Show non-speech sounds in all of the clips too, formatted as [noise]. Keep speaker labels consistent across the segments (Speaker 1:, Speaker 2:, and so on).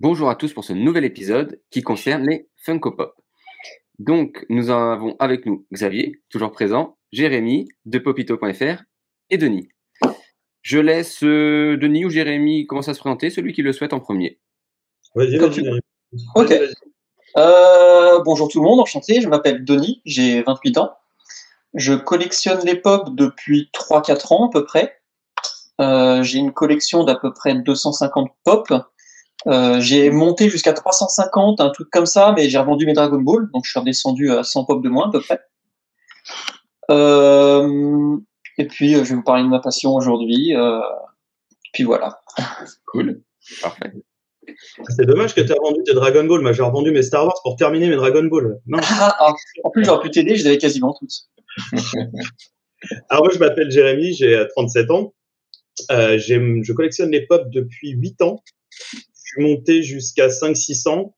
Speaker 1: Bonjour à tous pour ce nouvel épisode qui concerne les Funko Pop. Donc, nous avons avec nous Xavier, toujours présent, Jérémy de popito.fr et Denis. Je laisse euh, Denis ou Jérémy commencer à se présenter, celui qui le souhaite en premier.
Speaker 2: Vas-y, vas-y.
Speaker 3: Ok. Euh, bonjour tout le monde, enchanté. Je m'appelle Denis, j'ai 28 ans. Je collectionne les pop depuis 3-4 ans à peu près. Euh, j'ai une collection d'à peu près 250 pop. Euh, j'ai monté jusqu'à 350, un truc comme ça, mais j'ai revendu mes Dragon Ball, donc je suis redescendu à 100 pop de moins à peu près. Euh, et puis, euh, je vais vous parler de ma passion aujourd'hui. Euh, puis voilà.
Speaker 1: Cool. Parfait.
Speaker 2: C'est dommage que tu as vendu tes Dragon Ball. Moi, j'ai revendu mes Star Wars pour terminer mes Dragon Ball. Non. [laughs]
Speaker 3: Ah, ah, en plus, j'aurais pu t'aider, je les avais quasiment toutes. [laughs]
Speaker 2: Alors, moi, je m'appelle Jérémy, j'ai 37 ans. Euh, je collectionne les pop depuis 8 ans. Je suis monté jusqu'à 500-600.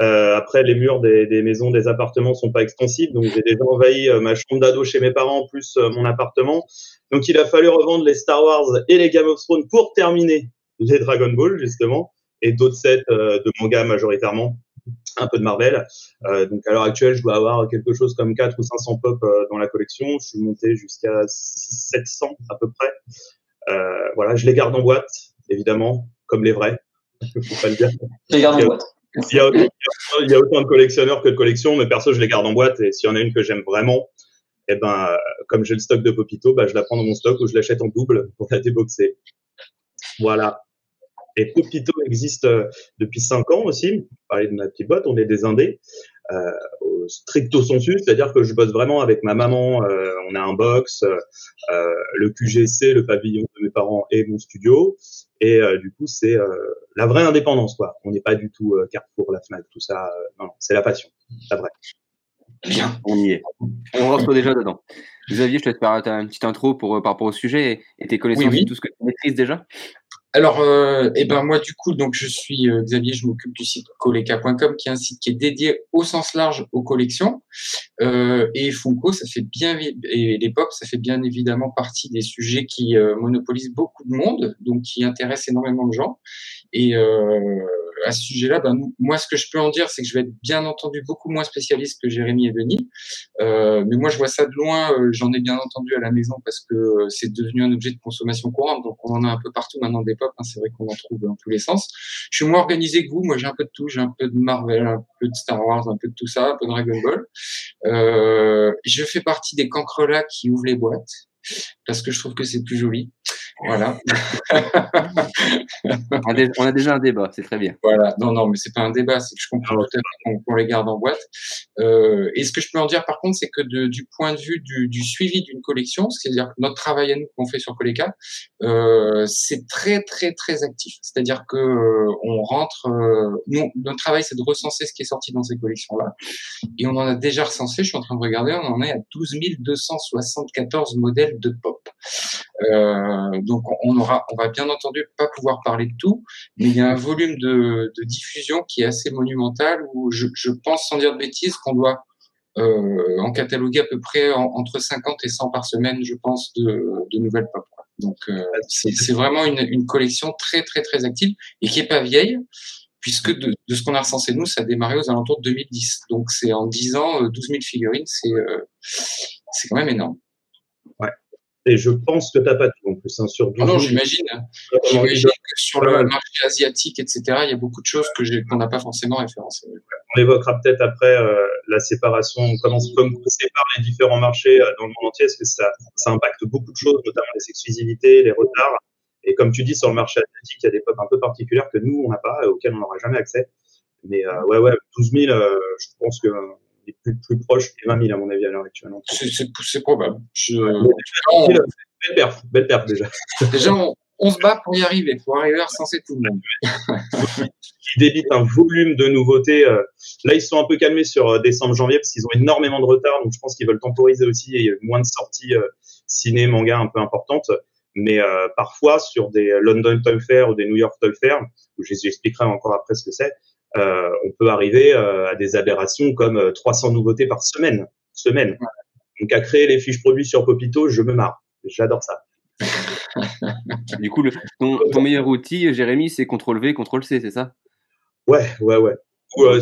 Speaker 2: Euh, après, les murs des, des maisons, des appartements sont pas extensibles, donc j'ai déjà envahi euh, ma chambre d'ado chez mes parents, plus euh, mon appartement. Donc, il a fallu revendre les Star Wars et les Game of Thrones pour terminer les Dragon Ball, justement, et d'autres sets euh, de manga majoritairement, un peu de Marvel. Euh, donc, à l'heure actuelle, je dois avoir quelque chose comme 4 ou 500 pop euh, dans la collection. Je suis monté jusqu'à 6 700 à peu près. Euh, voilà, je les garde en boîte, évidemment, comme les vrais. [laughs] Faut pas le dire.
Speaker 3: Je les garde en boîte.
Speaker 2: Il y, a, il y a autant de collectionneurs que de collections, mais perso, je les garde en boîte. Et s'il y en a une que j'aime vraiment, eh ben, comme j'ai le stock de Popito, bah, je la prends dans mon stock ou je l'achète en double pour la déboxer. Voilà. Et Popito existe euh, depuis 5 ans aussi. Parler de ma petite boîte, on est des indés. Euh, au stricto sensu, c'est-à-dire que je bosse vraiment avec ma maman. euh, on a un box, euh, le QGC, le pavillon de mes parents et mon studio. Et du coup, c'est la vraie indépendance, quoi. On n'est pas du tout Carrefour, la Fnac, tout ça. non, non, c'est la passion, la vraie.
Speaker 1: Bien, on y est. On rentre déjà dedans. Xavier, je te laisse faire une petite intro pour, par rapport au sujet et, tes connaissances
Speaker 4: Oui,
Speaker 1: tout ce que tu maîtrises déjà.
Speaker 4: Alors, euh, eh ben moi du coup, donc je suis euh, Xavier, je m'occupe du site coleca.com, qui est un site qui est dédié au sens large aux collections. Euh, et Funko, ça fait bien et les pop, ça fait bien évidemment partie des sujets qui euh, monopolisent beaucoup de monde, donc qui intéressent énormément de gens. Et à ce sujet-là, ben, moi, ce que je peux en dire, c'est que je vais être bien entendu beaucoup moins spécialiste que Jérémy et Denis. Euh, mais moi, je vois ça de loin. euh, J'en ai bien entendu à la maison parce que euh, c'est devenu un objet de consommation courante. Donc, on en a un peu partout maintenant des pop. hein, c'est vrai qu'on en trouve dans tous les sens. Je suis moins organisé que vous. Moi, j'ai un peu de tout. J'ai un peu de Marvel, un peu de Star Wars, un peu de tout ça, un peu de Dragon Ball. Euh, je fais partie des cancrelats qui ouvrent les boîtes parce que je trouve que c'est plus joli. Voilà. [laughs]
Speaker 1: On a, dé- on a déjà un débat, c'est très bien.
Speaker 4: Voilà, non, non, mais c'est pas un débat, c'est que je comprends à fait qu'on les garde en boîte. Euh, et ce que je peux en dire, par contre, c'est que de- du point de vue du, du suivi d'une collection, c'est-à-dire que notre travail à nous qu'on fait sur Coleca, euh, c'est très, très, très actif. C'est-à-dire que euh, on rentre, euh, nous, notre travail, c'est de recenser ce qui est sorti dans ces collections-là, et on en a déjà recensé. Je suis en train de regarder, on en est à 12 274 modèles de pop. Euh, donc on aura, on va bien entendu pas pouvoir parler de tout, mais il y a un volume de, de diffusion qui est assez monumental où je, je pense sans dire de bêtises qu'on doit euh, en cataloguer à peu près en- entre 50 et 100 par semaine, je pense, de, de nouvelles pop. Donc euh, c'est c'est vraiment une, une collection très très très active et qui est pas vieille puisque de, de ce qu'on a recensé nous, ça a démarré aux alentours de 2010. Donc c'est en 10 ans, euh, 12 000 figurines, c'est euh, c'est quand même énorme.
Speaker 2: Et je pense que t'as pas tout en plus, hein, sur 12
Speaker 4: Ah non,
Speaker 2: 000,
Speaker 4: j'imagine.
Speaker 2: vraiment,
Speaker 4: J'imagine que sur le marché asiatique, etc., il y a beaucoup de choses que qu'on n'a pas forcément référencées.
Speaker 2: on évoquera peut-être après euh, la séparation, comment, comme on sépare les différents marchés euh, dans le monde entier, parce que ça, ça impacte beaucoup de choses, notamment les exclusivités, les retards. Et comme tu dis, sur le marché asiatique, il y a des pop un peu particulières que nous, on n'a pas, et auxquelles on n'aura jamais accès. Mais euh, ouais, ouais, 12 000, euh, je pense que euh, est plus, plus proche des 20 000 à mon avis à l'heure actuelle.
Speaker 4: C'est- probable. Je-
Speaker 2: Mais- Belle perf, belle perf déjà.
Speaker 4: déjà, on, on se bat pour y arriver, pour arriver à recenser tout le monde. [laughs]
Speaker 2: Ils débitent un volume de nouveautés. euh, Là, ils sont un peu calmés sur euh, décembre-janvier parce qu'ils ont énormément de retard, donc je pense qu'ils veulent temporiser aussi et il y a moins de sorties euh, ciné, manga un peu importantes. Mais euh, parfois, sur des London Toy Fair ou des New York Toy Fair, où je j'expliquerai encore après ce que c'est, euh, on peut arriver euh, à des aberrations comme euh, 300 nouveautés par semaine. semaine. Donc à créer les fiches produits sur Popito, je me marre. J'adore ça.
Speaker 1: du coup, le, ton, meilleur outil, Jérémy, c'est CTRL-V, CTRL-C, c'est ça?
Speaker 2: Ouais, ouais, ouais. Euh,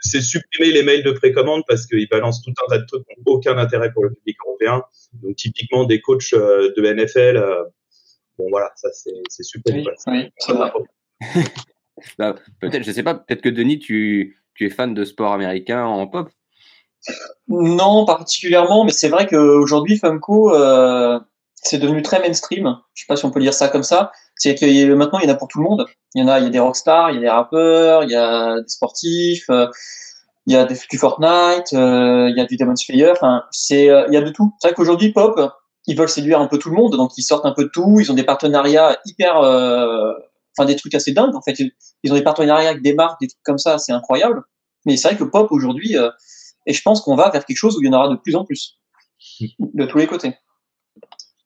Speaker 2: c'est supprimer les mails de précommande parce qu'ils balancent tout un tas de trucs qui n'ont aucun intérêt pour le public européen. Donc, typiquement, des coachs euh, de NFL, euh, bon, voilà, ça, c'est super. Oui, [laughs]
Speaker 1: bah, peut-être, je sais pas, peut-être que Denis, tu, tu es fan de sport américain en pop
Speaker 3: Non, particulièrement, mais c'est vrai qu'aujourd'hui, Funko, c'est devenu très mainstream. Je sais pas si on peut dire ça comme ça. C'est que maintenant, il y en a pour tout le monde. Il y en a, il y a des rockstars, il y a des rappeurs, il y a des sportifs, euh, il y a du Fortnite, euh, il y a du Demon Slayer. C'est, euh, il y a de tout. C'est vrai qu'aujourd'hui, pop, ils veulent séduire un peu tout le monde, donc ils sortent un peu de tout. Ils ont des partenariats hyper, enfin des trucs assez dingues. En fait, ils ont des partenariats avec des marques, des trucs comme ça, c'est incroyable. Mais c'est vrai que pop aujourd'hui, et je pense qu'on va vers quelque chose où il y en aura de plus en plus, de tous les côtés.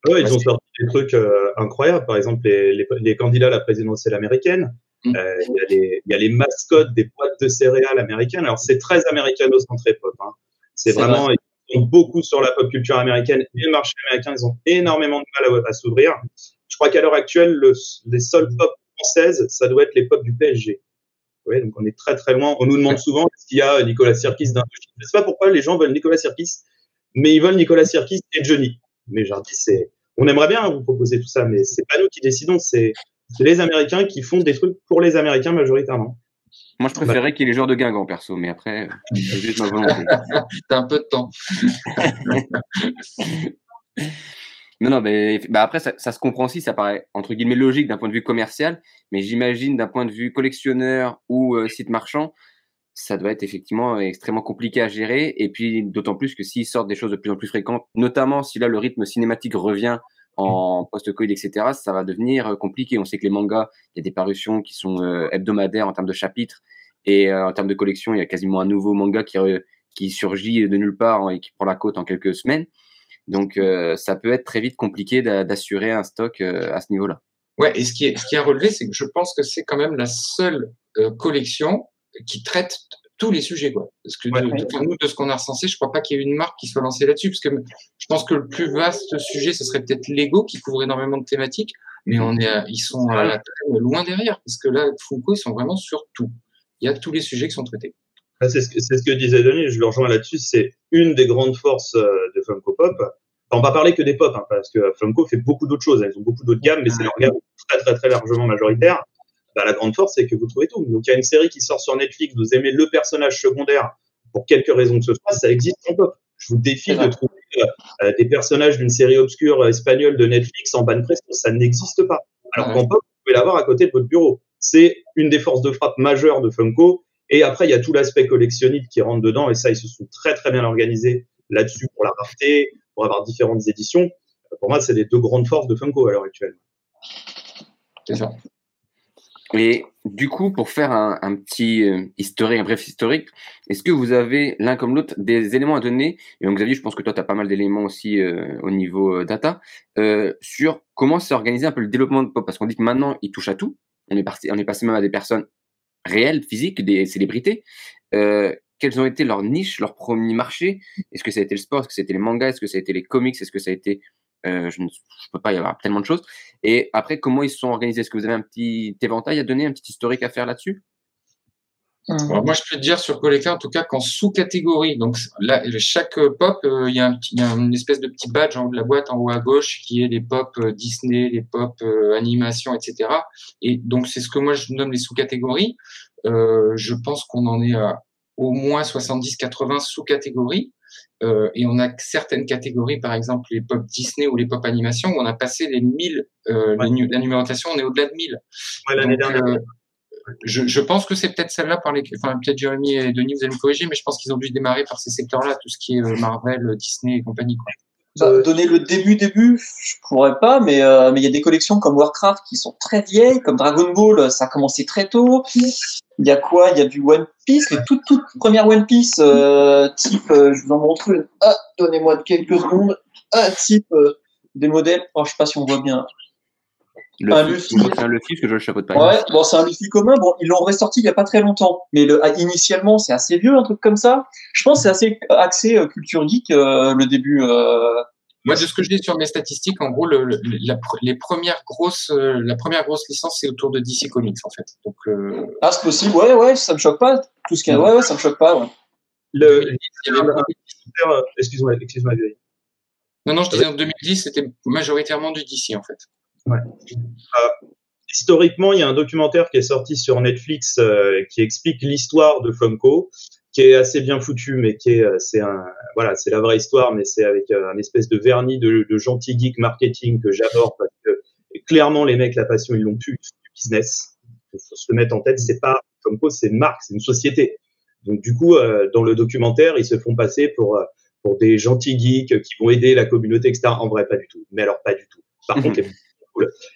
Speaker 2: Ouais, ils ont sorti des trucs euh, incroyables. Par exemple, les, les, les, candidats à la présidentielle américaine. Mm. Euh, il y, y, a les mascottes des boîtes de céréales américaines. Alors, c'est très américano-centré pop. Hein. C'est vraiment, ils sont beaucoup sur la pop culture américaine et le marché américain. Ils ont énormément de mal à, à s'ouvrir. Je crois qu'à l'heure actuelle, le, les seules pop françaises, ça doit être pop du PSG. Oui, donc on est très très loin. On nous demande souvent est-ce qu'il y a Nicolas Sirkis d'un. Je sais pas pourquoi les gens veulent Nicolas Sirkis, mais ils veulent Nicolas Sirkis et Johnny. Mais dis, c'est on aimerait bien vous proposer tout ça, mais c'est pas nous qui décidons, c'est les Américains qui font des trucs pour les Américains majoritairement.
Speaker 1: Moi, je préférais qu'il y ait les joueurs de Guingamp, perso, mais après, c'est juste ma volonté. [laughs]
Speaker 4: T'as un peu de temps. [laughs]
Speaker 1: non, non, mais bah après, ça, ça, se comprend aussi, ça paraît entre guillemets logique d'un point de vue commercial, mais j'imagine d'un point de vue collectionneur ou euh, site marchand, ça doit être effectivement extrêmement compliqué à gérer. Et puis, d'autant plus que s'ils sortent des choses de plus en plus fréquentes, notamment si là le rythme cinématique revient en mm. post-Covid, etc., ça va devenir euh, compliqué. On sait que les mangas, il y a des parutions qui sont euh, hebdomadaires en termes de chapitres. Et euh, en termes de collection, il y a quasiment un nouveau manga qui, qui surgit de nulle part et qui prend la côte en quelques semaines. Donc, ça peut être très vite compliqué d'assurer un stock à ce niveau-là.
Speaker 4: Ouais, et ce qui est, ce qui est à relever, c'est que je pense que c'est quand même la seule collection qui traite tous les sujets, quoi. Parce que de, nous, de ce qu'on a recensé, je crois pas qu'il y ait une marque qui soit lancée là-dessus, parce que je pense que le plus vaste sujet, ce serait peut-être Lego, qui couvre énormément de thématiques, mais on est, ils sont à la loin derrière, parce que là, Funko, ils sont vraiment sur tout. Il y a tous les sujets qui sont traités.
Speaker 2: C'est ce, que, ce que disait Denis, je le rejoins là-dessus, c'est une des grandes forces euh, de Funko Pop. on va parler que des pop, hein, parce que Funko fait beaucoup d'autres choses. Ils ont beaucoup d'autres gammes, mais c'est leur gamme très, très, très largement majoritaire bah, la grande force, c'est que vous trouvez tout. Donc, il y a une série qui sort sur Netflix, vous aimez le personnage secondaire pour quelque raison que ce soit, ça existe en pop. Je vous défie de trouver euh, des personnages d'une série obscure espagnole de Netflix en ban presto, ça n'existe pas. Alors qu'en pop, vous pouvez l'avoir à côté de votre bureau. C'est une des forces de frappe majeures de Funko. Et après, il y a tout l'aspect collectionniste qui rentre dedans, et ça, ils se sont très très bien organisés là-dessus pour la rareté, pour avoir différentes éditions. Pour moi, c'est les deux grandes forces de Funko à l'heure actuelle.
Speaker 4: C'est ça.
Speaker 1: Et du coup, pour faire un, petit euh, historique, un bref historique, est-ce que vous avez l'un comme l'autre des éléments à donner? Et donc, Xavier, je pense que toi, tu as pas mal d'éléments aussi euh, au niveau euh, data sur comment s'est organisé un peu le développement de pop. Parce qu'on dit que maintenant, il touche à tout. On est, parti, on est passé même à des personnes réelles, physiques, des célébrités. quelles ont été leurs niches, leurs premiers marchés? Est-ce que ça a été le sport? Est-ce que été les mangas? Est-ce que ça a été les comics? Est-ce que ça a été euh, je ne peux pas y avoir tellement de choses. Et après, comment ils se sont organisés? Est-ce que vous avez un petit éventail à donner, un petit historique à faire là-dessus?
Speaker 4: Moi, je peux te dire sur Coleca, en tout cas, qu'en sous-catégorie, donc là, chaque pop, euh, il y, a une espèce de petit badge en haut de la boîte en haut à gauche qui est les pop euh, Disney, les pop animation, etc. Et donc, c'est ce que moi je nomme les sous-catégories. je pense qu'on en est à au moins 70-80 sous-catégories. Euh, et on a certaines catégories, par exemple les pop Disney ou les pop animation, où on a passé les 1000, euh, la numérotation, on est au-delà de 1000. Euh, je, je, pense que c'est peut-être celle-là par les, enfin peut-être Jérémy et Denis, vous allez me corriger, mais je pense qu'ils ont dû démarrer par ces secteurs-là, tout ce qui est euh, Marvel, Disney et compagnie. Quoi.
Speaker 3: Bah, donner le début début, je pourrais pas, mais euh, mais il y a des collections comme Warcraft qui sont très vieilles, comme Dragon Ball, ça a commencé très tôt. Il y a quoi? Il y a du One Piece, les toutes toutes premières One Piece, euh, type, euh, je vous en montre une. Ah, donnez-moi quelques secondes. Ah, type des modèles. Oh, je sais pas si on voit bien.
Speaker 1: Le
Speaker 3: Un
Speaker 1: Luffy,
Speaker 3: Luffy.
Speaker 1: c'est un Luffy parce que je le chapeaute pas.
Speaker 3: Ouais, bon, c'est un Luffy commun. Bon, ils l'ont ressorti il y a pas très longtemps, mais le, ah, initialement, c'est assez vieux, un truc comme ça. Je pense que c'est assez axé euh, culture geek euh, le début. Euh...
Speaker 4: Moi, de ce que je dis sur mes statistiques, en gros, le, le- la, les premières grosses, euh, la première grosse licence, c'est autour de DC Comics, en fait. Donc, euh,
Speaker 3: Ah, c'est possible. Ouais, ouais, ça me choque pas. Tout ce qu'il y a. Ouais, ouais, ça me choque pas. Ouais.
Speaker 2: Le, excuse-moi, excuse-moi,
Speaker 4: non, non, je disais en 2010, c'était majoritairement du DC, en fait.
Speaker 2: Historiquement, il y a un documentaire qui est sorti sur Netflix euh, qui explique l'histoire de Funko, qui est assez bien foutu, mais qui est, euh, c'est un, voilà, c'est la vraie histoire, mais c'est avec euh, un espèce de vernis de, de gentil geek marketing que j'adore parce que clairement les mecs la passion ils l'ont pu du business. Il faut se le mettre en tête, c'est pas Funko, c'est une marque, c'est une société. Donc du coup, euh, dans le documentaire, ils se font passer pour euh, pour des gentils geeks qui vont aider la communauté, etc. En vrai, pas du tout. Mais alors, pas du tout. Par contre, les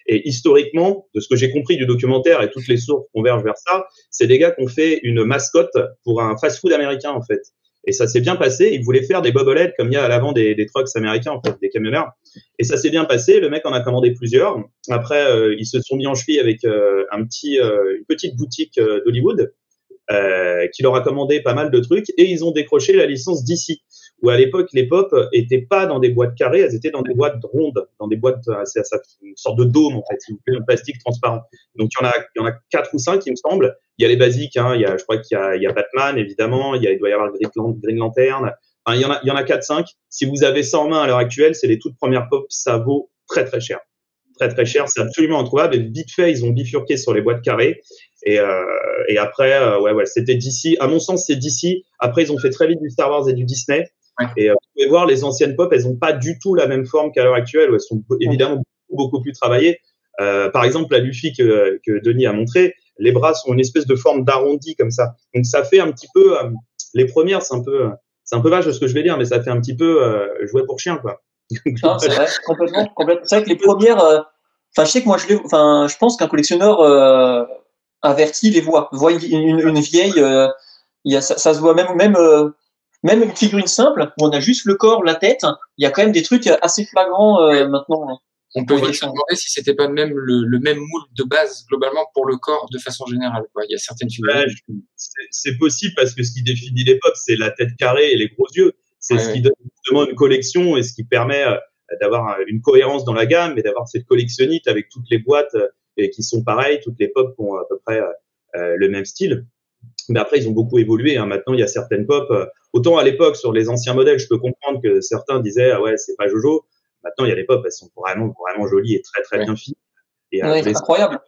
Speaker 2: Et historiquement, de ce que j'ai compris du documentaire et toutes les sources convergent vers ça, c'est des gars qui ont fait une mascotte pour un fast-food américain en fait. Et ça s'est bien passé. Ils voulaient faire des bobbleheads comme il y a à l'avant des, trucks américains en fait, des camionneurs. Et ça s'est bien passé. Le mec en a commandé plusieurs. Après, euh, ils se sont mis en cheville avec euh, euh, une petite boutique d'Hollywood qui leur a commandé pas mal de trucs et ils ont décroché la licence d'ici où à l'époque les pop étaient pas dans des boîtes carrées, elles étaient dans des boîtes rondes, dans des boîtes, euh, c'est une sorte de dôme en fait, plastique transparent. Donc il y en a, il y en a quatre ou cinq, il me semble. Il y a les basiques, hein, il y a, je crois qu'il y a, il y a Batman évidemment, il, y a, il doit y avoir Green, Green Lantern. Enfin, il y en a, il y en a quatre cinq. Si vous avez ça en main à l'heure actuelle, c'est les toutes premières pop, ça vaut très très cher, très très cher, c'est absolument introuvable. Et vite fait, ils ont bifurqué sur les boîtes carrées. Et, euh, et après, euh, ouais, ouais, c'était DC. À mon sens, c'est DC. Après, ils ont fait très vite du Star Wars et du Disney. Et euh, vous pouvez voir, les anciennes pop, elles n'ont pas du tout la même forme qu'à l'heure actuelle. où Elles sont évidemment beaucoup, beaucoup plus travaillées. Euh, par exemple, la Luffy que, que Denis a montré, les bras sont une espèce de forme d'arrondi comme ça. Donc ça fait un petit peu, euh, les premières, c'est un peu, c'est un peu vache ce que je vais dire, mais ça fait un petit peu euh, jouer pour chien, quoi.
Speaker 3: Non, [laughs] c'est vrai, complètement, complètement. C'est vrai que les [laughs] premières. euh, Enfin, je sais que moi, je. Enfin, je pense qu'un collectionneur euh, averti les voit. Voit une, une, une vieille. il y a, ça, ça se voit même, même, euh, même une figurine simple où on a juste le corps, la tête. Il y a quand même des trucs assez flagrants euh, maintenant.
Speaker 4: On peut se demander si c'était pas même le, le même moule de base globalement pour le corps de façon générale. Quoi. Il y a certaines figurines.
Speaker 2: Ouais, c'est possible parce que ce qui définit les pop, c'est la tête carrée et les gros yeux. C'est
Speaker 4: Ouais,
Speaker 2: ce qui donne justement une collection et ce qui permet euh, d'avoir euh, une cohérence dans la gamme et d'avoir cette collectionnite avec toutes les boîtes euh, et qui sont pareilles, toutes les pop qui ont à peu près le même style. Mais après, ils ont beaucoup évolué. Hein. Maintenant, il y a certaines pop. Autant à l'époque, sur les anciens modèles, je peux comprendre que certains disaient ah ouais, c'est pas Jojo. Maintenant, il y a des pop, elles sont vraiment, vraiment jolies et très, très
Speaker 4: Ouais.
Speaker 2: bien finies. Et euh,
Speaker 3: Ouais,
Speaker 2: les
Speaker 3: c'est incroyable.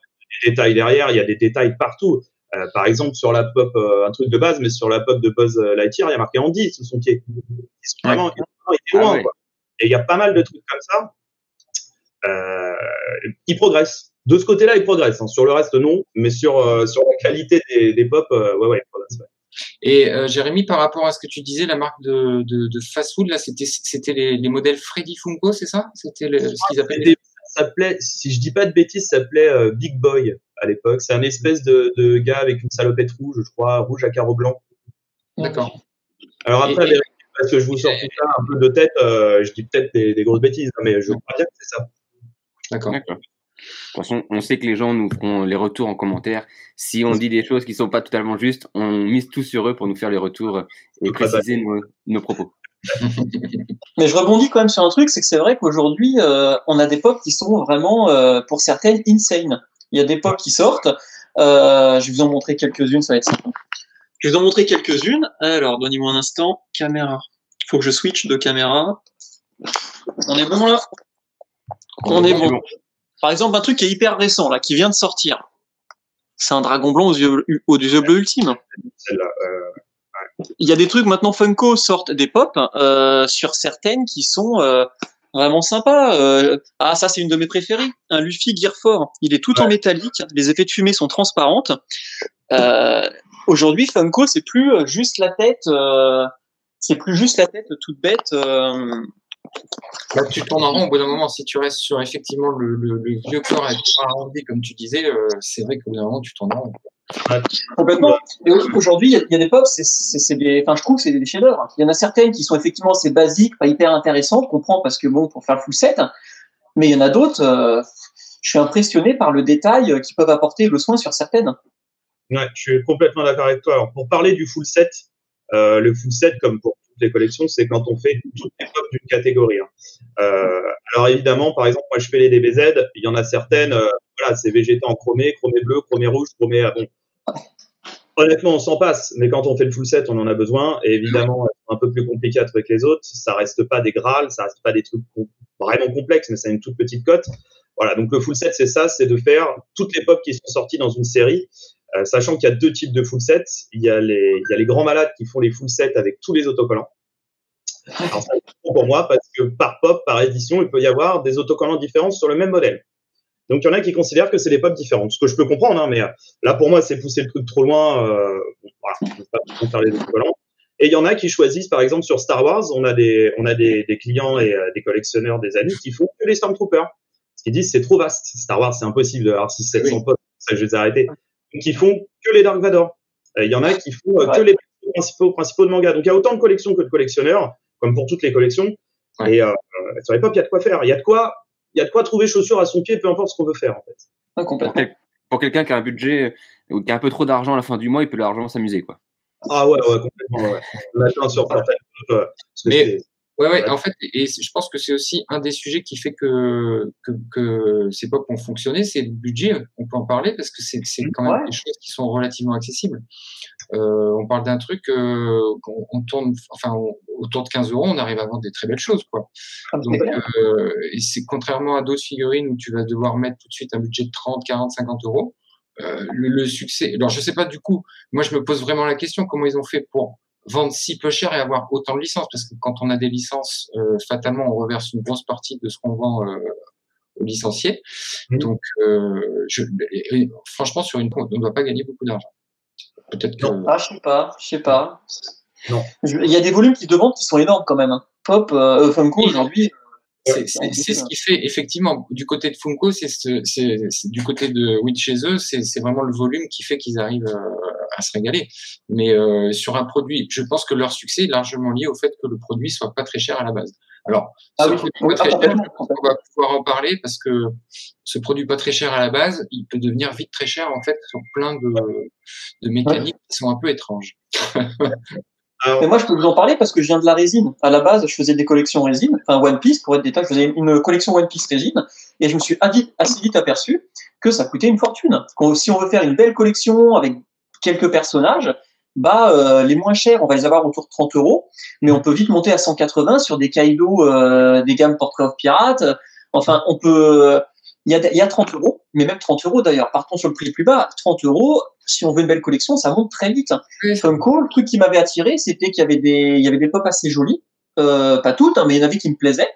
Speaker 2: des détails derrière, il y a des détails partout. Euh, par exemple, sur la pop, euh, un truc de base, mais sur la pop de Buzz Lightyear, il y a marqué Andy sous son pied. Ils sont
Speaker 4: Ouais.
Speaker 2: vraiment, ils ont été loin,
Speaker 1: Ah ouais.
Speaker 2: quoi. Et il y a pas mal de trucs comme ça. Euh, ils progressent. De ce côté-là, ils progressent. hein. Sur le reste, non. Mais sur, euh, sur la qualité des, des pop, ouais, ouais, ils progressent.
Speaker 4: Et euh, Jérémy, par rapport à ce que tu disais, la marque de, de, de fast-food, là, c'était c'était les, les modèles Freddy Funko, c'est ça? C'était le- ce qu'ils
Speaker 2: C'était- Ça s'appelait, si je dis pas de bêtises, ça s'appelait euh, Big Boy à l'époque. C'est un espèce de, de gars avec une salopette rouge, je crois, rouge à carreaux blancs.
Speaker 4: D'accord.
Speaker 2: Alors après,
Speaker 4: Et- et-
Speaker 2: vérifiez, parce que je vous sors tout ça un peu de tête, euh, je dis peut-être des, des grosses bêtises, hein, mais je crois bien que c'est ça.
Speaker 4: D'accord.
Speaker 1: D'accord. De toute façon, on sait que les gens nous feront les retours en commentaire. Si on dit des choses qui sont pas totalement justes, on mise tout sur eux pour nous faire les retours et préciser nos, nos propos. [laughs]
Speaker 3: Mais je rebondis quand même sur un truc, c'est que c'est vrai qu'aujourd'hui, euh, on a des pop qui sont vraiment, euh, pour certaines, insane. Il y a des pop qui sortent. Euh, je vais vous en montrer quelques-unes, ça va être simple. Je vais vous en montrer quelques-unes. Alors, donnez-moi un instant. Caméra. Il faut que je switch de caméra. On est bon là? On est bon. Par exemple, un truc qui est hyper récent, là, qui vient de sortir. C'est un dragon blanc aux yeux, aux yeux bleus ultime.
Speaker 2: Euh,
Speaker 3: Il y a des trucs maintenant Funko sortent des pop euh, sur certaines qui sont euh, vraiment sympas. Euh, ah ça c'est une de mes préférées, un Luffy Gear 4. Il est tout en métallique, les effets de fumée sont transparentes. Euh, Aujourd'hui Funko c'est plus euh, juste la tête, euh, c'est plus juste la tête toute bête. Euh,
Speaker 4: Bah, tu tournes en rond au bout d'un moment. Si tu restes sur effectivement le, le, le vieux corps arrondi, comme tu disais, euh, c'est vrai qu'au bout d'un moment, tu tournes en rond.
Speaker 3: Complètement. Et aujourd'hui, il y, y a des pop, c'est, c'est, c'est des, enfin, je trouve que c'est des chefs-d'œuvre. Il y en a certaines qui sont effectivement assez basiques, pas hyper intéressantes, je comprends parce que bon, pour faire le full set. Mais il y en a d'autres, euh, je suis impressionné par le détail qu'ils peuvent apporter le soin sur certaines.
Speaker 2: Ouais, je suis complètement d'accord avec toi. Alors, pour parler du full set, euh, le full set, comme pour collections, c'est quand on fait toutes les pop d'une catégorie. Hein. Euh, alors évidemment, par exemple, moi je fais les DBZ, il y en a certaines, euh, voilà, c'est végétal en chromé, chromé bleu, chromé rouge, chromé. Ah bon. Honnêtement, on s'en passe, mais quand on fait le full set, on en a besoin. Et évidemment, un peu plus compliqué à trouver que les autres. Ça reste pas des Graals, ça reste pas des trucs vraiment complexes, mais c'est une toute petite cote. Voilà, donc le full set, c'est ça, c'est de faire toutes les pop qui sont sorties dans une série euh, sachant qu'il y a deux types de full sets. Il y, a les, il y a les grands malades qui font les full sets avec tous les autocollants. Alors, ça pour moi parce que par pop, par édition, il peut y avoir des autocollants différents sur le même modèle. Donc, il y en a qui considèrent que c'est des pop différentes, ce que je peux comprendre, hein, mais euh, là, pour moi, c'est pousser le truc trop loin. Euh, voilà, peut pas faire les autocollants. Et il y en a qui choisissent, par exemple, sur Star Wars, on a des, on a des, des clients et euh, des collectionneurs, des amis qui font que les Stormtroopers. Ce qu'ils disent, c'est trop vaste. Star Wars, c'est impossible d'avoir 600-700 oui. pop. Ça, je vais arrêter qui font que les Dark Vador. Il y en a qui font que les principaux, principaux de manga. Donc il y a autant de collections que de collectionneurs, comme pour toutes les collections. Ouais. Et euh, sur les pop, il y a de quoi faire. Il y a de quoi, il y a de quoi trouver chaussures à son pied, peu importe ce qu'on veut faire en fait.
Speaker 3: Ah, complètement.
Speaker 1: Pour quelqu'un qui a un budget ou qui a un peu trop d'argent à la fin du mois, il peut largement s'amuser quoi.
Speaker 2: Ah ouais, ouais, complètement. Ouais. On a plein sur certaines.
Speaker 4: Euh, Mais Ouais, ouais, en fait, et je pense que c'est aussi un des sujets qui fait que, que, que ces pop ont fonctionné, c'est le budget. On peut en parler parce que c'est quand même ouais. des choses qui sont relativement accessibles. Euh, on parle d'un truc, euh, on, tourne, enfin, on, autour de 15 euros, on arrive à vendre des très belles choses, quoi.
Speaker 3: Ah,
Speaker 4: Donc, euh, et c'est contrairement à d'autres figurines où tu vas devoir mettre tout de suite un budget de 30, 40, 50 euros. Le, le, succès. Alors, je sais pas du coup. Moi, je me pose vraiment la question comment ils ont fait pour vendre si peu cher et avoir autant de licences parce que quand on a des licences euh, fatalement on reverse une grosse partie de ce qu'on vend euh, aux licenciés. Mmh. donc euh, je, et, et, franchement sur une on ne doit pas gagner beaucoup d'argent. Peut-être que
Speaker 3: ah je sais pas je sais pas. Non. Il y a des volumes qui demandent qui sont énormes quand même hein. pop euh, Funko aujourd'hui
Speaker 4: c'est ce qui fait effectivement du côté de Funko, c'est du côté de chez eux, c'est vraiment le volume qui fait qu'ils arrivent euh, à se régaler. Mais euh, sur un produit, je pense que leur succès est largement lié au fait que le produit soit pas très cher à la base. Alors, ah oui, pas très cher, on va pouvoir en parler parce que ce produit pas très cher à la base, il peut devenir vite très cher en fait sur plein de, de mécaniques qui sont un peu étranges. [laughs]
Speaker 3: Mais moi, je peux vous en parler parce que je viens de la résine. À la base, je faisais des collections résine, enfin One Piece pour être détaillé, je faisais une collection One Piece résine, et je me suis assez vite aperçu que ça coûtait une fortune. Si on veut faire une belle collection avec quelques personnages, bah euh, les moins chers, on va les avoir autour de 30 euros, mais on peut vite monter à 180 sur des Kaido, euh, des gammes Portrait of Pirate. Enfin, on peut. Il y a, il y a 30 euros, mais même 30 euros d'ailleurs. Partons sur le prix le plus bas. 30 euros, si on veut une belle collection, ça monte très vite. Oui. Funko, le truc qui m'avait attiré, c'était qu'il y avait des, il y avait des pop assez jolies, euh, pas toutes, hein, mais il y en avait qui me plaisaient.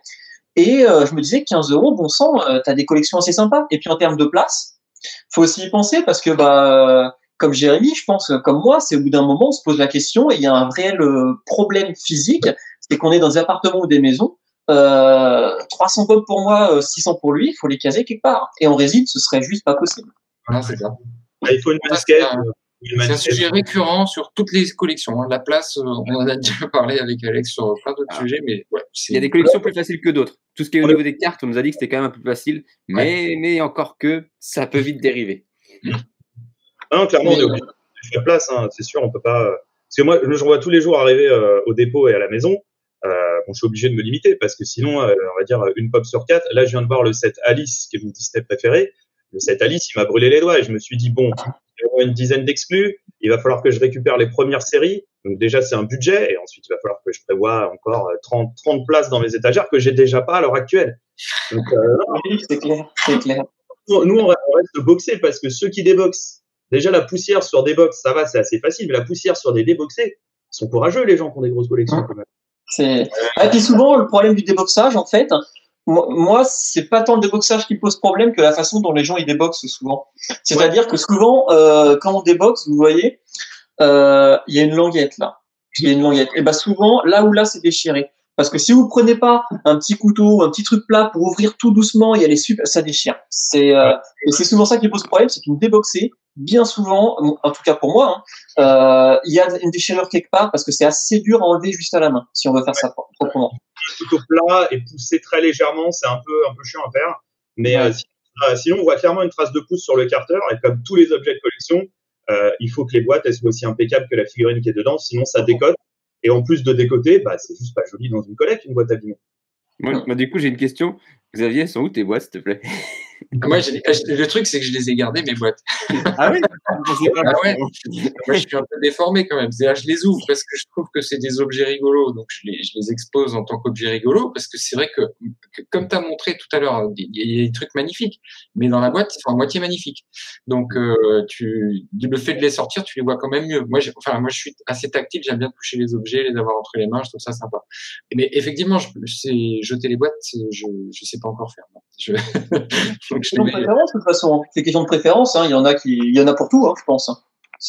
Speaker 3: Et euh, je me disais 15 euros, bon sang, euh, t'as des collections assez sympas. Et puis en termes de place, faut aussi y penser parce que bah, comme Jérémy, je pense, comme moi, c'est au bout d'un moment, on se pose la question et il y a un réel problème physique, c'est qu'on est dans des appartements ou des maisons. Euh, 300 pop pour moi, 600 pour lui, il faut les caser quelque part. Et en réside, ce serait juste pas possible.
Speaker 4: Voilà, c'est ça.
Speaker 2: Ah, il faut une basket.
Speaker 4: C'est un sujet récurrent sur toutes les collections. Hein. La place, on en a déjà [laughs] parlé avec Alex sur plein d'autres ah. sujets, mais ouais,
Speaker 1: il y a des collections plus faciles que d'autres. Tout ce qui est au niveau des cartes, on nous a dit que c'était quand même un peu plus facile, mais, ouais. mais encore que ça peut vite dériver.
Speaker 2: Non, clairement, mais, on est obligé de la place, hein, c'est sûr, on peut pas. Parce que moi, je vois tous les jours arriver euh, au dépôt et à la maison. Euh, bon, je suis obligé de me limiter parce que sinon, euh, on va dire une pop sur quatre. Là, je viens de voir le set Alice, qui est mon Disney préféré. Le set Alice, il m'a brûlé les doigts et je me suis dit, bon, il y aura une dizaine d'exclus. Il va falloir que je récupère les premières séries. Donc, déjà, c'est un budget. Et ensuite, il va falloir que je prévoie encore 30, 30 places dans mes étagères que j'ai déjà pas à l'heure actuelle.
Speaker 3: Donc, euh, c'est clair, c'est clair.
Speaker 2: Nous, on reste boxer parce que ceux qui déboxent, déjà la poussière sur des box, ça va, c'est assez facile, mais la poussière sur des déboxés, sont courageux les gens qui ont des grosses collections quand même.
Speaker 3: C'est... Et puis souvent, le problème du déboxage, en fait, moi, c'est pas tant le déboxage qui pose problème que la façon dont les gens ils déboxent souvent. C'est-à-dire ouais. que souvent, euh, quand on déboxe, vous voyez, euh, il y a une languette là. Il y a une languette. Et ben souvent, là où là, c'est déchiré. Parce que si vous prenez pas un petit couteau, un petit truc plat pour ouvrir tout doucement, il y a les super, ça déchire. C'est euh, et c'est souvent ça qui pose problème, c'est qu'une déboxée, bien souvent, en tout cas pour moi, hein, euh, il y a une déchirure quelque part parce que c'est assez dur à enlever juste à la main si on veut faire ouais. ça proprement.
Speaker 2: Couteau plat et pousser très légèrement, c'est un peu un peu chiant à faire, mais ouais. euh, euh, sinon, on voit clairement une trace de pouce sur le carter. Et comme tous les objets de collection, euh, il faut que les boîtes elles soient aussi impeccables que la figurine qui est dedans, sinon ça décote. Et en plus de décoter, bah, c'est juste pas joli dans une collecte, une boîte abîmée.
Speaker 1: Moi, moi, du coup, j'ai une question. Xavier, elles sont où tes boîtes, s'il te plaît?
Speaker 4: Moi, j'ai- le truc, c'est que je les ai gardées, mes boîtes.
Speaker 1: Ah oui
Speaker 4: Ah ouais. Moi, je suis un peu déformé quand même. C'est-à-dire, je les ouvre parce que je trouve que c'est des objets rigolos, donc je les, je les expose en tant qu'objets rigolos, parce que c'est vrai que, que comme tu as montré tout à l'heure, il y, a- des trucs magnifiques, mais dans la boîte, sont à moitié magnifiques. Donc, euh, tu, le fait de les sortir, tu les vois quand même mieux. Moi, enfin, moi, je suis assez tactile, j'aime bien toucher les objets, les avoir entre les mains, je trouve ça sympa. Mais effectivement, je, je sais jeter les boîtes, je, je sais pas encore faire. je
Speaker 3: C'est question de préférence, de toute façon. C'est question de préférence. hein. Il y en a qui, il y en a pour tout, hein, je pense.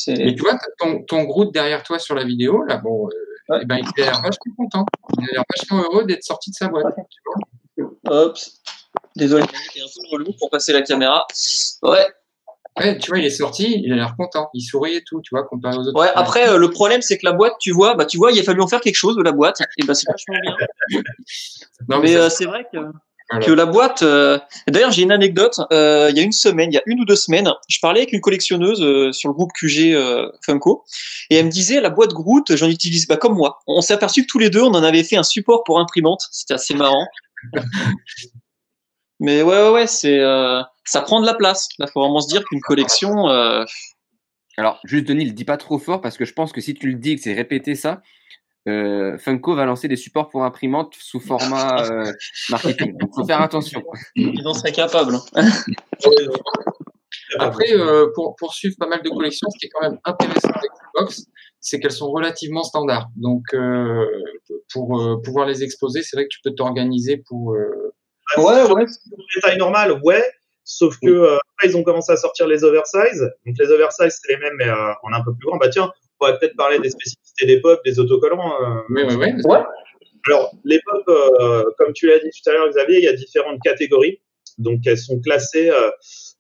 Speaker 4: Mais tu vois, ton, ton Groot derrière toi sur la vidéo, là, bon, euh,
Speaker 3: Ouais.
Speaker 4: eh ben, il a l'air vachement content. Il a l'air vachement heureux d'être sorti de sa boîte. tu vois.
Speaker 3: Hop. Désolé, c'est un peu relou pour passer la caméra. Ouais.
Speaker 4: Ouais, tu vois, il est sorti, il a l'air content. Il sourit et tout, tu vois, comparé aux autres.
Speaker 3: Ouais. Après, euh, le problème, c'est que la boîte, tu vois, bah, tu vois, il a fallu en faire quelque chose de la boîte. Et bah, c'est vachement bien.
Speaker 4: non, mais,
Speaker 3: Mais
Speaker 4: ça,
Speaker 3: euh, c'est vrai que. Que la boîte. euh, D'ailleurs, j'ai une anecdote. Euh, il y a une semaine, il y a une ou deux semaines, je parlais avec une collectionneuse euh, sur le groupe QG euh, Funko, et elle me disait la boîte Groot, j'en utilise pas comme moi. On s'est aperçu que tous les deux, on en avait fait un support pour imprimante. C'était assez marrant. [laughs] Mais ouais, ouais, ouais, c'est euh, ça prend de la place. Là, faut vraiment se dire qu'une collection. euh,
Speaker 1: Alors, juste Denis, le dis pas trop fort parce que je pense que si tu le dis et que c'est répété ça, euh, Funko va lancer des supports pour imprimante sous format [laughs] euh, marketing. Donc, faut faire attention.
Speaker 3: ils en seraient capables. [laughs]
Speaker 4: Après, euh, pour, pour suivre pas mal de collections, ce qui est quand même intéressant avec les box, c'est qu'elles sont relativement standards. Donc, euh, pour euh, pouvoir les exposer, c'est vrai que tu peux t'organiser pour. euh,
Speaker 3: Ouais, ouais.
Speaker 2: les tailles normales, ouais. Sauf que euh, après, ils ont commencé à sortir les oversize. Donc les oversize, c'est les mêmes, mais euh, on est un peu plus grand. Bah tiens, on pourrait peut-être parler des spécificités des pop, des autocollants. euh.
Speaker 4: Oui, oui, oui.
Speaker 3: Ouais.
Speaker 2: Alors les pop, euh, comme tu l'as dit tout à l'heure, Xavier, il y a différentes catégories. Donc elles sont classées euh,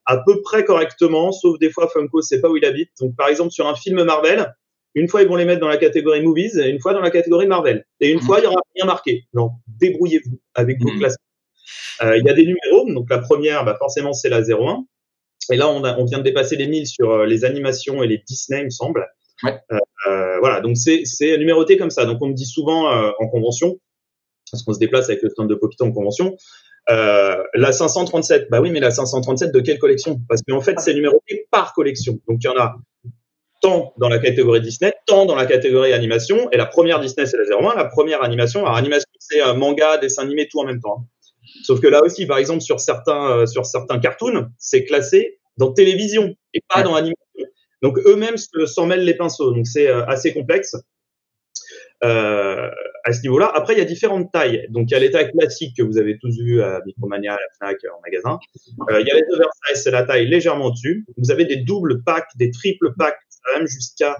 Speaker 2: à peu près correctement, sauf des fois Funko sait pas où il habite. Donc par exemple sur un film Marvel, une fois ils vont les mettre dans la catégorie movies, et une fois dans la catégorie Marvel. Et une
Speaker 4: Mhm.
Speaker 2: fois il y aura rien marqué. Donc débrouillez-vous avec vos
Speaker 4: Mhm.
Speaker 2: classements. Euh, il y a des numéros, donc la première, bah, forcément, c'est la 01. Et là, on, a, on vient de dépasser les 1000 sur les animations et les Disney, il me semble.
Speaker 4: Ouais.
Speaker 2: Euh, euh, voilà, donc c'est numéroté comme ça. Donc on me dit souvent euh, en convention, parce qu'on se déplace avec le stand de Popito en convention, euh, la 537. Bah oui, mais la 537 de quelle collection? Parce qu'en fait, c'est numéroté par collection. Donc il y en a tant dans la catégorie Disney, tant dans la catégorie animation. Et la première Disney, c'est la 01. La première animation, alors animation, c'est manga, dessin animé, tout en même temps. hein. Sauf que là aussi, par exemple, sur certains, euh, sur certains cartoons, c'est classé dans télévision et pas
Speaker 4: Ouais.
Speaker 2: dans animation. Donc eux-mêmes se- s'en mêlent les pinceaux. Donc c'est euh, assez complexe euh, à ce niveau-là. Après, il y a différentes tailles. Donc il y a les tailles classiques que vous avez tous vues à Micromania, à la Fnac, en magasin. Euh, il y a les oversize, c'est la taille légèrement au-dessus. Vous avez des doubles packs, des triples packs, même jusqu'à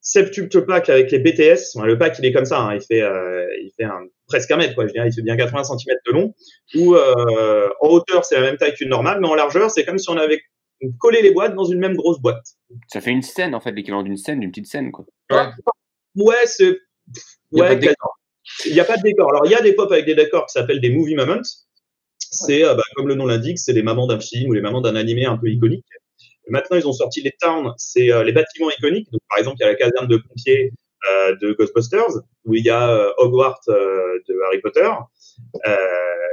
Speaker 2: septuple pack avec les BTS. Le pack, il est comme ça. hein. Il fait, presque un mètre, quoi. Il fait bien 80 cm de long. Ou en hauteur, c'est la même taille qu'une normale, mais en largeur, c'est comme si on avait collé les boîtes dans une même grosse boîte.
Speaker 1: Ça fait une scène, en fait, l'équivalent d'une scène, d'une petite scène, quoi.
Speaker 4: Ouais.
Speaker 2: Ouais, c'est.
Speaker 4: Il y a
Speaker 2: Ouais,
Speaker 4: pas de décor.
Speaker 2: il n'y a pas de décor. Alors, il y a des pop avec des décors qui s'appellent des movie moments. C'est, euh, bah, comme le nom l'indique, c'est les mamans d'un film ou les mamans d'un animé un peu iconique. Et maintenant, ils ont sorti les towns, c'est euh, les bâtiments iconiques. Donc, par exemple, il y a la caserne de pompiers euh, de Ghostbusters, où il y a euh, Hogwarts euh, de Harry Potter. Euh,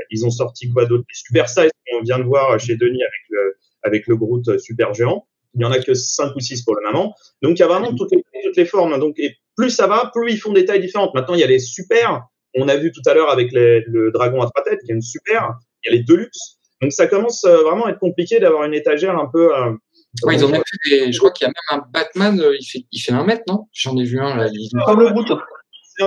Speaker 2: ils ont sorti quoi d'autre? Les Super Size qu'on vient de voir chez Denis avec le, avec le Groot euh, super géant. Il y en a que 5 ou 6 pour le moment. Donc, il y a vraiment toutes les, toutes les formes. Donc, et plus ça va, plus ils font des tailles différentes. Maintenant, il y a les super. On a vu tout à l'heure avec les- le dragon à trois têtes, qui est une super. Il y a les deluxe. Donc, ça commence euh, vraiment à être compliqué d'avoir une étagère un peu. euh,
Speaker 4: Ouais, ils ont même fait des, je crois qu'il y a même un Batman, euh, il fait, il fait un mètre, non? J'en ai vu un là. Il,
Speaker 3: Comme le Groot.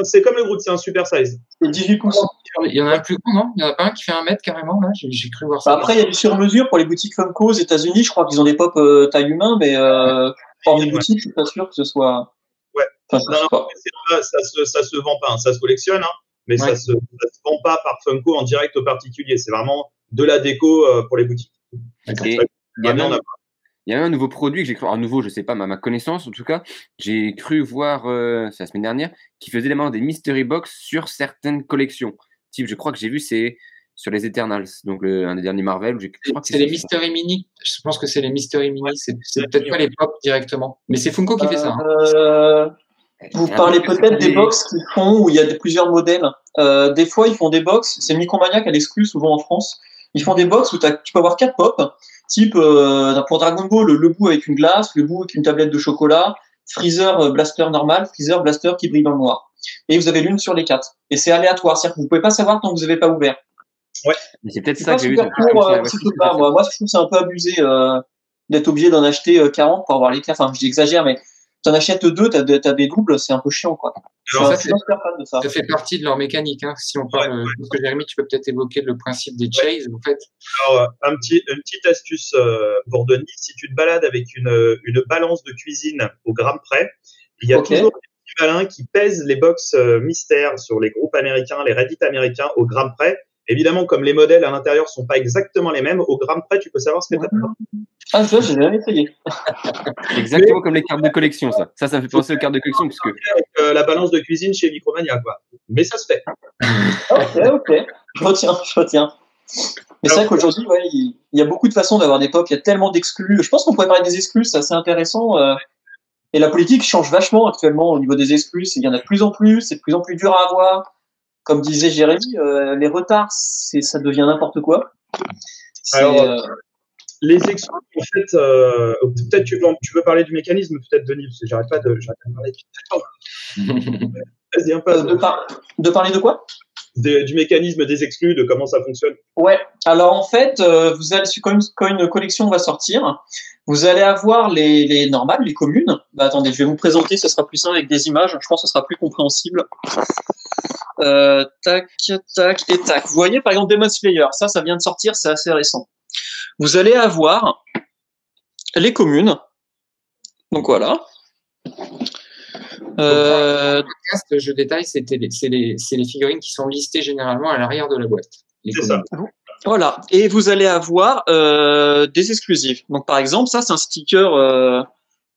Speaker 2: C'est comme le Groot, c'est un super size.
Speaker 3: C'est 18 pouces.
Speaker 4: il y en a un plus grand, non? Il y en a pas un qui fait un mètre carrément là? J'ai cru voir ça.
Speaker 3: Bah, après, il y a du sur-mesure pour les boutiques Funko aux États-Unis. Je crois qu'ils ont des pop euh, taille humain, mais euh, hors des boutiques, je suis pas sûr que ce soit.
Speaker 2: Ouais.
Speaker 3: Enfin, je
Speaker 2: Non,
Speaker 3: sais
Speaker 2: non,
Speaker 3: pas.
Speaker 2: mais c'est pas- ça, se, ça se vend pas, hein. ça se collectionne, hein, mais ça, se, ça se vend pas par Funko en direct aux particuliers. C'est vraiment de la déco euh, pour les boutiques.
Speaker 4: D'accord.
Speaker 1: Et
Speaker 2: Ouais.
Speaker 1: il y a
Speaker 2: Vraiment,
Speaker 1: même,
Speaker 2: on a-
Speaker 1: il y a même un nouveau produit que j'ai cru, un nouveau, je sais pas, mais à ma connaissance en tout cas, j'ai cru voir, euh, c'est la semaine dernière, qui faisait des, des mystery box sur certaines collections. Type, je crois que j'ai vu, c'est sur les Eternals, donc le, un des derniers Marvel.
Speaker 4: C'est les Mystery Mini. Je pense que c'est les Mystery Mini. C'est peut-être pas les pop directement, mais c'est Funko qui fait ça. Hein.
Speaker 3: Euh, vous parlez peut-être des box qu'ils font où il y a plusieurs modèles. Euh, des fois, ils font des box. C'est Micromania qui a l'exclu souvent en France. Ils font des box où tu peux avoir quatre pop, type euh, pour Dragon Ball, le bout avec une glace, le bout avec une tablette de chocolat, Freezer euh, Blaster normal, Freezer Blaster qui brille dans le noir. Et vous avez l'une sur les quatre. Et c'est aléatoire, c'est-à-dire que vous pouvez pas savoir tant que vous n'avez pas ouvert.
Speaker 1: Ouais, c'est peut-être ça que j'ai eu.
Speaker 3: moi. moi, je trouve que c'est un peu abusé euh, d'être obligé d'en acheter 40 pour avoir l'éclair. Enfin, j'exagère, mais t'en achètes deux, t'as as des doubles, c'est un peu chiant, quoi.
Speaker 4: ça, ça. fait partie de leur mécanique. Hein. Si on parle, ouais, que Jérémy, tu peux peut-être évoquer le principe des chase, en fait.
Speaker 2: Alors, euh, un petit, une petite astuce euh, pour Denis. Si tu te balades avec une, une balance de cuisine au gramme près, il y a toujours des petits malins qui pèsent les box euh, mystères sur les groupes américains, les Reddit américains au gramme près. Évidemment, comme les modèles à l'intérieur sont pas exactement les mêmes, au gramme près, tu peux savoir ce que tu as.
Speaker 3: Ah, ça, j'ai jamais essayé. [laughs]
Speaker 1: exactement comme les cartes de collection, ça. Ça, ça me fait penser aux cartes de collection. Parce que...
Speaker 2: Avec euh, la balance de cuisine chez Micromania, quoi. Mais ça se fait. [laughs]
Speaker 3: ok, ok. Je retiens, je retiens. Mais c'est vrai qu'aujourd'hui, ouais, il y a beaucoup de façons d'avoir des pop. Il y a tellement d'exclus. Je pense qu'on pourrait parler des exclus, c'est assez intéressant. Euh. Et la politique change vachement actuellement au niveau des exclus. Il y en a de plus en plus, c'est de plus en plus dur à avoir comme disait Jérémy, euh, les retards, c'est, ça devient n'importe quoi.
Speaker 2: Alors, euh, les exclus, en fait, euh, peut-être tu veux, tu veux parler du mécanisme, peut-être Denis, parce que j'arrête pas de, j'arrête pas de parler. [laughs]
Speaker 3: Vas-y, un peu. De, de, parler de quoi?
Speaker 2: Du mécanisme des exclus, de comment ça fonctionne.
Speaker 3: Ouais. Alors en fait, vous allez quand une, quand une collection va sortir, vous allez avoir les, les normales, les communes. Bah, attendez, je vais vous présenter, ce sera plus simple avec des images. Je pense que ce sera plus compréhensible. Euh, tac, tac et tac. Vous voyez par exemple Demon Slayer, ça, ça vient de sortir, c'est assez récent. Vous allez avoir les communes. Donc voilà.
Speaker 4: Euh, je détaille, c'est les, les, figurines qui sont listées généralement à l'arrière de la boîte.
Speaker 2: C'est ça.
Speaker 3: Voilà. Et vous allez avoir euh, des exclusifs. Donc par exemple, ça c'est un sticker, euh,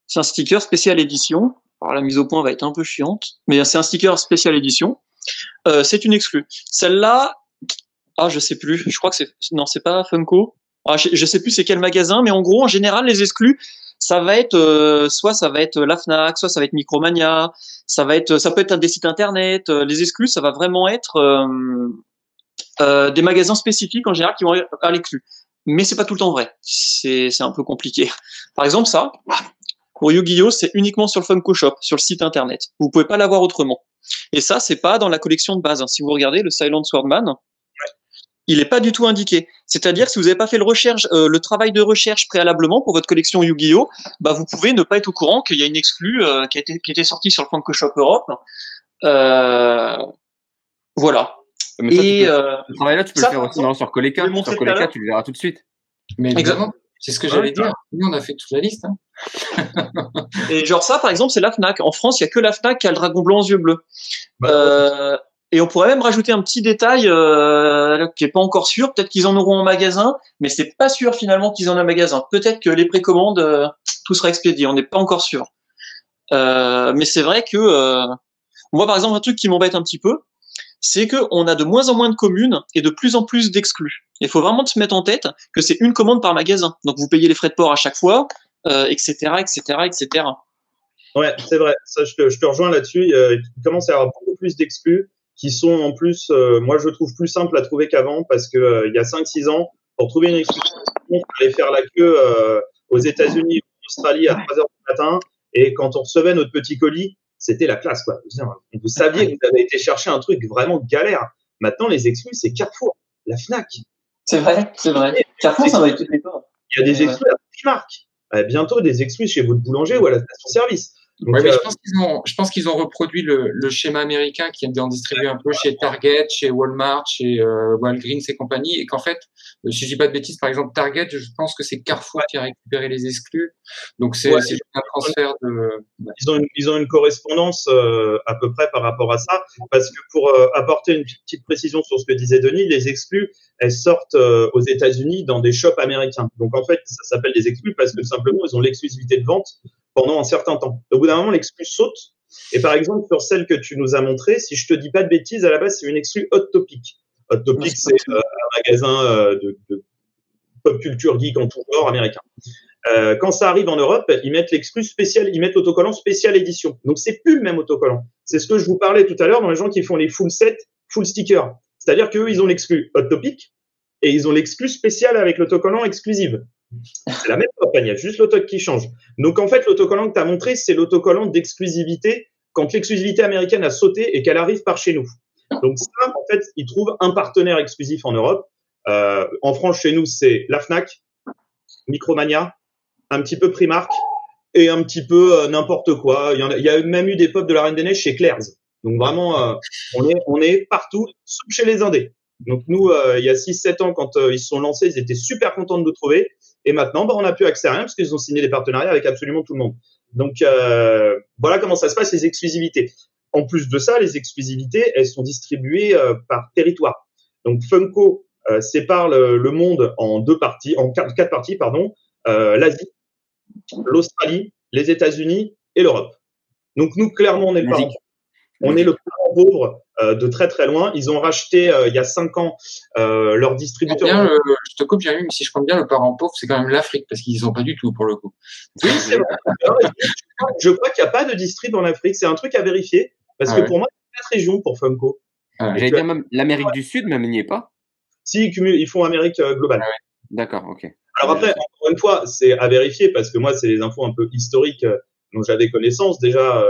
Speaker 3: c'est un sticker spécial édition. Alors la mise au point va être un peu chiante, mais c'est un sticker spécial édition. Euh, c'est une exclue. Celle-là, ah, je sais plus. Je crois que c'est non, c'est pas Funko. Ah, je, sais plus c'est quel magasin, mais en gros, en général, les exclus, ça va être euh, soit ça va être la Fnac, soit ça va être Micromania, ça ça peut être des sites internet. Euh, les exclus, ça va vraiment être des magasins spécifiques en général qui vont à l'exclu. Mais c'est pas tout le temps vrai. C'est c'est un peu compliqué. Par exemple, ça. Pour Yu-Gi-Oh, c'est uniquement sur le Funko Shop, sur le site internet. Vous pouvez pas l'avoir autrement. Et ça, c'est pas dans la collection de base. Hein. Si vous regardez le Silent Swordman, il n'est pas du tout indiqué. C'est-à-dire si vous n'avez pas fait le, recherche, euh, le travail de recherche préalablement pour votre collection Yu-Gi-Oh, bah vous pouvez ne pas être au courant qu'il y a une exclue euh, qui, a été, qui était sortie sur le Funko Shop Europe. Euh, voilà.
Speaker 1: Mais Et ce travail-là, tu peux le faire aussi sur Coleca. Sur Coleca, tu le verras tout de suite.
Speaker 4: Mais Exactement. C'est ce que j'allais dire. Nous, on a fait toute la liste. Hein.
Speaker 3: et genre ça, par exemple, c'est la Fnac. En France, il y a que la Fnac qui a le dragon blanc aux yeux bleus. Bah, euh, et on pourrait même rajouter un petit détail euh, qui est pas encore sûr. Peut-être qu'ils en auront en magasin, mais c'est pas sûr finalement qu'ils en aient en magasin. Peut-être que les précommandes, euh, tout sera expédié. On n'est pas encore sûr. Euh, mais c'est vrai que euh, moi, par exemple, un truc qui m'embête un petit peu, c'est qu'on a de moins en moins de communes et de plus en plus d'exclus. Il faut vraiment se mettre en tête que c'est une commande par magasin. Donc vous payez les frais de port à chaque fois, etc., etc., etc.
Speaker 2: Ouais, c'est vrai. Ça, je te rejoins là-dessus. Il commence à y avoir beaucoup plus d'exclus qui sont en plus, euh, moi je trouve plus simple à trouver qu'avant parce que euh, il y a 5-6 ans, pour trouver une exclus, il fallait faire la queue euh, aux États-Unis, en Australie à 3 heures du matin. Et quand on recevait notre petit colis, c'était la classe. Quoi. Vous saviez que vous avez été chercher un truc vraiment galère. Maintenant, les exclus, c'est Carrefour, la FNAC.
Speaker 3: C'est vrai, c'est vrai. Carrefour, ça va être
Speaker 2: Il y a des exclus à Primark. bientôt des exclus chez votre boulanger ou à la station-service.
Speaker 4: Mais je pense qu'ils ont, je pense qu'ils ont reproduit le, le, schéma américain qui est en distribué un peu chez Target, chez Walmart, chez euh, Walgreens et compagnie, et qu'en fait, euh, si je dis pas de bêtises, par exemple Target, je pense que c'est Carrefour qui a récupéré les exclus, donc c'est ouais, un transfert de.
Speaker 2: Ils ont une, ils ont une correspondance euh, à peu près par rapport à ça, parce que pour euh, apporter une petite précision sur ce que disait Denis, les exclus, elles sortent euh, aux États-Unis dans des shops américains. Donc en fait, ça s'appelle des exclus parce que simplement ils ont l'exclusivité de vente pendant un certain temps. Au bout d'un moment, l'exclu saute. Et par exemple, sur celle que tu nous as montrée, si je te dis pas de bêtises, à la base, c'est une exclue hot topic. Hot Topic, c'est un magasin de, de, pop culture geek en tout genre américain. quand ça arrive en Europe, ils mettent l'exclu spécial, ils mettent l'autocollant spécial édition. Donc c'est plus le même autocollant. C'est ce que je vous parlais tout à l'heure dans les gens qui font les full set, full sticker. C'est-à-dire qu'eux, ils ont l'exclu Hot Topic et ils ont l'exclu spécial avec l'autocollant exclusive. La même campagne, il y a juste l'autoc qui change. Donc en fait, l'autocollant que tu as montré, c'est l'autocollant d'exclusivité quand l'exclusivité américaine a sauté et qu'elle arrive par chez nous. Donc ça, en fait, ils trouvent un partenaire exclusif en Europe. Euh, en France, chez nous, c'est la Fnac, Micromania, un petit peu Primark et un petit peu euh, n'importe quoi. Il y, a, il y, a, même eu des pop de la Reine des Neiges chez Claire's. Donc vraiment, euh, on, est, on est partout, sauf chez les Indés. Donc nous, il y a 6-7 ans, quand ils se sont lancés, ils étaient super contents de nous trouver. Et maintenant, bah, on n'a plus accès à rien parce qu'ils ont signé des partenariats avec absolument tout le monde. Donc euh, voilà comment ça se passe les exclusivités. En plus de ça, les exclusivités, elles sont distribuées euh, par territoire. Donc Funko euh, sépare le, le, monde en deux parties, en quatre, quatre parties, pardon. Euh, L'Asie, l'Australie, les États-Unis et l'Europe. Donc nous, clairement, on est le parent, on est le parent pauvre euh, de très très loin. Ils ont racheté euh, il y a cinq ans euh, leur distributeur.
Speaker 4: Bien, je te coupe, Jérémy, mais si je compte bien, le parent pauvre, c'est quand même l'Afrique parce qu'ils n'ont pas du tout pour le coup.
Speaker 2: Oui, c'est vrai. je crois qu'il n'y a pas de distrib en Afrique. C'est un truc à vérifier parce que pour moi, c'est quatre régions pour Funko.
Speaker 1: Ah, J'allais dire même l'Amérique du Sud, même il n'y est pas.
Speaker 2: Si, ils, cumulent, ils font Amérique globale.
Speaker 1: Ah D'accord, ok.
Speaker 2: Alors après, encore une fois, c'est à vérifier parce que moi, c'est des infos un peu historiques dont j'avais connaissance. Déjà,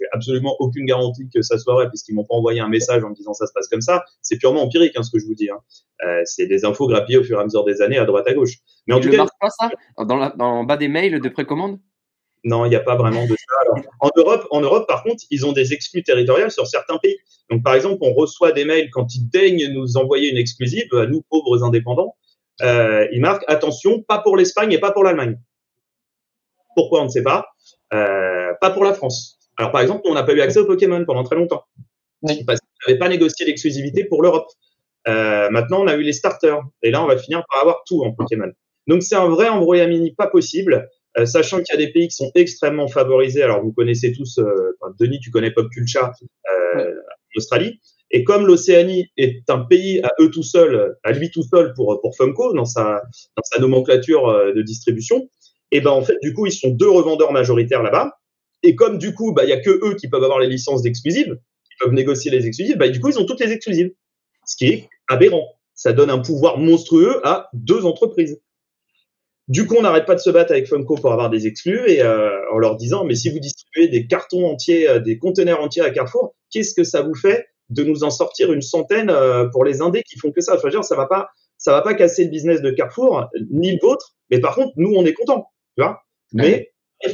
Speaker 2: j'ai absolument aucune garantie que ça soit vrai puisqu'ils m'ont pas envoyé un message en me disant ça se passe comme ça. C'est purement empirique hein, ce que je vous dis. Hein. Euh, c'est des infos grappillées au fur et à mesure des années à droite à gauche.
Speaker 1: Mais en tout cas, pas ça? Dans, la, dans le bas des mails de précommande?
Speaker 2: Non, il n'y a pas vraiment de ça. Alors, en Europe, en Europe, par contre, ils ont des exclus territoriales sur certains pays. Donc, par exemple, on reçoit des mails quand ils daignent nous envoyer une exclusive à nous pauvres indépendants. Euh, ils marquent attention, pas pour l'Espagne et pas pour l'Allemagne. Pourquoi on ne sait pas? Euh, pas pour la France. Alors, par exemple, on n'a pas eu accès aux Pokémon pendant très longtemps. Oui. Parce qu'on n'avait pas négocié l'exclusivité pour l'Europe. Euh, maintenant, on a eu les starters. Et là, on va finir par avoir tout en Pokémon. Donc, c'est un vrai embrouillamini pas possible, euh, sachant qu'il y a des pays qui sont extrêmement favorisés. Alors, vous connaissez tous, euh, enfin, Denis, tu connais Pop Culture euh, en Australie. Et comme l'Océanie est un pays à eux tout seuls, à lui tout seul pour, pour Funko, dans sa, dans sa nomenclature euh, de distribution, et ben en fait, du coup, ils sont deux revendeurs majoritaires là-bas. Et comme du coup, bah, il y a que eux qui peuvent avoir les licences d'exclusives, qui peuvent négocier les exclusives, bah, du coup, ils ont toutes les exclusives. Ce qui est aberrant. Ça donne un pouvoir monstrueux à deux entreprises. Du coup, on n'arrête pas de se battre avec Funko pour avoir des exclus et euh, en leur disant, mais si vous distribuez des cartons entiers, euh, des conteneurs entiers à Carrefour, qu'est-ce que ça vous fait de nous en sortir une centaine euh, pour les indés qui font que ça? Enfin, dire, ça va pas, ça va pas casser le business de Carrefour ni le vôtre, mais par contre, nous, on est contents, tu vois. Mais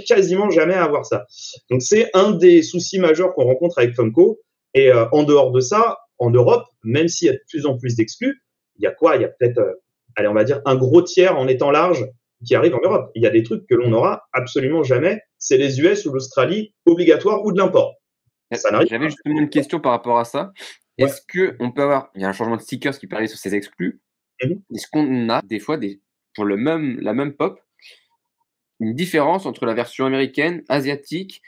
Speaker 2: quasiment jamais à avoir ça. Donc c'est un des soucis majeurs qu'on rencontre avec Funko. Et euh, en dehors de ça, en Europe, même s'il y a de plus en plus d'exclus, il y a quoi? Il y a peut-être, euh, allez, on va dire un gros tiers en étant large qui arrive en Europe. Il y a des trucs que l'on n'aura absolument jamais. C'est les US ou l'Australie, obligatoire ou de l'import.
Speaker 1: J'avais justement une question par rapport à ça. Ouais. Est-ce que on peut avoir, il y a un changement de stickers qui paraît sur ces exclus. Mm -hmm. Est-ce qu'on a des fois des, pour le même, la même pop, une différence entre la version américaine, asiatique,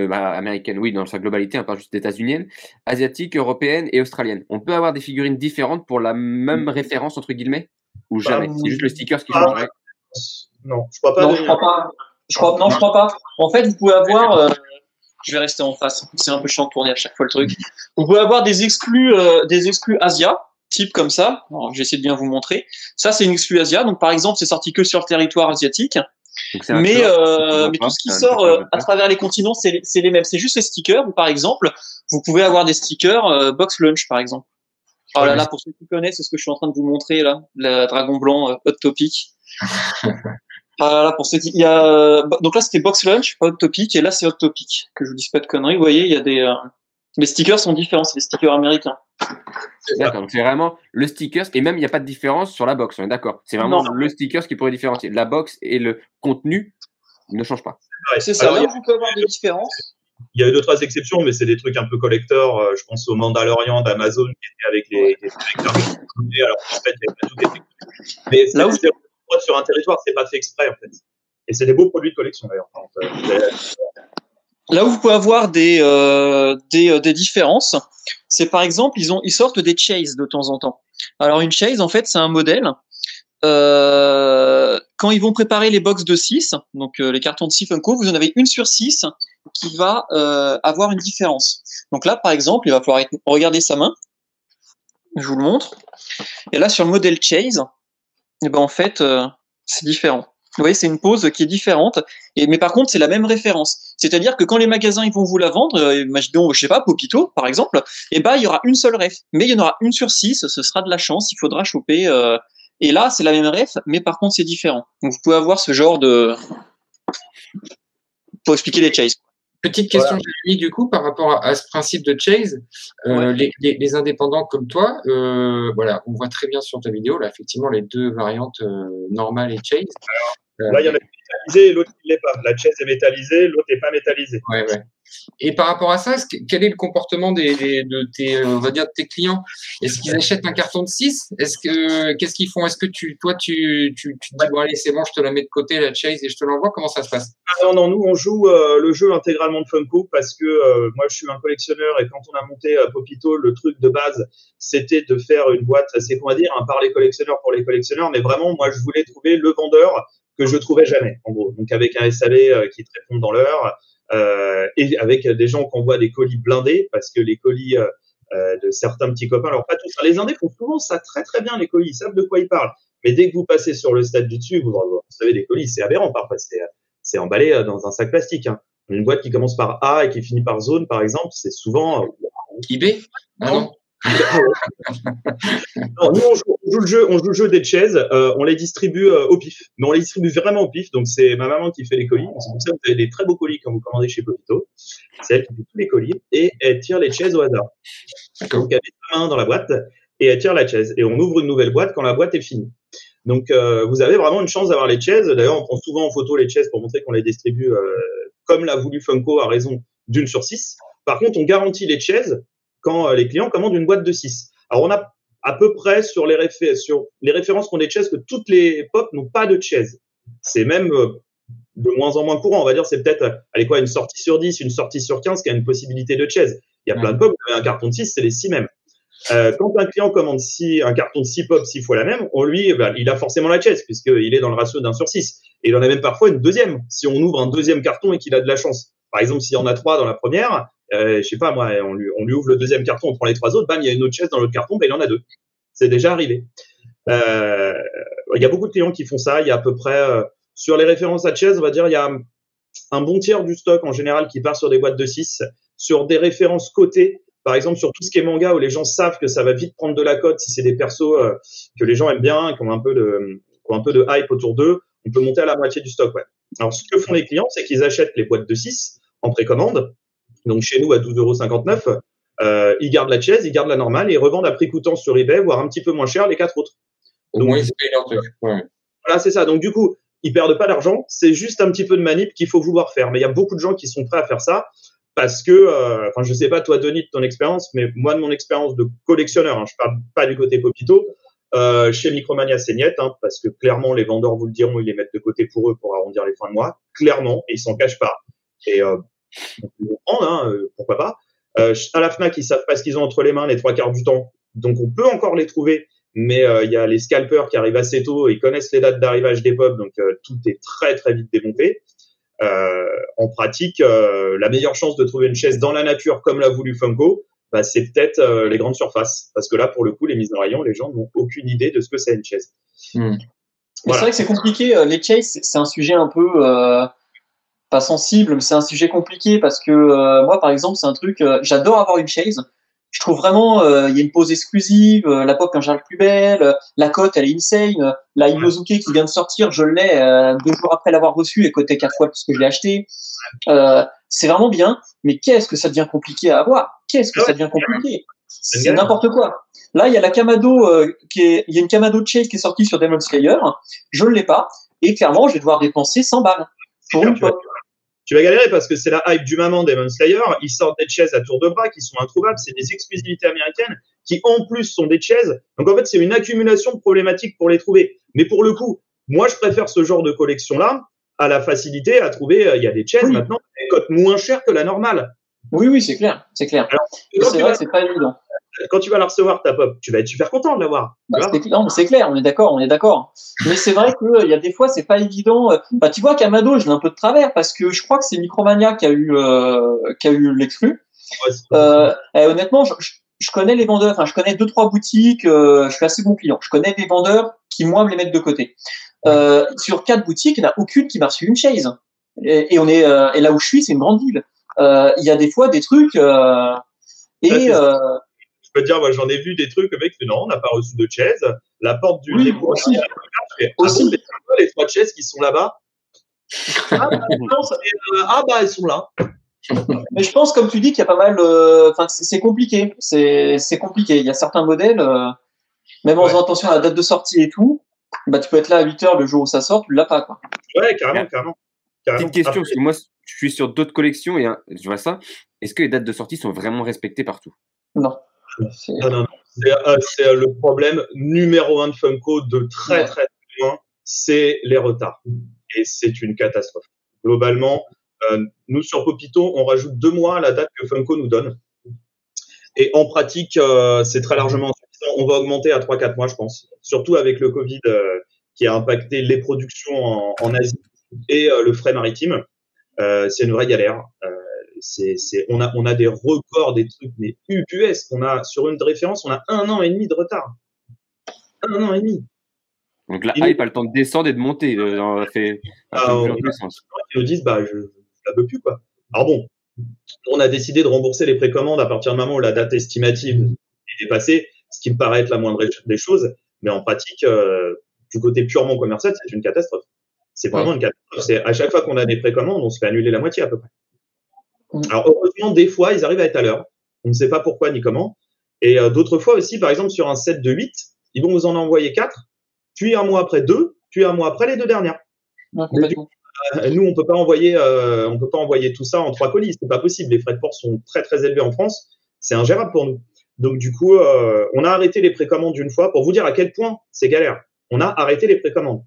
Speaker 1: euh, bah, américaine, oui, dans sa globalité, hein, pas juste états-unienne, asiatique, européenne et australienne. On peut avoir des figurines différentes pour la même référence, entre guillemets Ou jamais? Bah, C'est juste le sticker qui changerait?
Speaker 2: Non, je crois pas.
Speaker 3: Non, je crois pas. Je crois, non, je crois pas. En fait, vous pouvez avoir. Euh, je vais rester en face. C'est un peu chiant de tourner à chaque fois le truc. Vous pouvez avoir des exclus, euh, des exclus Asia, type comme ça. J'essaie de bien vous montrer. Ça, c'est une exclu Asia. Donc, par exemple, c'est sorti que sur le territoire asiatique. Mais, euh, mais tout ce qui sort euh, à travers les continents, c'est les mêmes. C'est juste les stickers. Par exemple, vous pouvez avoir des stickers euh, Box Lunch, par exemple. Oh là là, pour ceux qui connaissent, c'est ce que je suis en train de vous montrer là, le dragon blanc euh, Hot Topic. [laughs] ah là, pour ceux qui, il y a donc là c'était Box Lunch, Hot Topic, et là c'est Hot Topic. Que je vous dise pas de conneries. Vous voyez, il y a des les stickers sont différents, c'est des stickers américains.
Speaker 1: D'accord, c'est vraiment le sticker, et même il n'y a pas de différence sur la box, on est d'accord. C'est vraiment non. le sticker qui pourrait différencier. La box et le contenu ne changent pas.
Speaker 3: C'est ça, là où vous pouvez avoir des différences.
Speaker 2: Il y a eu deux, trois exceptions, mais c'est des trucs un peu collector. Je pense au Mandalorian d'Amazon qui était avec les, les alors en fait, il y a tout été. Mais là où sur un territoire, c'est pas fait exprès, en fait. Et c'est des beaux produits de collection, d'ailleurs.
Speaker 3: Là où vous pouvez avoir des, euh, des, euh, des, différences, c'est par exemple, ils, ont, ils sortent des chases de temps en temps. Alors une chase, en fait, c'est un modèle. Euh, quand ils vont préparer les box de 6, donc les cartons de 6 Funko, vous en avez une sur 6 qui va avoir une différence. Donc là, par exemple, il va falloir regarder sa main. Je vous le montre. Et là, sur le modèle chase, eh ben, en fait, c'est différent. Vous voyez, c'est une pose qui est différente. Et, mais par contre, c'est la même référence. C'est-à-dire que quand les magasins ils vont vous la vendre, euh, imaginons, je sais pas, Popito, par exemple, eh ben, il y aura une seule ref. Mais il y en aura une sur six, ce sera de la chance, il faudra choper. Euh, et là, c'est la même ref, mais par contre, c'est différent. Donc, vous pouvez avoir ce genre de. Pour expliquer les chases.
Speaker 4: Petite question, voilà. du coup, par rapport à, ce principe de chase, euh, ouais. les, les, indépendants comme toi, euh, voilà, on voit très bien sur ta vidéo, là, effectivement, les deux variantes euh, normales et chase.
Speaker 2: Là, il y en a une métallisée et l'autre ne l'est pas. La chase est métallisée, l'autre n'est pas métallisée.
Speaker 4: Ouais, ouais. Et par rapport à ça, que, quel est le comportement des, des, de tes, euh, on va dire, de tes clients? Est-ce qu'ils achètent un carton de 6 Est-ce que qu'est-ce qu'ils font? Est-ce que tu, toi, tu, tu, tu dis bon allez, c'est bon, je te la mets de côté la chase et je te l'envoie? Comment ça se passe?
Speaker 2: Ah Non, non, nous on joue euh, le jeu intégralement de Funko parce que euh, moi je suis un collectionneur et quand on a monté euh, Popito, le truc de base c'était de faire une boîte, c'est qu'on va dire un par les collectionneurs pour les collectionneurs, mais vraiment moi je voulais trouver le vendeur que je trouvais jamais en gros. Donc avec un SAV qui te répond dans l'heure euh, et avec des gens qui envoient des colis blindés parce que les colis euh, de certains petits copains, alors pas tous, les indés font souvent ça très très bien les colis, ils savent de quoi ils parlent. Mais dès que vous passez sur le stade du dessus, vous, vous savez des colis, c'est aberrant parfois, c'est emballé dans un sac plastique. Hein. Une boîte qui commence par A et qui finit par zone, par exemple, c'est souvent.
Speaker 4: eBay? Ah non
Speaker 2: nous, on joue, on joue, le jeu, on joue le jeu des chaises, euh, on les distribue euh, au pif. Mais on les distribue vraiment au pif. Donc, c'est ma maman qui fait les colis. C'est pour ça que vous avez des très beaux colis quand vous commandez chez Popito. C'est elle qui fait tous les colis et elle tire les chaises au hasard. Donc, elle met sa main dans la boîte et elle tire la chaise. Et on ouvre une nouvelle boîte quand la boîte est finie. Donc, euh, vous avez vraiment une chance d'avoir les chaises. D'ailleurs, on prend souvent en photo les chaises pour montrer qu'on les distribue comme l'a voulu Funko à raison d'une sur six. Par contre, on garantit les chaises quand les clients commandent une boîte de 6. Alors, on a à peu près sur les, réfé sur les références qu'on a de chaises que toutes les pop n'ont pas de chaises. C'est même euh, de moins en moins courant. On va dire, c'est peut-être, allez quoi, une sortie sur 10, une sortie sur 15 qui a une possibilité de chaise. Il y a plein de pop, vous avez un carton de 6, c'est les 6 mêmes. Euh, quand un client commande six, un carton de 6 pop 6 fois la même, on lui, bah, il a forcément la chaise puisqu'il est dans le ratio d'un sur 6. Et il en a même parfois une deuxième si on ouvre un deuxième carton et qu'il a de la chance. Par exemple, s'il y en a trois dans la première, euh, je sais pas moi, on lui, on lui, ouvre le deuxième carton, on prend les trois autres, bam, il y a une autre chaise dans l'autre carton, ben il en a deux. C'est déjà arrivé. Euh, il y a beaucoup de clients qui font ça. Il y a à peu près euh, sur les références à chaises, on va dire, il y a un bon tiers du stock en général qui part sur des boîtes de 6, sur des références cotées. Par exemple, sur tout ce qui est manga où les gens savent que ça va vite prendre de la cote si c'est des persos euh, que les gens aiment bien, qui ont un peu de, qui ont un peu de hype autour d'eux, on peut monter à la moitié du stock. Ouais. Alors, ce que font les clients, c'est qu'ils achètent les boîtes de 6 en précommande donc chez nous à 12,59 euros. Euh, ils gardent la chaise, ils gardent la normale et ils revendent à prix coûtant sur eBay, voire un petit peu moins cher les quatre autres.
Speaker 4: Au moins, ils payent leur truc. Ouais.
Speaker 2: Voilà, c'est ça. Donc, du coup, ils perdent pas d'argent. C'est juste un petit peu de manip qu'il faut vouloir faire. Mais il y a beaucoup de gens qui sont prêts à faire ça parce que, euh, enfin, je sais pas, toi, Denis, de ton expérience, mais moi, de mon expérience de collectionneur, hein, je parle pas du côté Popito, euh, chez Micromania, c'est niet, hein, parce que clairement, les vendeurs vous le diront, ils les mettent de côté pour eux pour arrondir les fins de mois. Clairement, et ils s'en cachent pas. Et euh, on hein, pourquoi pas. Euh, à la Fnac, ils savent pas ce qu'ils ont entre les mains les trois quarts du temps, donc on peut encore les trouver. Mais euh, il y a les scalpers qui arrivent assez tôt, ils connaissent les dates d'arrivage des pubs, donc euh, tout est très très vite démonté. en pratique, la meilleure chance de trouver une chaise dans la nature comme l'a voulu Funko, bah, c'est peut-être les grandes surfaces, parce que là, pour le coup, les mises en rayon, les gens n'ont aucune idée de ce que c'est une chaise.
Speaker 3: Mmh. Voilà. C'est vrai que c'est compliqué. Les chaises, c'est un sujet un peu pas sensible, mais c'est un sujet compliqué parce que euh, moi, par exemple, c'est un truc, euh, j'adore avoir une chaise. Je trouve vraiment, euh, il y a une pose exclusive, la pop un le plus belle, la cote, elle est insane. La Inozuke qui vient de sortir, je l'ai deux jours après l'avoir reçue et côté quatre fois parce que je l'ai acheté. c'est vraiment bien, mais qu'est-ce que ça devient compliqué à avoir? Qu'est-ce que ça devient compliqué? C'est n'importe quoi. Là, il y a la Kamado, qui est, il y a une Kamado Chase qui est sortie sur Demon Slayer. Je ne l'ai pas, et clairement, je vais devoir dépenser 100 balles pour une pop
Speaker 2: tu vas galérer parce que c'est la hype du maman Demon Slayer. Ils sortent des chaises à tour de bras qui sont introuvables. C'est des exclusivités américaines qui, en plus, sont des chaises. Donc, en fait, c'est une accumulation de problématiques pour les trouver. Mais pour le coup, moi, je préfère ce genre de collection-là à la facilité à trouver. Il y a des chaises oui. maintenant. cote moins cher que la normale.
Speaker 3: Oui, oui, c'est clair, c'est clair. C'est vrai que c'est pas évident.
Speaker 2: Quand tu vas la recevoir, ta pop, tu vas être super content de l'avoir.
Speaker 3: Bah, c'est clair, on est d'accord, on est d'accord. Mais c'est vrai qu'il y a des fois, c'est pas évident. Bah, tu vois qu'Amado, je l'ai un peu de travers parce que je crois que c'est Micromania qui a eu, euh, qui a eu l'exclu. euh, honnêtement, je, je, connais les vendeurs, enfin, je connais deux, trois boutiques, euh, je suis assez bon client. Je connais des vendeurs qui, moi, me les mettent de côté. Euh, sur quatre boutiques, il n'y en a aucune qui m'a reçu une chaise. Et, et on est, euh, et là où je suis, c'est une grande ville. Euh, il y a des fois des trucs, et,
Speaker 2: je peux te dire, moi, j'en ai vu des trucs, mec non, on n'a pas reçu de chaise. La porte du
Speaker 3: Oui,
Speaker 2: dépôt,
Speaker 3: aussi.
Speaker 2: fait, ah
Speaker 3: Aussi.
Speaker 2: bon, les trois chaises qui sont là-bas ah, bah, non, [laughs] ça- euh, ah, bah, elles sont là.
Speaker 3: Mais je pense, comme tu dis, qu'il y a pas mal. euh, Enfin, c'est c'est compliqué. C'est c'est compliqué. Il y a certains modèles, euh, même en
Speaker 2: Ouais.
Speaker 3: faisant attention à la date de sortie et tout, bah, tu peux être là à 8 heures le jour où ça sort, tu l'as pas, quoi.
Speaker 2: Ouais, carrément, carrément.
Speaker 1: Petite question, parce que moi, je suis sur d'autres collections et hein, je vois ça. Est-ce que les dates de sortie sont vraiment respectées partout?
Speaker 3: Non. C'est-
Speaker 2: Non, non, non. C'est euh, c'est, euh, le problème numéro un de Funko de très
Speaker 3: Ouais.
Speaker 2: très loin, c'est les retards. Et c'est une catastrophe. Globalement, euh, nous sur Popito, on rajoute deux mois à la date que Funko nous donne. Et en pratique, euh, c'est très largement suffisant. On va augmenter à 3-4 mois, je pense. Surtout avec le Covid euh, qui a impacté les productions en, en Asie et euh, le frais maritime. Euh, c'est une vraie galère. Euh, c'est, c'est, on a, on a des records, des trucs, mais UPS. On a, sur une référence, on a un an et demi de retard. Un an et demi.
Speaker 1: Donc la
Speaker 2: Il-
Speaker 1: hype a le temps de descendre et de monter. euh, fait un
Speaker 2: Ah, on-
Speaker 1: sens.
Speaker 2: Nous disent, bah, je, je la veux plus, quoi. Alors bon, on a décidé de rembourser les précommandes à partir du moment où la date estimative est dépassée, ce qui me paraît être la moindre des choses. Mais en pratique, euh, du côté purement commercial, c'est une catastrophe. C'est vraiment une catastrophe. C'est à chaque fois qu'on a des précommandes, on se fait annuler la moitié à peu près.
Speaker 3: Mm.
Speaker 2: Alors heureusement, des fois, ils arrivent à être à l'heure. On ne sait pas pourquoi ni comment. Et euh, d'autres fois aussi, par exemple, sur un set de 8, ils vont vous en envoyer 4, puis un mois après 2, puis un mois après les deux dernières.
Speaker 3: Ouais.
Speaker 2: Euh, Nous, on peut pas envoyer, euh, on peut pas envoyer tout ça en trois colis. C'est pas possible. Les frais de port sont très très élevés en France. C'est ingérable pour nous. Donc du coup, on a arrêté les précommandes une fois pour vous dire à quel point c'est galère. On a arrêté les précommandes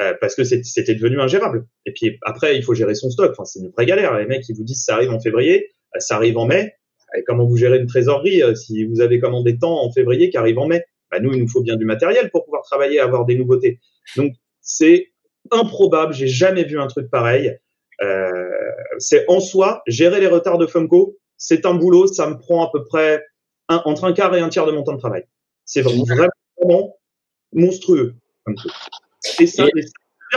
Speaker 2: euh, parce que c'était devenu ingérable. Et puis après, il faut gérer son stock. Enfin, c'est une vraie galère. Les mecs, ils vous disent ça arrive en février, euh, ça arrive en mai. Et comment vous gérez une trésorerie euh, si vous avez commandé tant en février qui arrive en mai? Bah, Nous, il nous faut bien du matériel pour pouvoir travailler, avoir des nouveautés. Donc c'est improbable. J'ai jamais vu un truc pareil. C'est en soi gérer les retards de Funko. C'est un boulot. Ça me prend à peu près entre un quart et un tiers de mon temps de travail. C'est vraiment, monstrueux. Et ça,
Speaker 4: Et-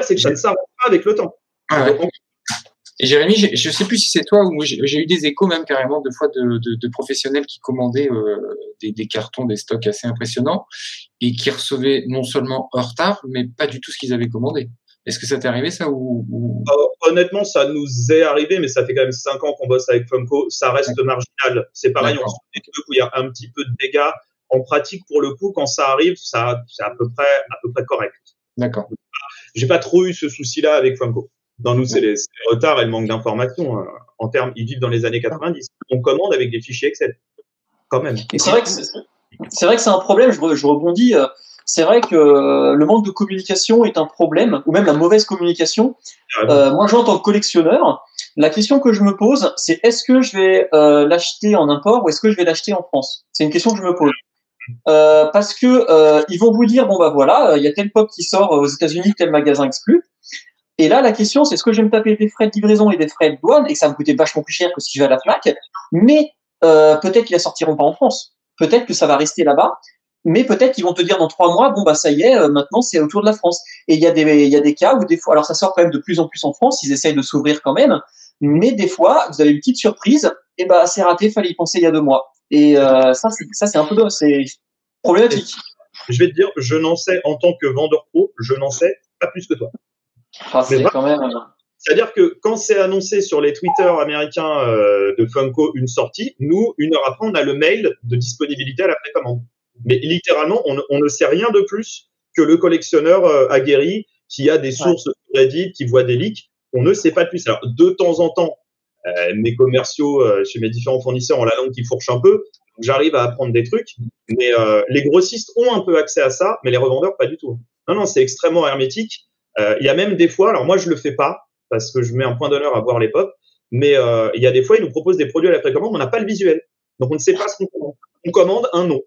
Speaker 2: c'est que ça ne s'arrête pas avec le temps.
Speaker 4: Ah ouais. Et Jérémy, je sais plus si c'est toi ou j'ai j'ai eu des échos même carrément de fois de, de, de professionnels qui commandaient euh, des, des cartons, des stocks assez impressionnants et qui recevaient non seulement en retard, mais pas du tout ce qu'ils avaient commandé. Est-ce que ça t'est arrivé ça ou, ou-
Speaker 2: Euh, honnêtement, ça nous est arrivé, mais ça fait quand même cinq ans qu'on bosse avec Funko. Ça reste marginal. C'est pareil, on se des trucs où il y a un petit peu de dégâts. En pratique, pour le coup, quand ça arrive, ça, c'est à peu près, à peu près correct.
Speaker 4: D'accord.
Speaker 2: J'ai pas trop eu ce souci-là avec Funko. Dans nous, c'est les, les retards et le manque d'informations. euh, En termes, ils vivent dans les années 90. On commande avec des fichiers Excel. Quand même.
Speaker 3: C'est vrai que c'est c'est vrai que c'est un problème. Je, re- je rebondis. euh, C'est vrai que euh, le manque de communication est un problème, ou même la mauvaise communication. Euh, moi, je, en tant que collectionneur, la question que je me pose, c'est est-ce que je vais euh, l'acheter en import ou est-ce que je vais l'acheter en France? C'est une question que je me pose. Euh, parce que euh, ils vont vous dire bon bah voilà, euh, il y a tel pop qui sort aux États-Unis, tel magasin exclu. Et là, la question, c'est est-ce que je vais me taper des frais de livraison et des frais de douane? Et que ça va me coûter vachement plus cher que si je vais à la Fnac. Mais peut-être qu'ils la sortiront pas en France. Peut-être que ça va rester là-bas. Mais peut-être qu'ils vont te dire dans trois mois, bon bah ça y est, maintenant c'est autour de la France. Et il y a des il y a des cas où des fois, alors ça sort quand même de plus en plus en France, ils essayent de s'ouvrir quand même. Mais des fois, vous avez une petite surprise, et bah c'est raté, fallait y penser il y a deux mois. Et euh, ça c'est ça c'est un peu c'est problématique.
Speaker 2: Je vais te dire, je n'en sais, en tant que vendeur pro, je n'en sais pas plus que toi.
Speaker 3: Enfin, c'est quand même. euh,
Speaker 2: C'est-à-dire que quand c'est annoncé sur les Twitter américains euh, de Funko une sortie, nous, une heure après, on a le mail de disponibilité à la précommande. Mais littéralement, on, ne- on ne sait rien de plus que le collectionneur euh, aguerri qui a des sources Reddit, qui voit des leaks. On ne sait pas de plus. Alors, de temps en temps, euh, mes commerciaux euh, chez mes différents fournisseurs ont la langue qui fourche un peu. J'arrive à apprendre des trucs. Mais euh, les grossistes ont un peu accès à ça, mais les revendeurs, pas du tout. Non, non, c'est extrêmement hermétique. Il y a même des fois, alors moi, je le fais pas parce que je mets un point d'honneur à voir les pop. mais il y a des fois, ils nous proposent des produits à la précommande, on n'a pas le visuel. Donc, on ne sait pas ce qu'on commande. On commande un nom.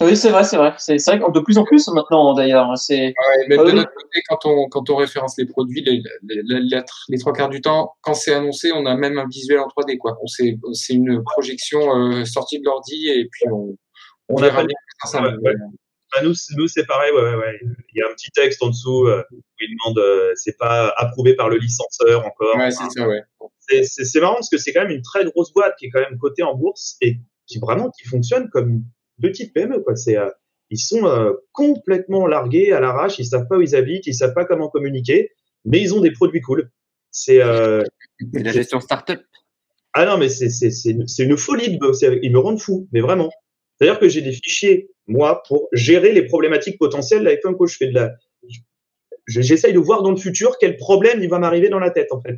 Speaker 3: Oui, c'est vrai, c'est vrai. C'est vrai que de plus en plus maintenant, d'ailleurs. C'est.
Speaker 4: Ouais, même de notre côté, quand on, quand on référence les produits, les, les, les, les trois quarts du temps, quand c'est annoncé, on a même un visuel en 3D, quoi. On c'est, c'est une projection euh, sortie de l'ordi et puis on, on,
Speaker 2: On
Speaker 4: verra
Speaker 2: a
Speaker 4: bien ça.
Speaker 2: ouais, ouais. Bah, nous, c'est- nous c'est pareil. Ouais, ouais, ouais. Il y a un petit texte en dessous euh, où il demande euh, c'est pas approuvé par le licenceur encore.
Speaker 4: Ouais, c'est ça, ouais.
Speaker 2: c'est, c'est, c'est marrant parce que c'est quand même une très grosse boîte qui est quand même cotée en bourse et qui vraiment qui fonctionne comme une petite PME quoi. C'est euh, ils sont euh, complètement largués à l'arrache, ils savent pas où ils habitent, ils savent pas comment communiquer, mais ils ont des produits cool. C'est euh,
Speaker 1: la gestion startup.
Speaker 2: ah non mais c'est c'est c'est une, c'est une folie. Ils me rendent fou, mais vraiment. C'est-à-dire que j'ai des fichiers moi pour gérer les problématiques potentielles avec Funko. Je fais de la je- J'essaye de voir dans le futur quel problème il va m'arriver dans la tête, en fait.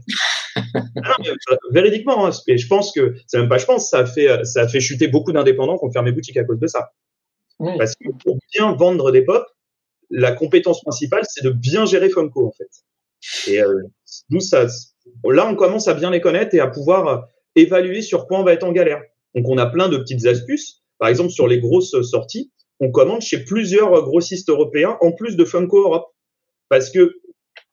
Speaker 2: Non, euh, véridiquement, hein, je pense que, c'est même pas je pense, ça a fait, euh, ça a fait chuter beaucoup d'indépendants qui ont fermé boutique à cause de ça.
Speaker 3: Oui.
Speaker 2: Parce que pour bien vendre des pop, la compétence principale, c'est de bien gérer Funko, en fait. Et euh, nous, ça, là, on commence à bien les connaître et à pouvoir euh, évaluer sur quoi on va être en galère. Donc, on a plein de petites astuces. Par exemple, sur les grosses sorties, on commande chez plusieurs grossistes européens en plus de Funko Europe. Parce que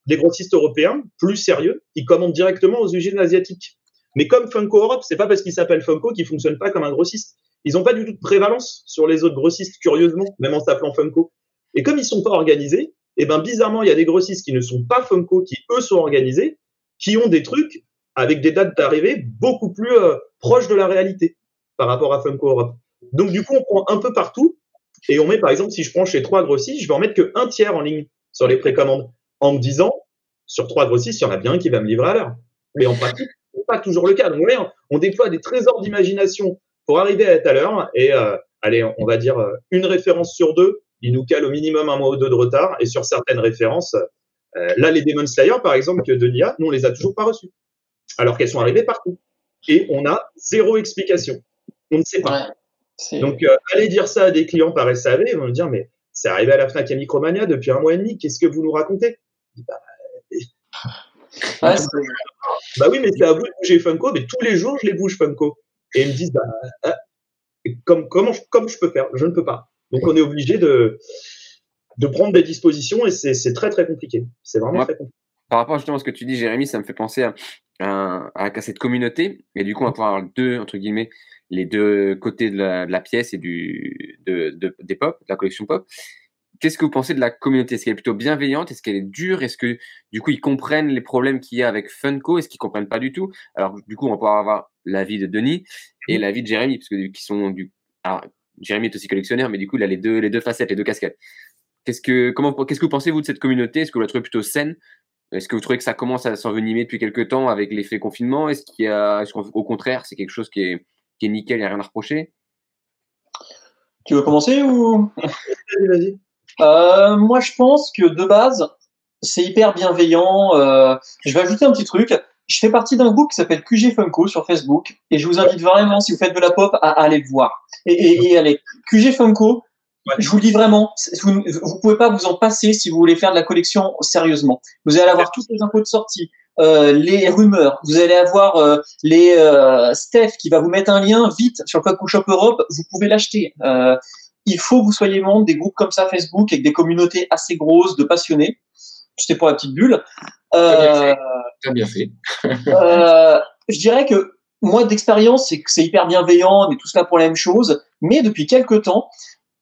Speaker 2: les grossistes européens, plus sérieux, ils commandent directement aux usines asiatiques. Mais comme Funko Europe, c'est pas parce qu'il s'appelle Funko qu'il fonctionne pas comme un grossiste. Ils ont pas du tout de prévalence sur les autres grossistes, curieusement, même en s'appelant Funko. Et comme ils sont pas organisés, et ben bizarrement, il y a des grossistes qui ne sont pas Funko, qui eux sont organisés, qui ont des trucs avec des dates d'arrivée beaucoup plus euh, proches de la réalité par rapport à Funko Europe. Donc du coup, on prend un peu partout et on met par exemple, si je prends chez trois grossistes, je vais en mettre que un tiers en ligne sur les précommandes en me disant sur trois grossistes, il y en a bien un qui va me livrer à l'heure. Mais en pratique, c'est pas toujours le cas. Donc, voyez, on déploie des trésors d'imagination pour arriver à être à l'heure et euh, allez, on va dire euh, une référence sur deux, il nous cale au minimum un mois ou deux de retard et sur certaines références, euh, là les Demon Slayer par exemple que Denis a, nous on les a toujours pas reçues, alors qu'elles sont arrivées partout et on a zéro explication. On ne sait pas.
Speaker 3: Ouais.
Speaker 2: Donc, euh, allez dire ça à des clients par SAV, ils vont me dire, mais c'est arrivé à la FNAC et Micromania depuis un mois et demi, qu'est-ce que vous nous racontez? Bah,
Speaker 3: ouais, c'est-
Speaker 2: bah oui, mais c'est à vous de bouger Funko, mais tous les jours, je les bouge Funko. Et ils me disent, bah, ah, et comme, comment, je- comme je peux faire? Je ne peux pas. Donc, on est obligé de, de prendre des dispositions et c'est c'est très, très compliqué. C'est vraiment
Speaker 1: Ouais.
Speaker 2: très compliqué.
Speaker 1: Par rapport justement à ce que tu dis, Jérémy, ça me fait penser à, à, à cette communauté. Et du coup, on va pouvoir avoir deux, entre guillemets, les deux côtés de la, de la pièce et du, de, de- des pop, de la collection pop. Qu'est-ce que vous pensez de la communauté? Est-ce qu'elle est plutôt bienveillante? Est-ce qu'elle est dure? Est-ce que du coup ils comprennent les problèmes qu'il y a avec Funko? Est-ce qu'ils comprennent pas du tout? Alors du coup on va pouvoir avoir l'avis de Denis et l'avis de Jérémy parce que qui sont du alors Jérémy est aussi collectionneur mais du coup il a les deux les deux facettes les deux casquettes. Qu'est-ce que comment qu'est-ce que vous pensez vous de cette communauté? Est-ce que vous la trouvez plutôt saine? Est-ce que vous trouvez que ça commence à s'envenimer depuis quelques temps avec l'effet confinement? Est-ce qu'il y a est-ce qu'au contraire c'est quelque chose qui est qui est nickel, il n'y a rien à reprocher?
Speaker 3: Tu veux commencer ou? [laughs]
Speaker 2: Vas-y, vas-y.
Speaker 3: Euh, Moi, je pense que de base, c'est hyper bienveillant. Euh, je vais ajouter un petit truc. Je fais partie d'un groupe qui s'appelle QG Funko sur Facebook et je vous invite vraiment, si vous faites de la pop, à, aller le voir. Et, et, et allez, QG Funko,
Speaker 2: Ouais.
Speaker 3: je vous le dis vraiment, vous ne pouvez pas vous en passer si vous voulez faire de la collection sérieusement. Vous allez avoir toutes les infos de sortie, euh, les rumeurs, vous allez avoir euh, les euh, Steph qui va vous mettre un lien vite sur Funko Shop Europe, vous pouvez l'acheter. Il faut que vous soyez membre des groupes comme ça Facebook avec des communautés assez grosses de passionnés. C'était pour la petite bulle. Euh,
Speaker 4: T'as bien fait. [laughs]
Speaker 3: euh, je dirais que moi d'expérience, c'est que c'est hyper bienveillant, on est tous là pour la même chose. Mais depuis quelques temps,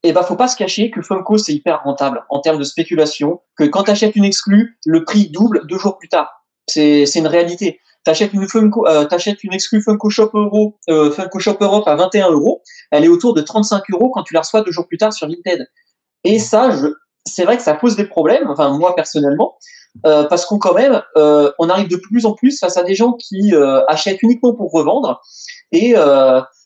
Speaker 3: eh ben, faut pas se cacher que Funko c'est hyper rentable en termes de spéculation. Que quand tu achètes une exclue, le prix double deux jours plus tard. C'est c'est une réalité. T'achètes une Funko, euh, t'achètes une exclue Funko Shop Euro, euh, Funko Shop Europe à 21 euros. Elle est autour de 35 euros quand tu la reçois deux jours plus tard sur Vinted. Et ça, je, c'est vrai que ça pose des problèmes. Enfin, moi personnellement, euh, parce qu'on quand même, on arrive de plus en plus face à des gens qui achètent uniquement pour revendre. Et,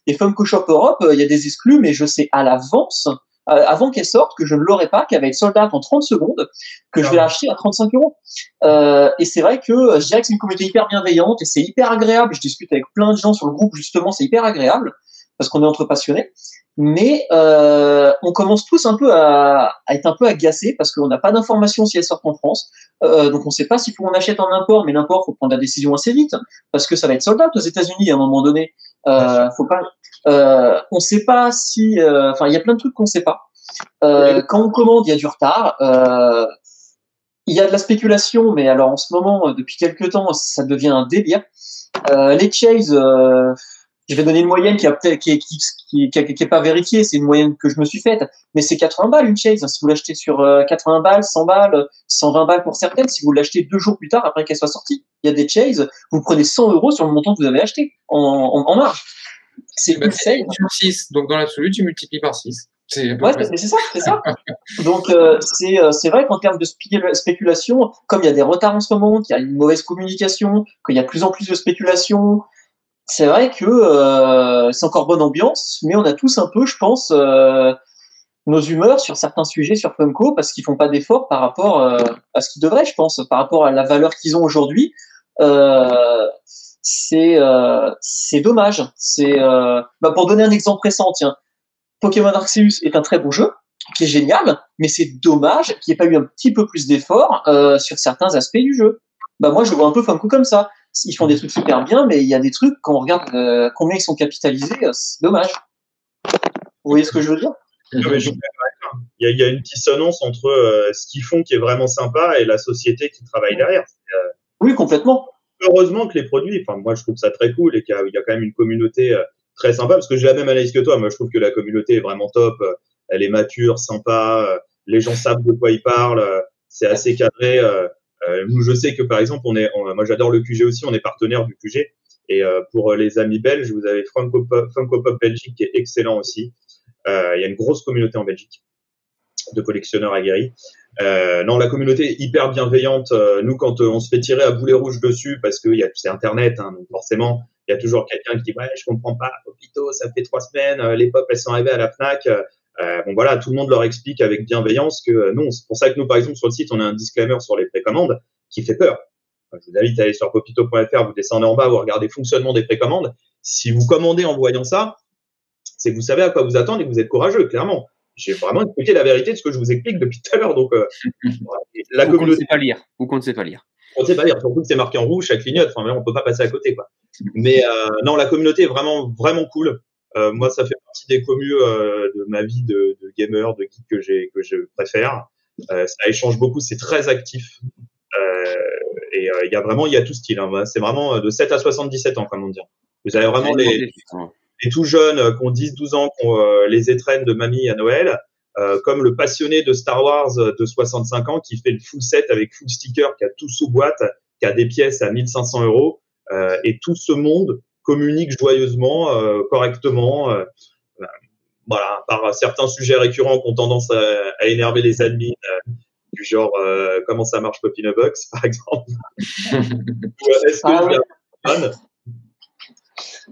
Speaker 3: et Funko Shop Europe, il y a des exclus, mais je sais à l'avance, euh, avant qu'elle sorte, que je ne l'aurai pas, qu'elle va être sold out en 30 secondes, que je vais l'acheter à 35 euros. Euh, et c'est vrai que euh, je dirais que c'est une communauté hyper bienveillante et c'est hyper agréable. Je discute avec plein de gens sur le groupe, justement, c'est hyper agréable parce qu'on est entre passionnés. mais euh, on commence tous un peu à, à être un peu agacés parce qu'on n'a pas d'informations si elles sortent en France. Euh, donc on ne sait pas s'il faut qu'on achète en import, mais l'import faut prendre la décision assez vite parce que ça va être sold out aux États-Unis à un moment donné. Euh, faut pas. Euh, on sait pas si. euh, Enfin, il y a plein de trucs qu'on sait pas. Euh, quand on commande, il y a du retard. Euh, il y a de la spéculation, mais alors en ce moment, euh, depuis quelques temps, ça devient un délire. Euh, les chase, euh, je vais donner une moyenne qui a qui, est- qui, qui, qui, qui est pas vérifiée, c'est une moyenne que je me suis faite, mais c'est 80 balles une chase. Si vous l'achetez sur euh, 80 balles, 100 balles, 120 balles pour certaines, si vous l'achetez deux jours plus tard après qu'elle soit sortie, il y a des chases, vous prenez 100 euros sur le montant que vous avez acheté en, en, en marge. C'est
Speaker 4: Bah, c'est
Speaker 3: insane.
Speaker 4: sur 6. Donc, dans l'absolu, tu multiplies par 6. C'est
Speaker 3: Ouais, c'est ça, c'est ça. [laughs] Donc euh, c'est euh, c'est vrai qu'en termes de spé- spéculation, comme il y a des retards en ce moment, qu'il y a une mauvaise communication, qu'il y a de plus en plus de spéculation, c'est vrai que euh, c'est encore bonne ambiance, mais on a tous un peu, je pense, euh, nos humeurs sur certains sujets sur Funko parce qu'ils font pas d'efforts par rapport euh, à ce qu'ils devraient, je pense, par rapport à la valeur qu'ils ont aujourd'hui. C'est dommage. C'est bah, pour donner un exemple récent, tiens. Pokémon Arceus est un très bon jeu, qui est génial, mais c'est dommage qu'il n'y ait pas eu un petit peu plus d'efforts sur certains aspects du jeu. Bah moi, je le vois un peu Funko comme ça. Ils font des trucs super bien, mais il y a des trucs, quand on regarde euh, combien ils sont capitalisés, euh, c'est dommage. Vous voyez ce que je veux dire?
Speaker 2: Non, mais je il, y a, il y a une dissonance entre euh, ce qu'ils font qui est vraiment sympa et la société qui travaille derrière.
Speaker 3: Oui, complètement.
Speaker 2: Heureusement que les produits, enfin moi je trouve ça très cool et qu'il y, a- il y a quand même une communauté très sympa parce que j'ai la même analyse que toi. Moi je trouve que la communauté est vraiment top. Elle est mature, sympa. Les gens savent de quoi ils parlent. C'est assez cadré. Euh, je sais que par exemple moi j'adore le QG aussi. On est partenaire du QG. Et euh, pour les amis belges, vous avez Funko Pop, Belgique qui est excellent aussi. Euh, Il y a une grosse communauté en Belgique de collectionneurs aguerris. Euh, non, la communauté est hyper bienveillante. Nous, quand on se fait tirer à boulet rouge dessus, parce que y a- c'est Internet, hein, donc forcément, il y a toujours quelqu'un qui dit ouais, je comprends pas, Popito, ça fait trois semaines, les pop elles sont arrivées à la Fnac. Euh, bon voilà, tout le monde leur explique avec bienveillance que euh, non. C'est pour ça que nous, par exemple, sur le site, on a un disclaimer sur les précommandes qui fait peur. Euh, Je vous invite à aller sur popito.fr, vous descendez en bas, vous regardez fonctionnement des précommandes. Si vous commandez en voyant ça, c'est que vous savez à quoi vous attendre et que vous êtes courageux, clairement. J'ai vraiment expliqué la vérité de ce que je vous explique depuis tout à l'heure. Donc, euh, [laughs] la
Speaker 1: Ou qu'on ne
Speaker 2: communauté,
Speaker 1: sait pas lire. Ou qu'on ne sait pas lire.
Speaker 2: on ne sait pas dire, surtout que c'est marqué en rouge, ça clignote. Enfin, on peut pas passer à côté, quoi. Mais euh, non, la communauté est vraiment, vraiment cool. Euh, moi, ça fait partie des communes euh, de ma vie de, de gamer, de geek que j'ai, que je préfère. Euh, ça échange beaucoup, c'est très actif. Et il y a vraiment, il y a tout style. Hein. C'est vraiment de 7 à 77 ans, comme on dit. Vous avez vraiment les, les tout jeunes qui ont 10, 12 ans, qui ont les étrennes de mamie à Noël, comme le passionné de Star Wars de 65 ans qui fait le full set avec full sticker, qui a tout sous boîte, qui a des pièces à 1500 euros, et tout ce monde communique joyeusement, euh, correctement. euh, euh, voilà, par certains sujets récurrents qui ont tendance à, à énerver les admins, du genre euh, comment ça marche Pop in a Box, [laughs] par exemple. [laughs] Ou, Est-ce que
Speaker 3: Ah ouais.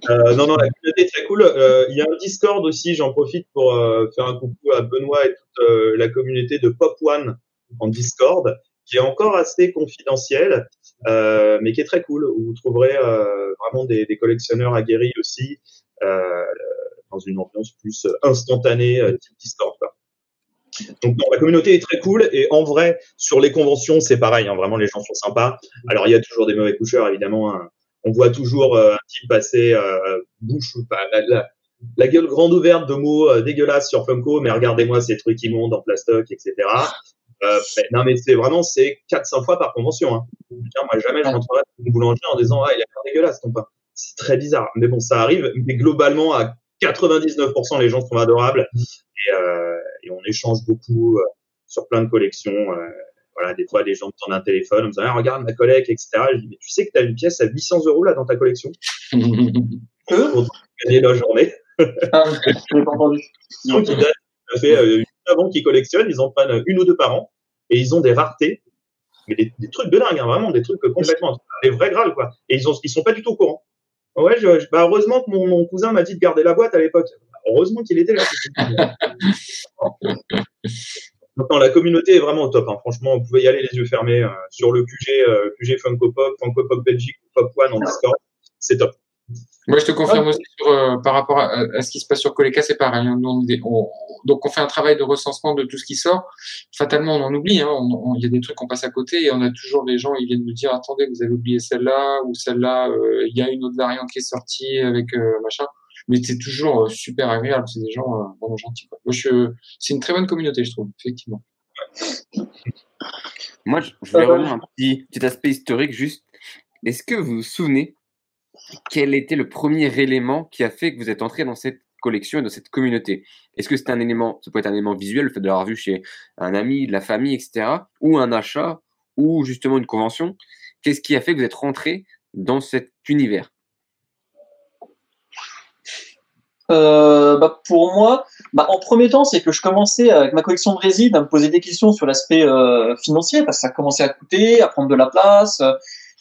Speaker 2: euh, non, non, la communauté est très cool. Euh, il y a un Discord aussi, j'en profite pour faire un coucou à Benoît et toute la communauté de Pop One en Discord, qui est encore assez confidentielle, euh, mais qui est très cool, où vous trouverez euh, vraiment des, des collectionneurs aguerris aussi, euh, dans une ambiance plus instantanée, euh, type Discord. Donc non, la communauté est très cool et en vrai sur les conventions c'est pareil, hein, vraiment les gens sont sympas. Alors il y a toujours des mauvais coucheurs évidemment. hein. On voit toujours euh, un type passer euh, bouche enfin, la, la, la gueule grande ouverte de mots euh, dégueulasses sur Funko, mais regardez-moi ces trucs immondes en plastoc, etc. Euh, mais- non mais c'est vraiment c'est 4-5 fois par convention. Hein. Je veux dire, moi jamais je rentrerai dans une boulangerie en disant ah il a l'air dégueulasse ton pain. C'est très bizarre, mais bon ça arrive. Mais globalement à 99% les gens sont adorables et, euh, et on échange beaucoup euh, sur plein de collections. euh, voilà, des fois, les gens me tendent un téléphone, en me disant, ah, regarde ma collègue, etc. Je dis, mais tu sais que tu as une pièce à 800 euros là dans ta collection? [laughs] Pour gagner la journée.
Speaker 3: ah, Je l'ai pas entendu.
Speaker 2: Donc, ils datent, ça fait euh, 8 ans qu'ils collectionnent, ils en prennent une ou deux par an et ils ont des raretés, mais des, des trucs de dingue, hein, vraiment, des trucs complètement, des vrais grâles, quoi. Et ils, ont, ils sont pas du tout au courant. Ouais, je, je- bah, heureusement que mon, mon cousin m'a dit de garder la boîte à l'époque. Heureusement qu'il était là. [laughs] Maintenant, la communauté est vraiment au top. hein. Franchement, vous pouvez y aller les yeux fermés euh, sur le QG, euh, QG Funko Pop, Funko Pop Belgique, Pop One en Discord. C'est top.
Speaker 4: Moi, je te confirme aussi sur, euh, par rapport à, ce qui se passe sur Coleca, c'est pareil. Hein. donc, on fait un travail de recensement de tout ce qui sort. Fatalement, on en oublie. Hein. Il y a des trucs qu'on passe à côté et on a toujours des gens, ils viennent nous dire, attendez, vous avez oublié celle-là ou celle-là. Euh, il y a une autre variante qui est sortie avec euh, machin. Mais c'est toujours super agréable. C'est des gens vraiment gentils. Quoi. Moi, je, c'est une très bonne communauté, je trouve, effectivement.
Speaker 1: Moi, je, je vais revenir un petit, petit aspect historique juste. Est-ce que vous vous souvenez quel était le premier élément qui a fait que vous êtes entré dans cette collection et dans cette communauté? Est-ce que c'est un élément, ça peut être un élément visuel, le fait de l'avoir vu chez un ami, de la famille, etc., ou un achat, ou justement une convention? Qu'est-ce qui a fait que vous êtes rentré dans cet univers?
Speaker 3: Euh, bah, pour moi, bah, en premier temps, c'est que je commençais avec ma collection de résine à me poser des questions sur l'aspect euh, financier parce que ça commençait à coûter, à prendre de la place.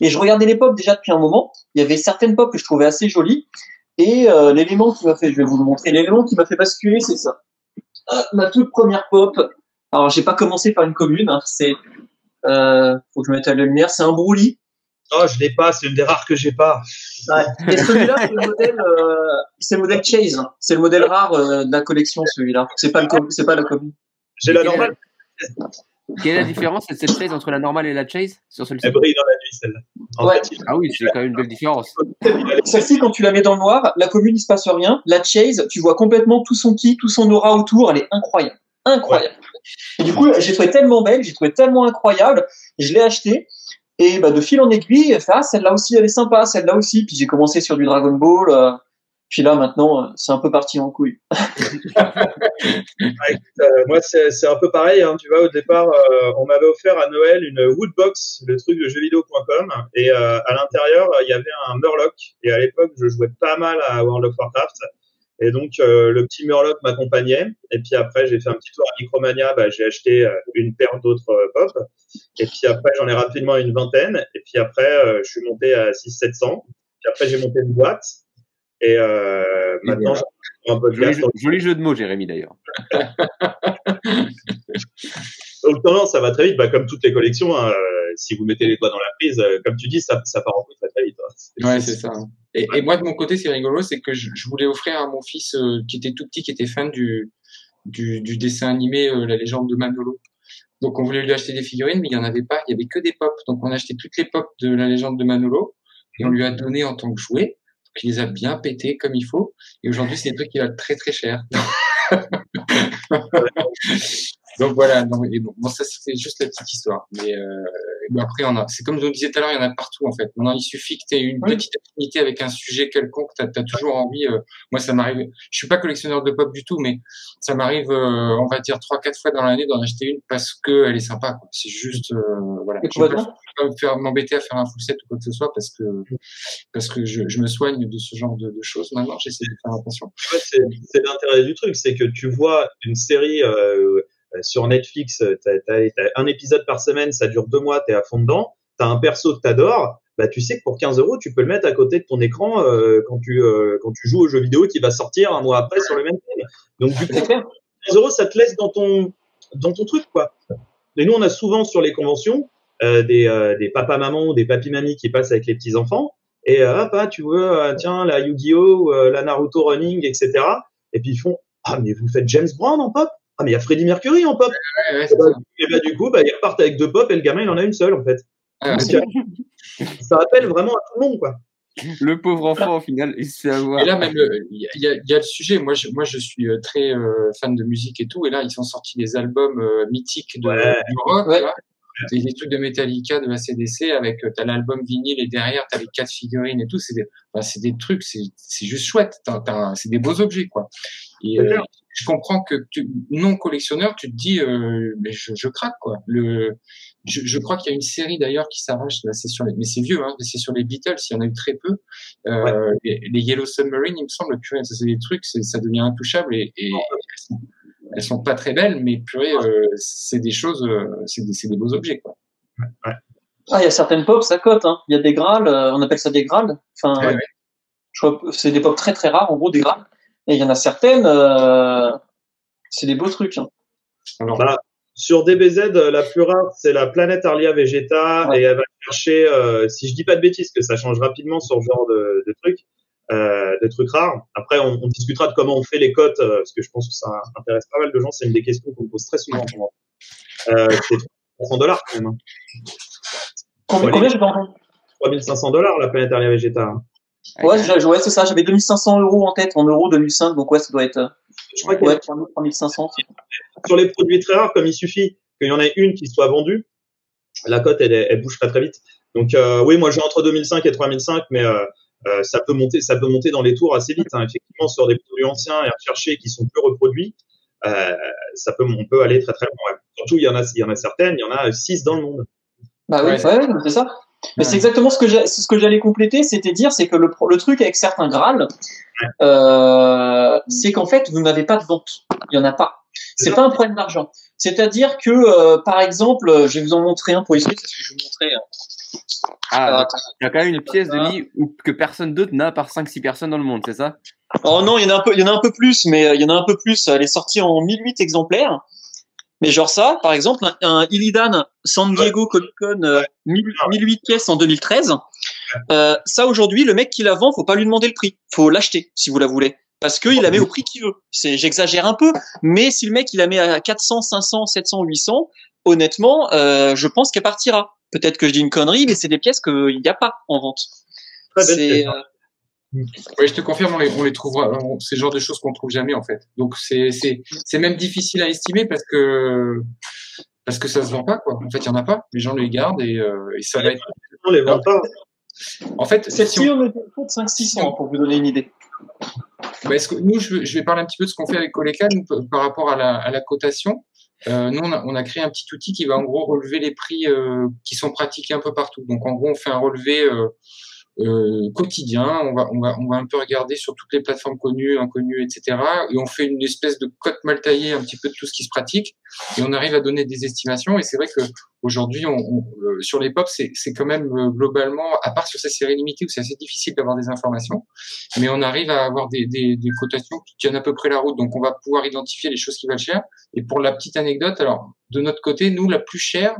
Speaker 3: Et je regardais les pop déjà depuis un moment. Il y avait certaines pop que je trouvais assez jolies. Et euh, l'élément qui m'a fait, je vais vous le montrer, l'élément qui m'a fait basculer, c'est ça. Ah, ma toute première pop. Alors, j'ai pas commencé par une commune. Hein, c'est, euh, faut que je mette à la lumière. C'est un Brouli.
Speaker 2: Oh, je l'ai pas. C'est une des rares que j'ai pas.
Speaker 3: Ouais. Et celui-là, c'est le modèle, euh, c'est le modèle Chase. C'est le modèle rare de la collection, celui-là. C'est pas le, c'est pas la commune.
Speaker 2: J'ai la normale.
Speaker 1: Quelle est la différence de cette chase entre la normale et la chase sur
Speaker 2: celui-ci Elle brille dans la nuit, celle-là.
Speaker 3: Ouais.
Speaker 1: ah oui, c'est quand même une belle différence.
Speaker 3: Celle-ci, quand tu la mets dans le noir, la commune, il se passe rien. La chase, tu vois complètement tout son ki, tout son aura autour. Elle est incroyable. Incroyable. Et du coup, j'ai trouvé tellement belle, j'ai trouvé tellement incroyable. Je l'ai acheté. Et bah, de fil en aiguille, ah, celle-là aussi, elle est sympa, celle-là aussi. Puis j'ai commencé sur du Dragon Ball. Euh, puis là, maintenant, euh, c'est un peu parti en couille. [laughs]
Speaker 2: Euh, moi, c'est un peu pareil. Hein. Tu vois, au départ, euh, on m'avait offert à Noël une Woodbox, le truc de jeuxvideo.com. Et à l'intérieur, il y avait un Murloc. Et à l'époque, je jouais pas mal à World of Warcraft. Et donc, le petit Murloc m'accompagnait. Et puis après, j'ai fait un petit tour à Micromania. Bah, j'ai acheté une paire d'autres pop. Et puis après, j'en ai rapidement une vingtaine. Et puis après, je suis monté à 600-700. Puis après, j'ai monté une boîte. Et euh, maintenant,
Speaker 1: j'ai un podcast. Joli, joli, jeu de mots, Jérémy, d'ailleurs. [laughs]
Speaker 2: Donc, non, ça va très vite. Bah, comme toutes les collections, hein, euh, si vous mettez les doigts dans la prise, euh, comme tu dis, ça, ça part en couille très, très vite.
Speaker 4: Hein. Ouais, c'est ça. Et, et, moi, de mon côté, c'est rigolo, c'est que je, je, voulais offrir à mon fils euh, qui était tout petit, qui était fan du, du, du dessin animé La légende de Manolo. Donc, on voulait lui acheter des figurines, mais il n'y en avait pas. Il y avait que des pop. Donc, on a acheté toutes les pop de La légende de Manolo et on lui a donné en tant que jouet qui les a bien pétés comme il faut. Et aujourd'hui, c'est des trucs qui valent très très cher. [laughs] Donc voilà, non, et bon, ça c'était juste la petite histoire. Mais euh, après, on a, c'est comme je vous disais tout à l'heure, il y en a partout en fait. Maintenant, il suffit que tu aies une petite affinité avec un sujet quelconque, tu as, toujours envie. Euh, moi, ça m'arrive. Je suis pas collectionneur de pop du tout, mais ça m'arrive, euh, on va dire trois, quatre fois dans l'année d'en acheter une parce que elle est sympa. C'est juste, euh, voilà. Je vais pas, faire m'embêter à faire un full set ou quoi que ce soit parce que parce que je, je me soigne de ce genre de, de choses. Maintenant, j'essaie de faire attention.
Speaker 2: c'est l'intérêt du truc, c'est que tu vois une série. Euh, sur Netflix, euh, tu as, un épisode par semaine, ça dure deux mois, tu es à fond dedans, tu as un perso que tu adores, bah, tu sais que pour 15 euros, tu peux le mettre à côté de ton écran euh, quand, tu, quand tu joues au jeu vidéo qui va sortir un mois après sur le même thème. Donc, du coup, 15 euros, ça te laisse dans ton, dans ton truc, quoi. Et nous, on a souvent sur les conventions des, des papas-mamans ou des papis-mamies qui passent avec les petits-enfants. Et hop, ah, tu vois, tiens, la Yu-Gi-Oh!, la Naruto Running, etc. Et puis ils font Ah, mais vous faites James Brown en pop? Ah, mais il y a Freddie Mercury en pop. et, bah, du coup, bah, ils repartent avec deux pop et le gamin, il en a une seule, en fait. ça appelle vraiment à tout le monde, quoi.
Speaker 1: Le pauvre enfant, au final, il se fait avoir.
Speaker 4: Et là, même, euh, il y, a, y, a le sujet. Moi, je, moi, je suis euh, très euh, fan de musique et tout. Et là, ils ont sorti des albums mythiques de, du rock. Ouais. Des, trucs de Metallica, de ACDC, avec t'as l'album vinyle et derrière t'as les quatre figurines et tout. C'est des, c'est des trucs, c'est juste chouette. C'est des beaux objets, quoi. Et, je comprends que tu, non collectionneur, tu te dis, euh, mais je, je, craque quoi. Le, je, je crois qu'il y a une série d'ailleurs qui s'arrache. Là, c'est sur les, mais c'est vieux, hein, c'est sur les Beatles. Il y en a eu très peu. Euh, les, Yellow Submarine, il me semble. Ça c'est des trucs, ça devient intouchable et, et elles, sont, pas très belles, mais purée, euh, c'est des choses, euh, c'est des, des, beaux objets quoi.
Speaker 3: Ouais. Ah, il y a certaines pop, ça cote. Hein. Il y a des grâles, euh, on appelle ça des. Enfin, crois c'est des pop très très rares, en gros des grâles. Et il y en a certaines, euh, c'est des beaux trucs. Hein.
Speaker 2: Bah, sur DBZ, la plus rare, c'est la planète Arlia Vegeta, et elle va chercher, euh, si je dis pas de bêtises, que ça change rapidement sur ce genre de, de truc, euh, de trucs rares. Après, on, on, discutera de comment on fait les cotes, euh, parce que je pense que ça intéresse pas mal de gens. C'est une des questions qu'on me pose très souvent. Euh, c'est 300 dollars quand même. Hein.
Speaker 3: Combien, combien j'ai
Speaker 2: 3500 dollars la planète Aria Vegeta.
Speaker 3: Ouais, ouais c'est ça. J'avais 2500 euros en tête en euros 2005, donc ouais, ça doit être. Je crois ouais, 3500.
Speaker 2: Sur les produits très rares, comme il suffit qu'il y en ait une qui soit vendue, la cote elle, elle bouge pas très vite. Donc euh, oui, moi j'ai entre 2005 et 3005, mais euh, ça peut monter, ça peut monter dans les tours assez vite. Hein. Effectivement, sur des produits anciens et recherchés qui sont plus reproduits, euh, ça peut, on peut aller très très loin. Surtout, il y en a, il y en a certaines, il y en a six dans le monde.
Speaker 3: Bah oui, ouais, c'est ça. Mais c'est exactement ce que j'ai, ce que j'allais compléter, c'était dire, c'est que le, le truc avec certains Graal, euh, c'est qu'en fait, vous n'avez pas de vente. Il y en a pas. C'est pas un problème d'argent. C'est-à-dire que, euh, par exemple, je vais vous en montrer un pour essayer, parce que je vais vous montrer.
Speaker 1: Ah, il y a quand même une pièce de lit que personne d'autre n'a par 5-6 personnes dans le monde, c'est ça?
Speaker 3: Oh non, il y en a un peu, il y en a un peu plus, mais euh, il y en a un peu plus. Elle est sortie en 1008 exemplaires. Mais genre ça, par exemple, un, Illidan San Diego Comic Con 1008 pièces en 2013. Euh, ça aujourd'hui, le mec qui la vend, faut pas lui demander le prix, faut l'acheter si vous la voulez, parce qu'il la met au prix qu'il veut. C'est, j'exagère un peu, mais si le mec il la met à 400, 500, 700, 800, honnêtement, euh, je pense qu'elle partira. Peut-être que je dis une connerie, mais c'est des pièces qu'il n'y a pas en vente.
Speaker 4: C'est, euh, Oui, je te confirme, on les, on les trouvera. C'est le genre de choses qu'on trouve jamais en fait. Donc c'est c'est c'est même difficile à estimer parce que parce que ça se vend pas quoi. En fait, il y en a pas. Les gens les gardent et, euh, et ça va être.
Speaker 2: On les vend pas.
Speaker 3: En fait, celle-ci si on... est de 5 600 pour vous donner une idée.
Speaker 4: Bah, que nous, je, je, vais parler un petit peu de ce qu'on fait avec Coleca par rapport à la, à la cotation. Euh, nous, on a, on créé un petit outil qui va en gros relever les prix euh, qui sont pratiqués un peu partout. Donc, en gros, on fait un relevé euh, quotidien. On va, on, va, on va un peu regarder sur toutes les plateformes connues, inconnues, etc. Et on fait une espèce de cote mal taillée un petit peu de tout ce qui se pratique. Et on arrive à donner des estimations. Et c'est vrai que aujourd'hui, on, on, euh, sur les pop, c'est quand même euh, globalement, à part sur ces séries limitées où c'est assez difficile d'avoir des informations, mais on arrive à avoir des, des, des, cotations qui tiennent à peu près la route. Donc on va pouvoir identifier les choses qui valent cher. Et pour la petite anecdote, alors de notre côté, nous, la plus chère,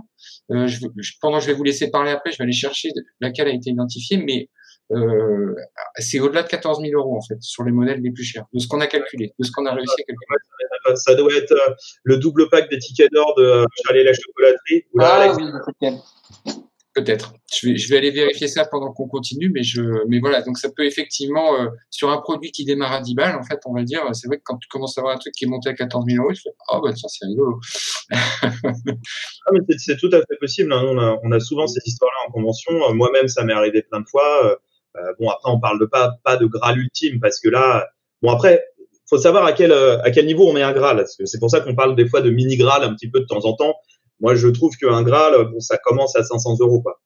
Speaker 4: euh, je, je, pendant je vais vous laisser parler après, je vais aller chercher laquelle a été identifiée, mais euh, c'est au-delà de 14 000 euros en fait sur les modèles les plus chers, de ce qu'on a calculé, de ce qu'on a réussi à calculer.
Speaker 2: Ça doit être euh, le double pack des tickets d'or de Chalet la chocolaterie.
Speaker 3: Ou ah, oui,
Speaker 4: Peut-être. Je vais, aller vérifier ça pendant qu'on continue, mais voilà. Donc ça peut effectivement euh, sur un produit qui démarre à 10 balles, en fait, on va dire, c'est vrai que quand tu commences à avoir un truc qui est monté à 14 000 euros, tu fais oh bah tiens c'est rigolo. [laughs]
Speaker 2: ah c'est tout à fait possible. Hein. On, a, souvent ces histoires-là en convention. Moi-même, ça m'est arrivé plein de fois. Euh, bon après, on parle pas de Graal ultime parce que là, bon après, faut savoir à quel niveau on met un Graal. C'est pour ça qu'on parle des fois de mini Graal un petit peu de temps en temps. Moi, je trouve qu'un Graal, bon, ça commence à 500 euros, quoi.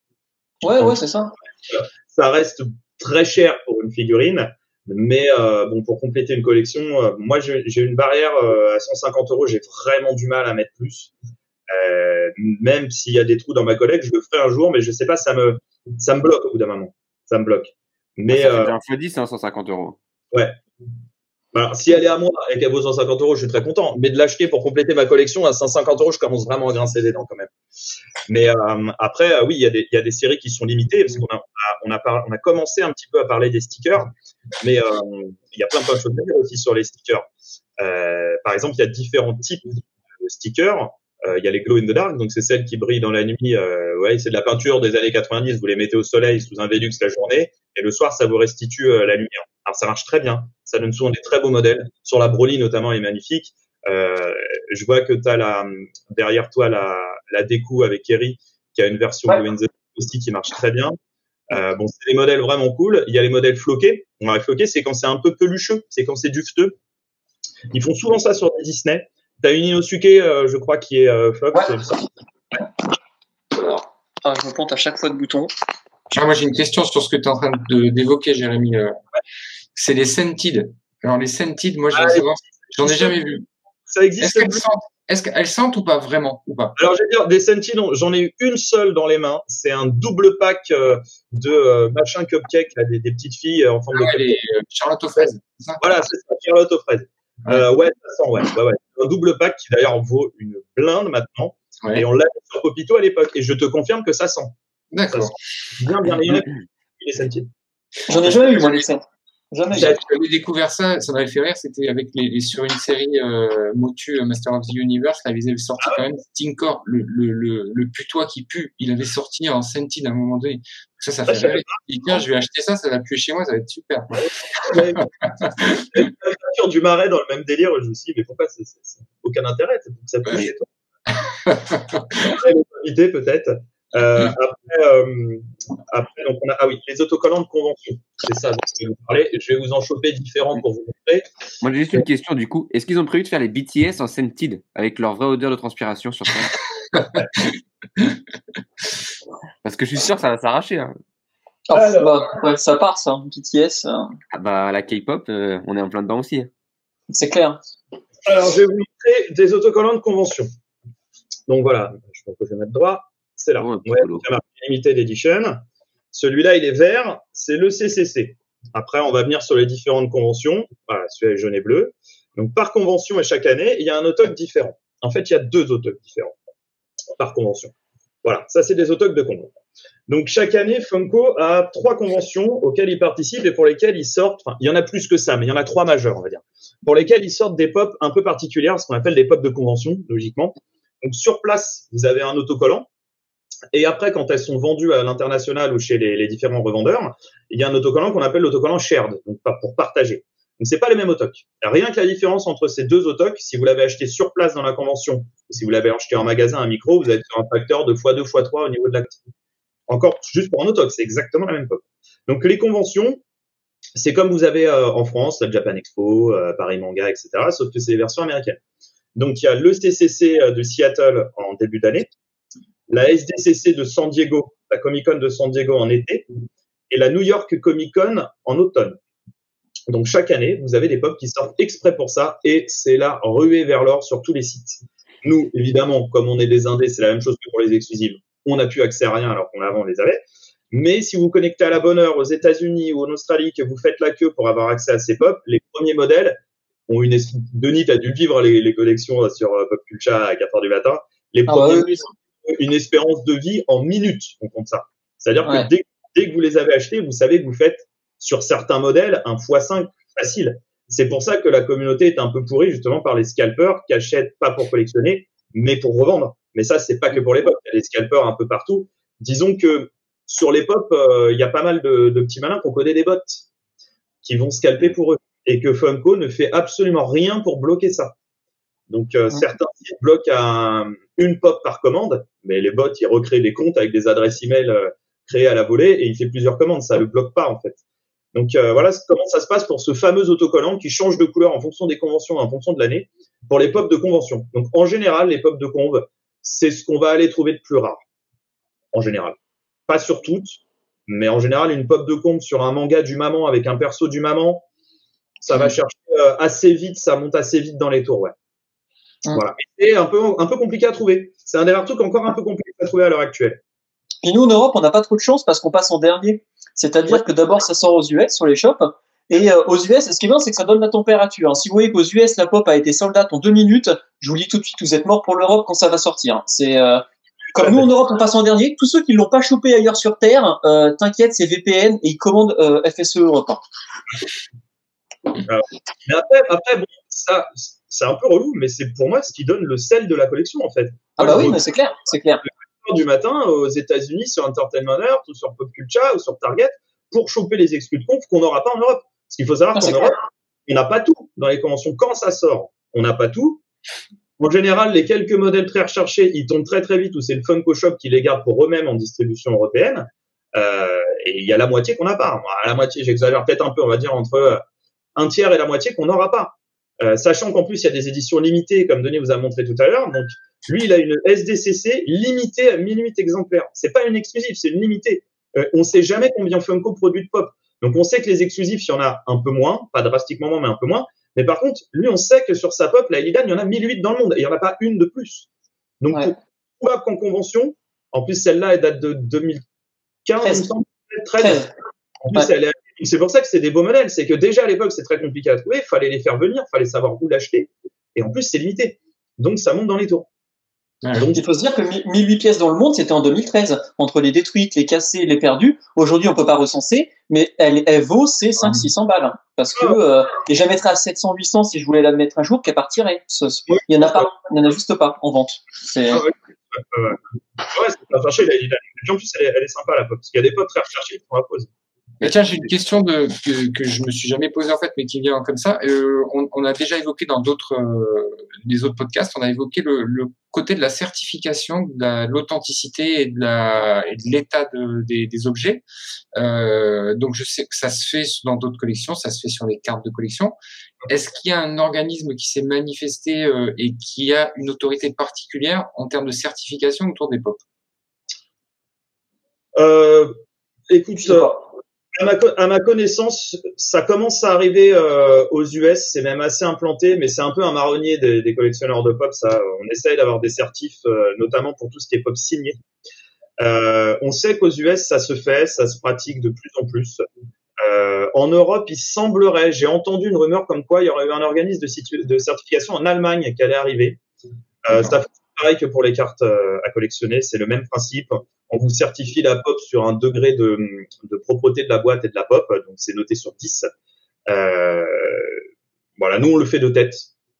Speaker 3: Ouais, ouais, c'est ça.
Speaker 2: Ça reste très cher pour une figurine, mais euh, bon, pour compléter une collection, euh, moi, j'ai une barrière euh, à 150 euros. J'ai vraiment du mal à mettre plus. Euh, même s'il y a des trous dans ma collecte, je le ferai un jour, mais je sais pas, ça me, ça me bloque au bout d'un moment. Ça me bloque. Mais
Speaker 1: ça fait un x 10, c'est 150 euros.
Speaker 2: Ouais, alors, si elle est à moi et qu'elle vaut 150 euros, je suis très content. Mais de l'acheter pour compléter ma collection à 150 euros, je commence vraiment à grincer des dents quand même. Mais euh, après, euh, oui, il y, a des, il y, a des séries qui sont limitées parce qu'on a, on a, on a, commencé un petit peu à parler des stickers, mais euh, il y a plein, plein de choses à dire aussi sur les stickers. Euh, par exemple, il y a différents types de stickers. Euh, il y a les glow in the dark, donc c'est celles qui brillent dans la nuit. ouais, c'est de la peinture des années 90. Vous les mettez au soleil sous un Velux la journée, et le soir, ça vous restitue la lumière. Alors ça marche très bien. Ça donne souvent des très beaux modèles. Sur la Broly notamment, elle est magnifique. Euh, je vois que tu as la, derrière toi la, la déco avec Kerry qui a une version ouais. de aussi qui marche très bien. Euh, bon, c'est des modèles vraiment cool. Il y a les modèles floqués. On va floquer, c'est quand c'est un peu pelucheux, c'est quand c'est dufteux. Ils font souvent ça sur Disney. T'as une Inosuke, euh, je crois, qui est euh.
Speaker 3: Ouais. Alors, ah, je me plante à chaque fois de bouton.
Speaker 4: Ah, moi, j'ai une question sur ce que tu es en train d'évoquer, Jérémy. Euh, c'est les Scented. Alors, les Scented, moi, ah, j'en ai jamais vu.
Speaker 2: Ça existe.
Speaker 4: Est-ce qu'elles sentent, ou pas vraiment ou pas?
Speaker 2: Alors, je vais dire, des Scented, j'en ai eu une seule dans les mains. C'est un double pack euh, de euh, machin cupcake, là, des, des, petites filles en forme
Speaker 4: ah,
Speaker 2: de.
Speaker 4: Les, Charlotte aux fraises,
Speaker 2: Voilà, c'est ça, Charlotte aux fraises. Ouais, euh, ouais ça sent, ouais. ouais, ouais. Un double pack qui d'ailleurs vaut une blinde maintenant. Ouais. Et on l'a sur Popito à l'époque. Et je te confirme que ça sent.
Speaker 4: D'accord.
Speaker 2: Bien, bien, bien. Scented.
Speaker 3: J'en ai jamais eu, moi, les Scented. Jamais.
Speaker 4: J'avais découvert ça, ça m'avait fait rire, c'était avec les, sur une série euh, Motu euh, Master of the Universe, là, ils avaient sorti quand même Stinkor, le, le, le, le putois qui pue, il avait sorti en Sentid à un moment donné. Ça, ça fait
Speaker 2: Ah,
Speaker 4: rire. Il dit, tiens, je vais acheter ça, ça va puer chez moi, ça va être super.
Speaker 2: Ouais. La [laughs] peinture du marais dans le même délire, je me suis dit, mais pourquoi c'est, aucun intérêt, c'est pour que ça pue
Speaker 4: Ouais.
Speaker 2: chez toi. Peut-être. Euh, après, euh, après, donc on a, ah oui, les autocollants de convention. C'est ça dont je vais vous parler. Je vais vous en choper différents pour vous montrer.
Speaker 1: Moi, j'ai juste une question du coup. Est-ce qu'ils ont prévu de faire les BTS en scented avec leur vraie odeur de transpiration sur scène [laughs] Parce que je suis sûr que ça va s'arracher. hein.
Speaker 3: Ah,
Speaker 2: Alors.
Speaker 3: bah, ouais, ça part, ça. BTS, euh,
Speaker 1: Ah bah, la K-pop, euh, on est en plein dedans aussi. hein.
Speaker 3: c'est clair.
Speaker 2: Alors, je vais vous montrer des autocollants de convention. Donc voilà, je pense que je vais mettre droit. C'est là.
Speaker 1: Oh,
Speaker 2: Ouais, Limited Edition. Celui-là, il est vert, c'est le CCC. Après, on va venir sur les différentes conventions. Voilà, celui-là est jaune et bleu. Donc, par convention et chaque année, il y a un autoc différent. En fait, il y a deux autocs différents par convention. Voilà, ça, c'est des autocs de convention. Donc, chaque année, Funko a trois conventions auxquelles il participe et pour lesquelles ils sortent, enfin, il y en a plus que ça, mais il y en a trois majeures, on va dire, pour lesquelles ils sortent des pop un peu particulières, ce qu'on appelle des pop de convention, logiquement. Donc, sur place, vous avez un autocollant. Et après, quand elles sont vendues à l'international ou chez les, les différents revendeurs, il y a un autocollant qu'on appelle l'autocollant shared, donc pas pour partager. Donc c'est pas les mêmes autocs. Rien que la différence entre ces deux autocs, si vous l'avez acheté sur place dans la convention ou si vous l'avez acheté en magasin un micro, vous sur un facteur de x2 x3 au niveau de la encore juste pour un autoc, c'est exactement la même pop. Donc les conventions, c'est comme vous avez euh, en France la Japan Expo, euh, Paris Manga, etc. Sauf que c'est les versions américaines. Donc il y a le CCC euh, de Seattle en début d'année, la SDCC de San Diego, la Comic Con de San Diego en été, et la New York Comic Con en automne. Donc chaque année, vous avez des pop qui sortent exprès pour ça, et c'est la ruée vers l'or sur tous les sites. Nous, évidemment, comme on est des indés, c'est la même chose que pour les exclusives. On n'a plus accès à rien alors qu'on avant on les avait. Mais si vous vous connectez à la bonne heure aux États-Unis ou en Australie, que vous faites la queue pour avoir accès à ces pop, les premiers modèles ont une. Denis, tu as dû vivre les, les collections sur euh, Pop Culture à 4 heures du matin. Les
Speaker 3: Ah,
Speaker 2: premiers
Speaker 3: ouais,
Speaker 2: une espérance de vie en minutes, on compte ça. C'est-à-dire
Speaker 3: Ouais.
Speaker 2: que dès, dès que vous les avez achetés, vous savez que vous faites sur certains modèles un x5 facile. C'est pour ça que la communauté est un peu pourrie justement par les scalpers qui achètent pas pour collectionner, mais pour revendre. Mais ça, c'est pas que pour les pop. Il y a des scalpers un peu partout. Disons que sur les pop, euh, il y a pas mal de, de petits malins qu'on connaît des bots qui vont scalper pour eux et que Funko ne fait absolument rien pour bloquer ça. Donc euh,
Speaker 3: Ouais.
Speaker 2: certains sites bloquent un- une pop par commande, mais les bots ils recréent des comptes avec des adresses email euh, créées à la volée et il fait plusieurs commandes, ça le bloque pas en fait. Donc euh, voilà comment ça se passe pour ce fameux autocollant qui change de couleur en fonction des conventions, en fonction de l'année, pour les pop de convention. Donc en général, les pop de conve, c'est ce qu'on va aller trouver de plus rare. En général. Pas sur toutes, mais en général, une pop de conve sur un manga du maman avec un perso du maman, ça va chercher euh, assez vite, ça monte assez vite dans les tours, ouais. Voilà. Et un peu, un peu compliqué à trouver. C'est un des rares trucs encore un peu compliqué à trouver à l'heure actuelle.
Speaker 3: Puis nous, en Europe, on n'a pas trop de chance parce qu'on passe en dernier. C'est-à-dire que d'abord, ça sort aux US, sur les shops. Et euh, aux US, ce qui est bien, c'est que ça donne la température. Si vous voyez qu'aux US, la pop a été sold out en deux minutes, je vous le dis tout de suite, vous êtes mort pour l'Europe quand ça va sortir. C'est euh, comme nous en Europe, on passe en dernier. Tous ceux qui l'ont pas chopé ailleurs sur Terre, euh, t'inquiète, c'est VPN et ils commandent FSE Europe. hein.
Speaker 2: Mais après, après bon, ça, c'est un peu relou, mais c'est pour moi ce qui donne le sel de la collection, en fait.
Speaker 3: Ah bah oui, mais c'est clair, c'est clair.
Speaker 2: du matin aux États-Unis sur Entertainment Earth ou sur Pop Culture ou sur Target pour choper les exclus de conf qu'on n'aura pas en Europe. Parce qu'il faut savoir
Speaker 3: Ah,
Speaker 2: qu'en Europe, on n'a pas tout dans les conventions. Quand ça sort, on n'a pas tout. En général, les quelques modèles très recherchés, ils tombent très très vite ou c'est le Funko Shop qui les garde pour eux-mêmes en distribution européenne. Euh, et il y a la moitié qu'on n'a pas. Moi, La moitié, j'exagère peut-être un peu, on va dire entre un tiers et la moitié qu'on n'aura pas. Euh, sachant qu'en plus, il y a des éditions limitées, comme Denis vous a montré tout à l'heure. Donc, lui, il a une SDCC limitée à 1008 exemplaires. C'est pas une exclusive, c'est une limitée. Euh, on sait jamais combien Funko produit de pop. Donc, on sait que les exclusifs, il y en a un peu moins, pas drastiquement moins, mais un peu moins. Mais par contre, lui, on sait que sur sa pop, la Illidan, il y en a 1008 dans le monde et il n'y en a pas une de plus. Donc,
Speaker 3: Ouais.
Speaker 2: pour probable qu'en convention, en plus, celle-là, elle date de 2015, il me
Speaker 3: 13.
Speaker 2: semble. 13.
Speaker 3: 13.
Speaker 2: En plus,
Speaker 3: Ouais.
Speaker 2: elle est- c'est pour ça que c'est des beaux modèles. C'est que déjà à l'époque, c'est très compliqué à trouver. Il fallait les faire venir, il fallait savoir où l'acheter. Et en plus, c'est limité. Donc, ça monte dans les tours.
Speaker 3: Donc, il faut se dire que 1008 pièces dans le monde, c'était en 2013. Entre les détruites, les cassées, les perdues, aujourd'hui, on peut pas recenser, mais elle, elle vaut ces 500-600 balles. Hein. parce que, euh, et je la mettrais à 700-800 si je voulais la mettre un jour, qu'elle partirait. Il y en a pas, il y en a juste pas en vente. C'est, ah
Speaker 2: ouais, c'est pas chercher. En plus, elle est, elle est sympa, la pop. Parce qu'il y a des pop très recherchés qui font la
Speaker 4: tiens, j'ai une question de, que, que je me suis jamais posée en fait, mais qui vient comme ça. Euh, on, on, a déjà évoqué dans d'autres euh, les autres podcasts, on a évoqué le, le, côté de la certification, de l'authenticité et de la et de l'état de, des, des, objets. Euh, donc je sais que ça se fait dans d'autres collections, ça se fait sur les cartes de collection. Est-ce qu'il y a un organisme qui s'est manifesté euh, et qui a une autorité particulière en termes de certification autour des pop
Speaker 2: euh, Écoute, à ma, connaissance, ça commence à arriver euh, aux US, c'est même assez implanté, mais c'est un peu un marronnier des, collectionneurs de pop. Ça, on essaye d'avoir des certifs, euh, notamment pour tout ce qui est pop signé. Euh, on sait qu'aux US, ça se fait, ça se pratique de plus en plus. Euh, en Europe, il semblerait, j'ai entendu une rumeur comme quoi il y aurait eu un organisme de, certification en Allemagne qui allait arriver. Euh, ça pareil que pour les cartes à collectionner, c'est le même principe on vous certifie la pop sur un degré de, de propreté de la boîte et de la pop, donc c'est noté sur 10. Euh, voilà, nous on le fait de tête.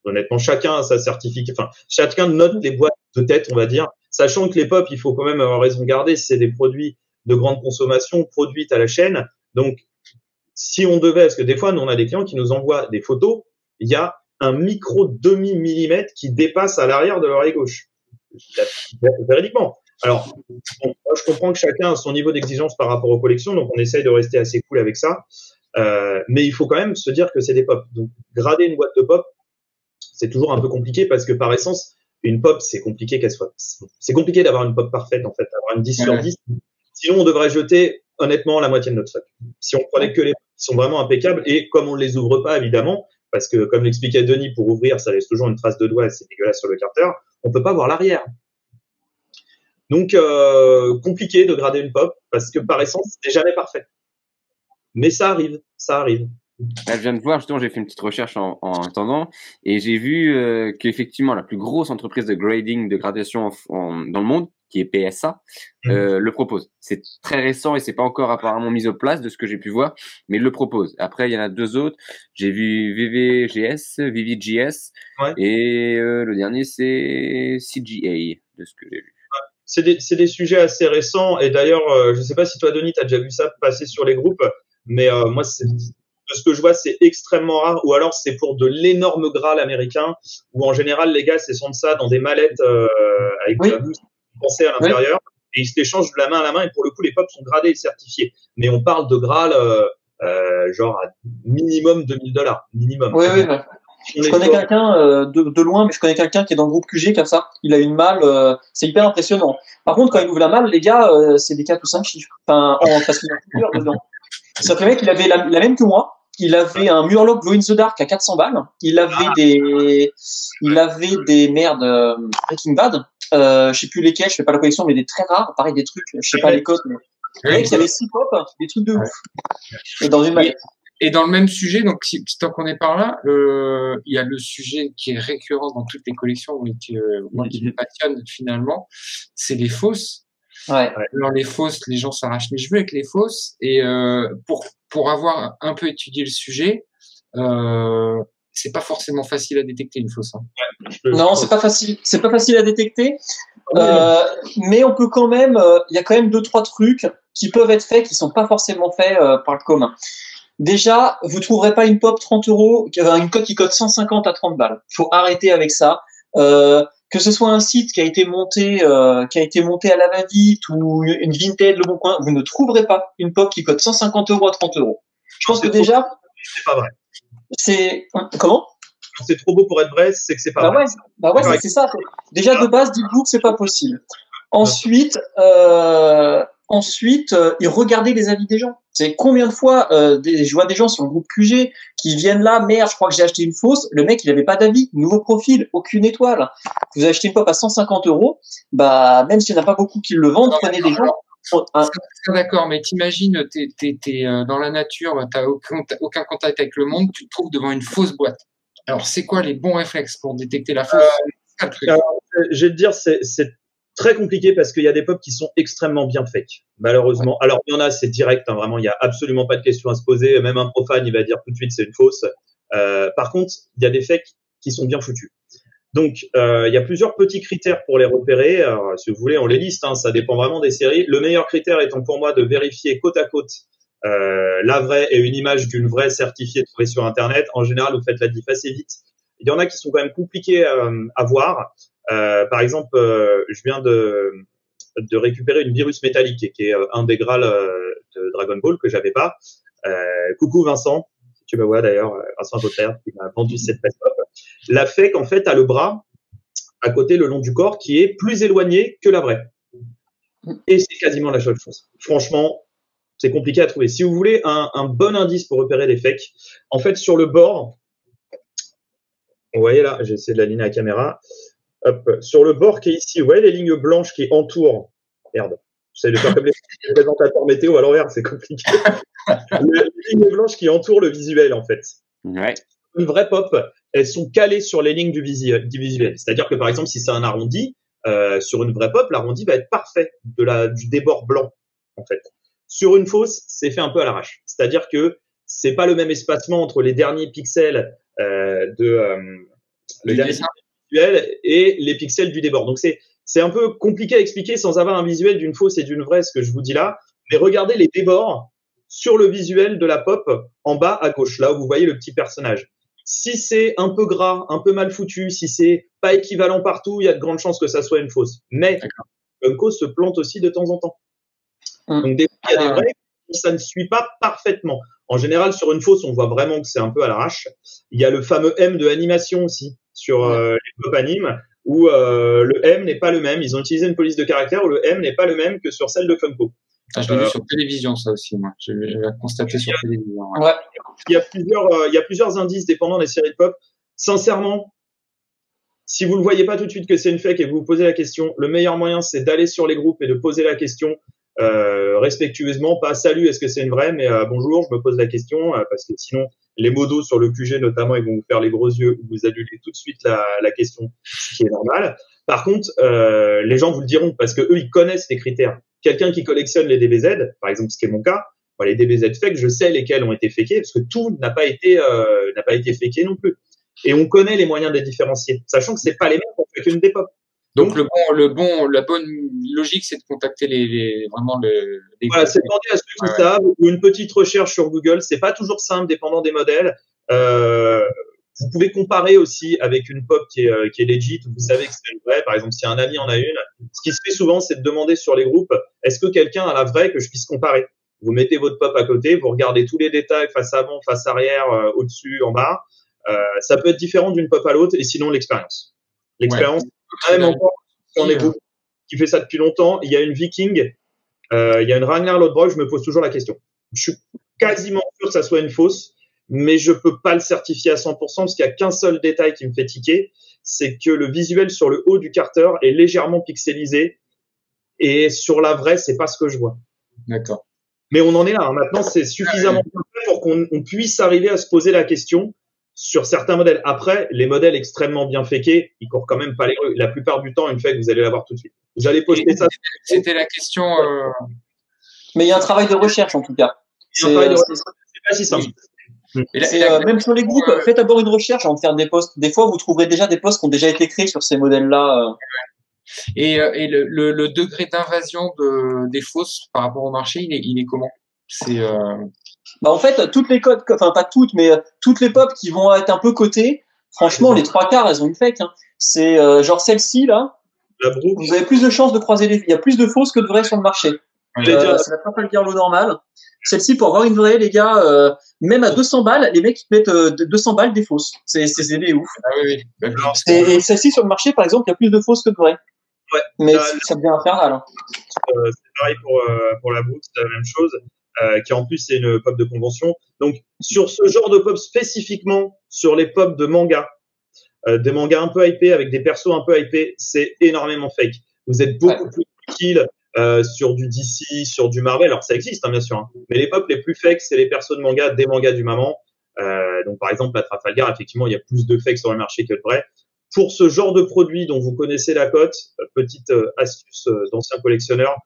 Speaker 2: Honnêtement, chacun a sa certification. Enfin, chacun note les boîtes de tête, on va dire, sachant que les pop, il faut quand même avoir raison de garder, c'est des produits de grande consommation produites à la chaîne. Donc, si on devait, parce que des fois, nous on a des clients qui nous envoient des photos, il y a un micro demi millimètre qui dépasse à l'arrière de l'oreille gauche. Véridiquement. Alors, moi, je comprends que chacun a son niveau d'exigence par rapport aux collections, donc on essaye de rester assez cool avec ça. Euh, mais il faut quand même se dire que c'est des pop. Donc, grader une boîte de pop, c'est toujours un peu compliqué parce que par essence, une pop, c'est compliqué qu'elle soit. C'est compliqué d'avoir une pop parfaite, en fait, d'avoir une 10 sur 10. Sinon, on devrait jeter, honnêtement, la moitié de notre stock. Si on prenait que les qui sont vraiment impeccables et comme on ne les ouvre pas, évidemment, parce que comme l'expliquait Denis, pour ouvrir, ça laisse toujours une trace de doigt, c'est dégueulasse sur le carter, on peut pas voir l'arrière. Donc, euh, compliqué de grader une pop parce que par essence, c'est jamais parfait. Mais ça arrive, ça arrive.
Speaker 1: je viens de voir, justement, j'ai fait une petite recherche en, attendant et j'ai vu euh, qu'effectivement, la plus grosse entreprise de grading, de gradation dans le monde, qui est PSA, mmh. euh, le propose. C'est très récent et c'est pas encore apparemment mis au place de ce que j'ai pu voir, mais il le propose. Après, il y en a deux autres. J'ai vu VVGS, VVGS et le dernier c'est CGA de ce que j'ai vu
Speaker 2: c'est des, des, sujets assez récents. Et d'ailleurs, euh, je ne sais pas si toi, Denis, tu as déjà vu ça passer sur les groupes, mais euh, moi, de ce que je vois, c'est extrêmement rare. Ou alors, c'est pour de l'énorme Graal américain, où en général, les gars c'est ça dans des mallettes euh, avec oui. la à l'intérieur. Et ils se l'échangent de la main à la main. Et pour le coup, les pop sont gradés et certifiés. Mais on parle de Graal, genre à minimum 2000 dollars. Minimum.
Speaker 3: Oui, oui, je connais quelqu'un euh, de, de, loin, mais je connais quelqu'un qui est dans le groupe QG comme ça. Il a une malle, euh, c'est hyper impressionnant. Par contre, quand il ouvre la malle, les gars, euh, c'est des 4 ou 5 chiffres. Enfin, en, parce qu'il y a plusieurs dedans. C'est le mec, il avait la, même que moi. Il avait un Murloc Glow in the Dark à 400 balles. Il avait ah. des, il avait des merdes Breaking Bad. Euh, je sais plus lesquels, je fais pas la collection, mais des très rares. Pareil, des trucs, je sais pas les codes. Mais... Le mec, il avait 6 pop, des trucs de ouf. Et dans une mallette.
Speaker 4: Et dans le même sujet, donc si, tant qu'on est par là, euh, il y a le sujet qui est récurrent dans toutes les collections et qui, euh, qui me passionne finalement, c'est les fausses.
Speaker 3: Ouais.
Speaker 4: Alors les fausses, les gens s'arrachent les cheveux avec les fausses. Et euh, pour pour avoir un peu étudié le sujet, euh, c'est pas forcément facile à détecter une fausse. Hein.
Speaker 3: Non, c'est pas facile. C'est pas facile à détecter. Euh, mais on peut quand même. Euh, il y a quand même deux trois trucs qui peuvent être faits qui sont pas forcément faits euh, par le commun. Déjà, vous trouverez pas une pop 30 euros, une cote qui cote 150 à 30 balles. Faut arrêter avec ça. Euh, que ce soit un site qui a été monté, euh, qui a été monté à la va-vite ou une Vinted, le bon coin, vous ne trouverez pas une pop qui cote 150 euros à 30 euros. Je pense que déjà,
Speaker 2: c'est pas vrai.
Speaker 3: C'est comment?
Speaker 2: C'est trop beau pour être vrai, c'est que c'est pas
Speaker 3: bah
Speaker 2: vrai.
Speaker 3: Ouais, bah ouais, c'est ça. Déjà de base, dites-vous que c'est pas possible. Ensuite, euh, ensuite, euh, et regardez les avis des gens. C'est combien de fois euh, des, je vois des gens sur le groupe QG qui viennent là, merde, je crois que j'ai acheté une fausse. Le mec, il avait pas d'avis, nouveau profil, aucune étoile. Vous achetez une pop à 150 euros, bah même s'il n'y en a pas beaucoup qui le vendent, prenez des gens.
Speaker 4: D'accord, mais t'imagines, t'es es, euh, dans la nature, t'as aucun, aucun contact avec le monde, tu te trouves devant une fausse boîte. Alors, c'est quoi les bons réflexes pour détecter la fausse?
Speaker 2: Je vais te dire, c'est très compliqué parce qu'il y a des pop qui sont extrêmement bien fake, malheureusement. Alors, il y en a, c'est direct, hein, vraiment, il n'y a absolument pas de question à se poser. Même un profane, il va dire tout de suite c'est une fausse. Euh, par contre, il y a des fakes qui sont bien foutus. Donc, euh, il y a plusieurs petits critères pour les repérer. Si vous voulez, on les liste, hein, ça dépend vraiment des séries. Le meilleur critère étant pour moi de vérifier côte à côte euh, la vraie et une image d'une vraie certifiée trouvée sur Internet. En général, vous faites la diff assez vite. Il y en a qui sont quand même compliqués euh, à voir. Par exemple, je viens de, de récupérer une virus métallique, qui est un des grâles de Dragon Ball que j'avais pas. coucou Vincent, tu me vois d'ailleurs, Vincent Potter qui m'a vendu cette pop. La fake en fait a le bras à côté le long du corps qui est plus éloigné que la vraie. Et c'est quasiment la seule chose. Franchement, c'est compliqué à trouver. Si vous voulez un, bon indice pour repérer les fakes, en fait, sur le bord, vous voyez là, j'ai essayé de l'aligner à la caméra. Sur le bord qui est ici, vous voyez les lignes blanches qui entourent. Merde, j'essaie de faire comme les présentateurs météo à l'envers, c'est compliqué. [laughs] les lignes blanches qui entourent le visuel, en fait.
Speaker 1: Ouais.
Speaker 2: Une vraie pop, elles sont calées sur les lignes du, visuel. C'est-à-dire que par exemple, si c'est un arrondi, euh, sur une vraie pop, l'arrondi va être parfait de la, du débord blanc, en fait. Sur une fausse, c'est fait un peu à l'arrache. C'est-à-dire que c'est pas le même espacement entre les derniers pixels euh, de euh, le dernier visuel et les pixels du débord. Donc c'est c'est un peu compliqué à expliquer sans avoir un visuel d'une fausse et d'une vraie, ce que je vous dis là. Mais regardez les débords sur le visuel de la pop en bas à gauche, là où vous voyez le petit personnage. Si c'est un peu gras, un peu mal foutu, si c'est pas équivalent partout, il y a de grandes chances que ça soit une fausse. Mais Funko se plante aussi de temps en temps. Hum. Donc des fois, il y a des ah. vrais ça ne suit pas parfaitement. En général, sur une fausse, on voit vraiment que c'est un peu à l'arrache. Il y a le fameux M de animation aussi sur euh, les pop animes où euh, le M n'est pas le même. Ils ont utilisé une police de caractère où le M n'est pas le même que sur celle de Funko.
Speaker 4: Ah, je l'ai vu euh, sur télévision, ça aussi, moi. Je l'ai constaté sur télévision.
Speaker 2: Ouais. Il, y a plusieurs, il y a plusieurs indices dépendant des séries de pop. Sincèrement, si vous ne voyez pas tout de suite que c'est une fake et que vous vous posez la question, le meilleur moyen, c'est d'aller sur les groupes et de poser la question euh, respectueusement, pas salut, est-ce que c'est une vraie, mais euh, bonjour, je me pose la question, euh, parce que sinon, les modos sur le QG notamment, ils vont vous faire les gros yeux ou vous annulez tout de suite la, question, ce qui est normal. Par contre, les gens vous le diront, parce que eux, ils connaissent les critères. Quelqu'un qui collectionne les DBZ, par exemple, ce qui est mon cas, les DBZ fake, je sais lesquels ont été fakés, parce que tout n'a pas été n'a pas été non plus. Et on connaît les moyens de les différencier, sachant que c'est pas les mêmes pour chacune des pop.
Speaker 4: Donc le bon, le bon, la bonne logique, c'est de contacter les, les vraiment les.
Speaker 2: les voilà, c'est demander à ceux qui savent ou une petite recherche sur Google. C'est pas toujours simple, dépendant des modèles. Euh, vous pouvez comparer aussi avec une pop qui est, euh, qui est legit, vous savez que c'est une vraie. Par exemple, si un ami en a une, ce qui se fait souvent, c'est de demander sur les groupes, est-ce que quelqu'un a la vraie que je puisse comparer? Vous mettez votre pop à côté, vous regardez tous les détails face avant, face arrière, euh, au-dessus, en bas. Euh, ça peut être différent d'une pop à l'autre, et sinon l'expérience. L'expérience, même encore, on est beaucoup qui fait ça depuis longtemps. Il y a une Viking, euh, il y a une Ragnar Lodbrok, je me pose toujours la question. Je suis quasiment sûr que ça soit une fausse, mais je peux pas le certifier à 100% parce qu'il y a qu'un seul détail qui me fait tiquer, c'est que le visuel sur le haut du carter est légèrement pixelisé et sur la vraie, c'est pas ce que je vois.
Speaker 4: D'accord.
Speaker 2: Mais on en est là. Hein. Maintenant, c'est suffisamment pour qu'on puisse arriver à se poser la question sur certains modèles. Après, les modèles extrêmement bien féqués, ils courent quand même pas les rues. La plupart du temps, une fake, vous allez l'avoir tout de suite. Vous allez poster ça.
Speaker 4: C'était la question. Euh...
Speaker 3: Mais il y a un travail de recherche en tout cas.
Speaker 2: C'est pas si simple.
Speaker 3: Euh, même sur les groupes, faites d'abord une recherche avant de faire des posts. Des fois, vous trouverez déjà des posts qui ont déjà été créés sur ces modèles-là. Euh.
Speaker 4: Et, euh, et le, le, le, degré d'invasion de, des fausses par rapport au marché, il est, il est comment? C'est
Speaker 3: bah en fait, toutes les codes, enfin pas toutes, mais euh, toutes les pop qui vont être un peu cotées, franchement, les trois quarts, elles ont une fake. Hein. C'est euh, genre celle-ci là. vous avez plus de chances de croiser les. Il y a plus de fausses que de vraies sur le marché. Euh, c'est la Trafalgar Garlo normale. Celle-ci, pour avoir une vraie, les gars, euh, même à 200 balles, les mecs ils te mettent 200 balles des fausses. C'est c'est des ouf.
Speaker 4: Ah oui, oui.
Speaker 3: Et, celle-ci sur le marché, par exemple, il y a plus de fausses que de vraies. Ouais. Mais ça devient infernal. Hein.
Speaker 2: c'est pareil pour pour la boucle, c'est la même chose. Euh, qui en plus c'est une pop de convention. Donc sur ce genre de pop spécifiquement, sur les pop de manga, euh, des mangas un peu hypés avec des persos un peu hypés, c'est énormément fake. Vous êtes beaucoup plus tranquille euh, sur du DC, sur du Marvel. Alors ça existe hein, bien sûr, hein. mais les pop les plus fakes, c'est les persos de manga, des mangas du maman. Donc par exemple la Trafalgar, effectivement, il y a plus de fakes sur le marché que de vrai. pour ce genre de produit dont vous connaissez la cote, petite astuce d'ancien collectionneur,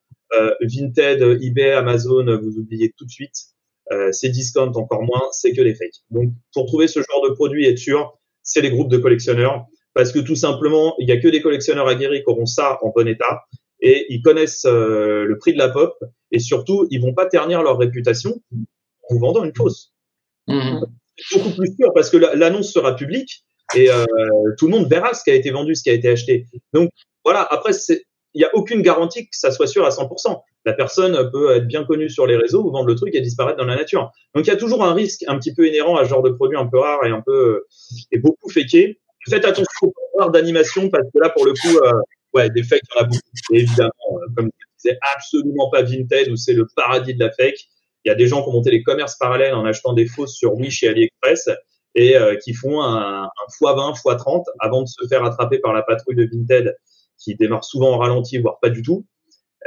Speaker 2: Vinted, eBay, Amazon, vous oubliez tout de suite. c'est discount encore moins, c'est que des fakes. Donc pour trouver ce genre de produit et être sûr, c'est les groupes de collectionneurs parce que tout simplement, il y a que des collectionneurs aguerris qui auront ça en bon état et ils connaissent euh, le prix de la pop et surtout, ils vont pas ternir leur réputation en vous vendant une fausse. Mmh. C'est beaucoup plus sûr parce que l'annonce sera publique et euh, tout le monde verra ce qui a été vendu, ce qui a été acheté. Donc voilà, après, il n'y a aucune garantie que ça soit sûr à 100%. La personne peut être bien connue sur les réseaux ou vendre le truc et disparaître dans la nature. Donc il y a toujours un risque un petit peu inhérent à ce genre de produit un peu rare et un peu euh, et beaucoup féqué faites attention aux pouvoir d'animation parce que là, pour le coup, euh, ouais, des fakes, il y en a beaucoup. évidemment, euh, comme je disais, absolument pas Vinted où c'est le paradis de la fake. Il y a des gens qui ont monté des commerces parallèles en achetant des fausses sur Wish et AliExpress et qui font un, un x20, x30 avant de se faire attraper par la patrouille de Vinted qui démarre souvent en ralenti, voire pas du tout.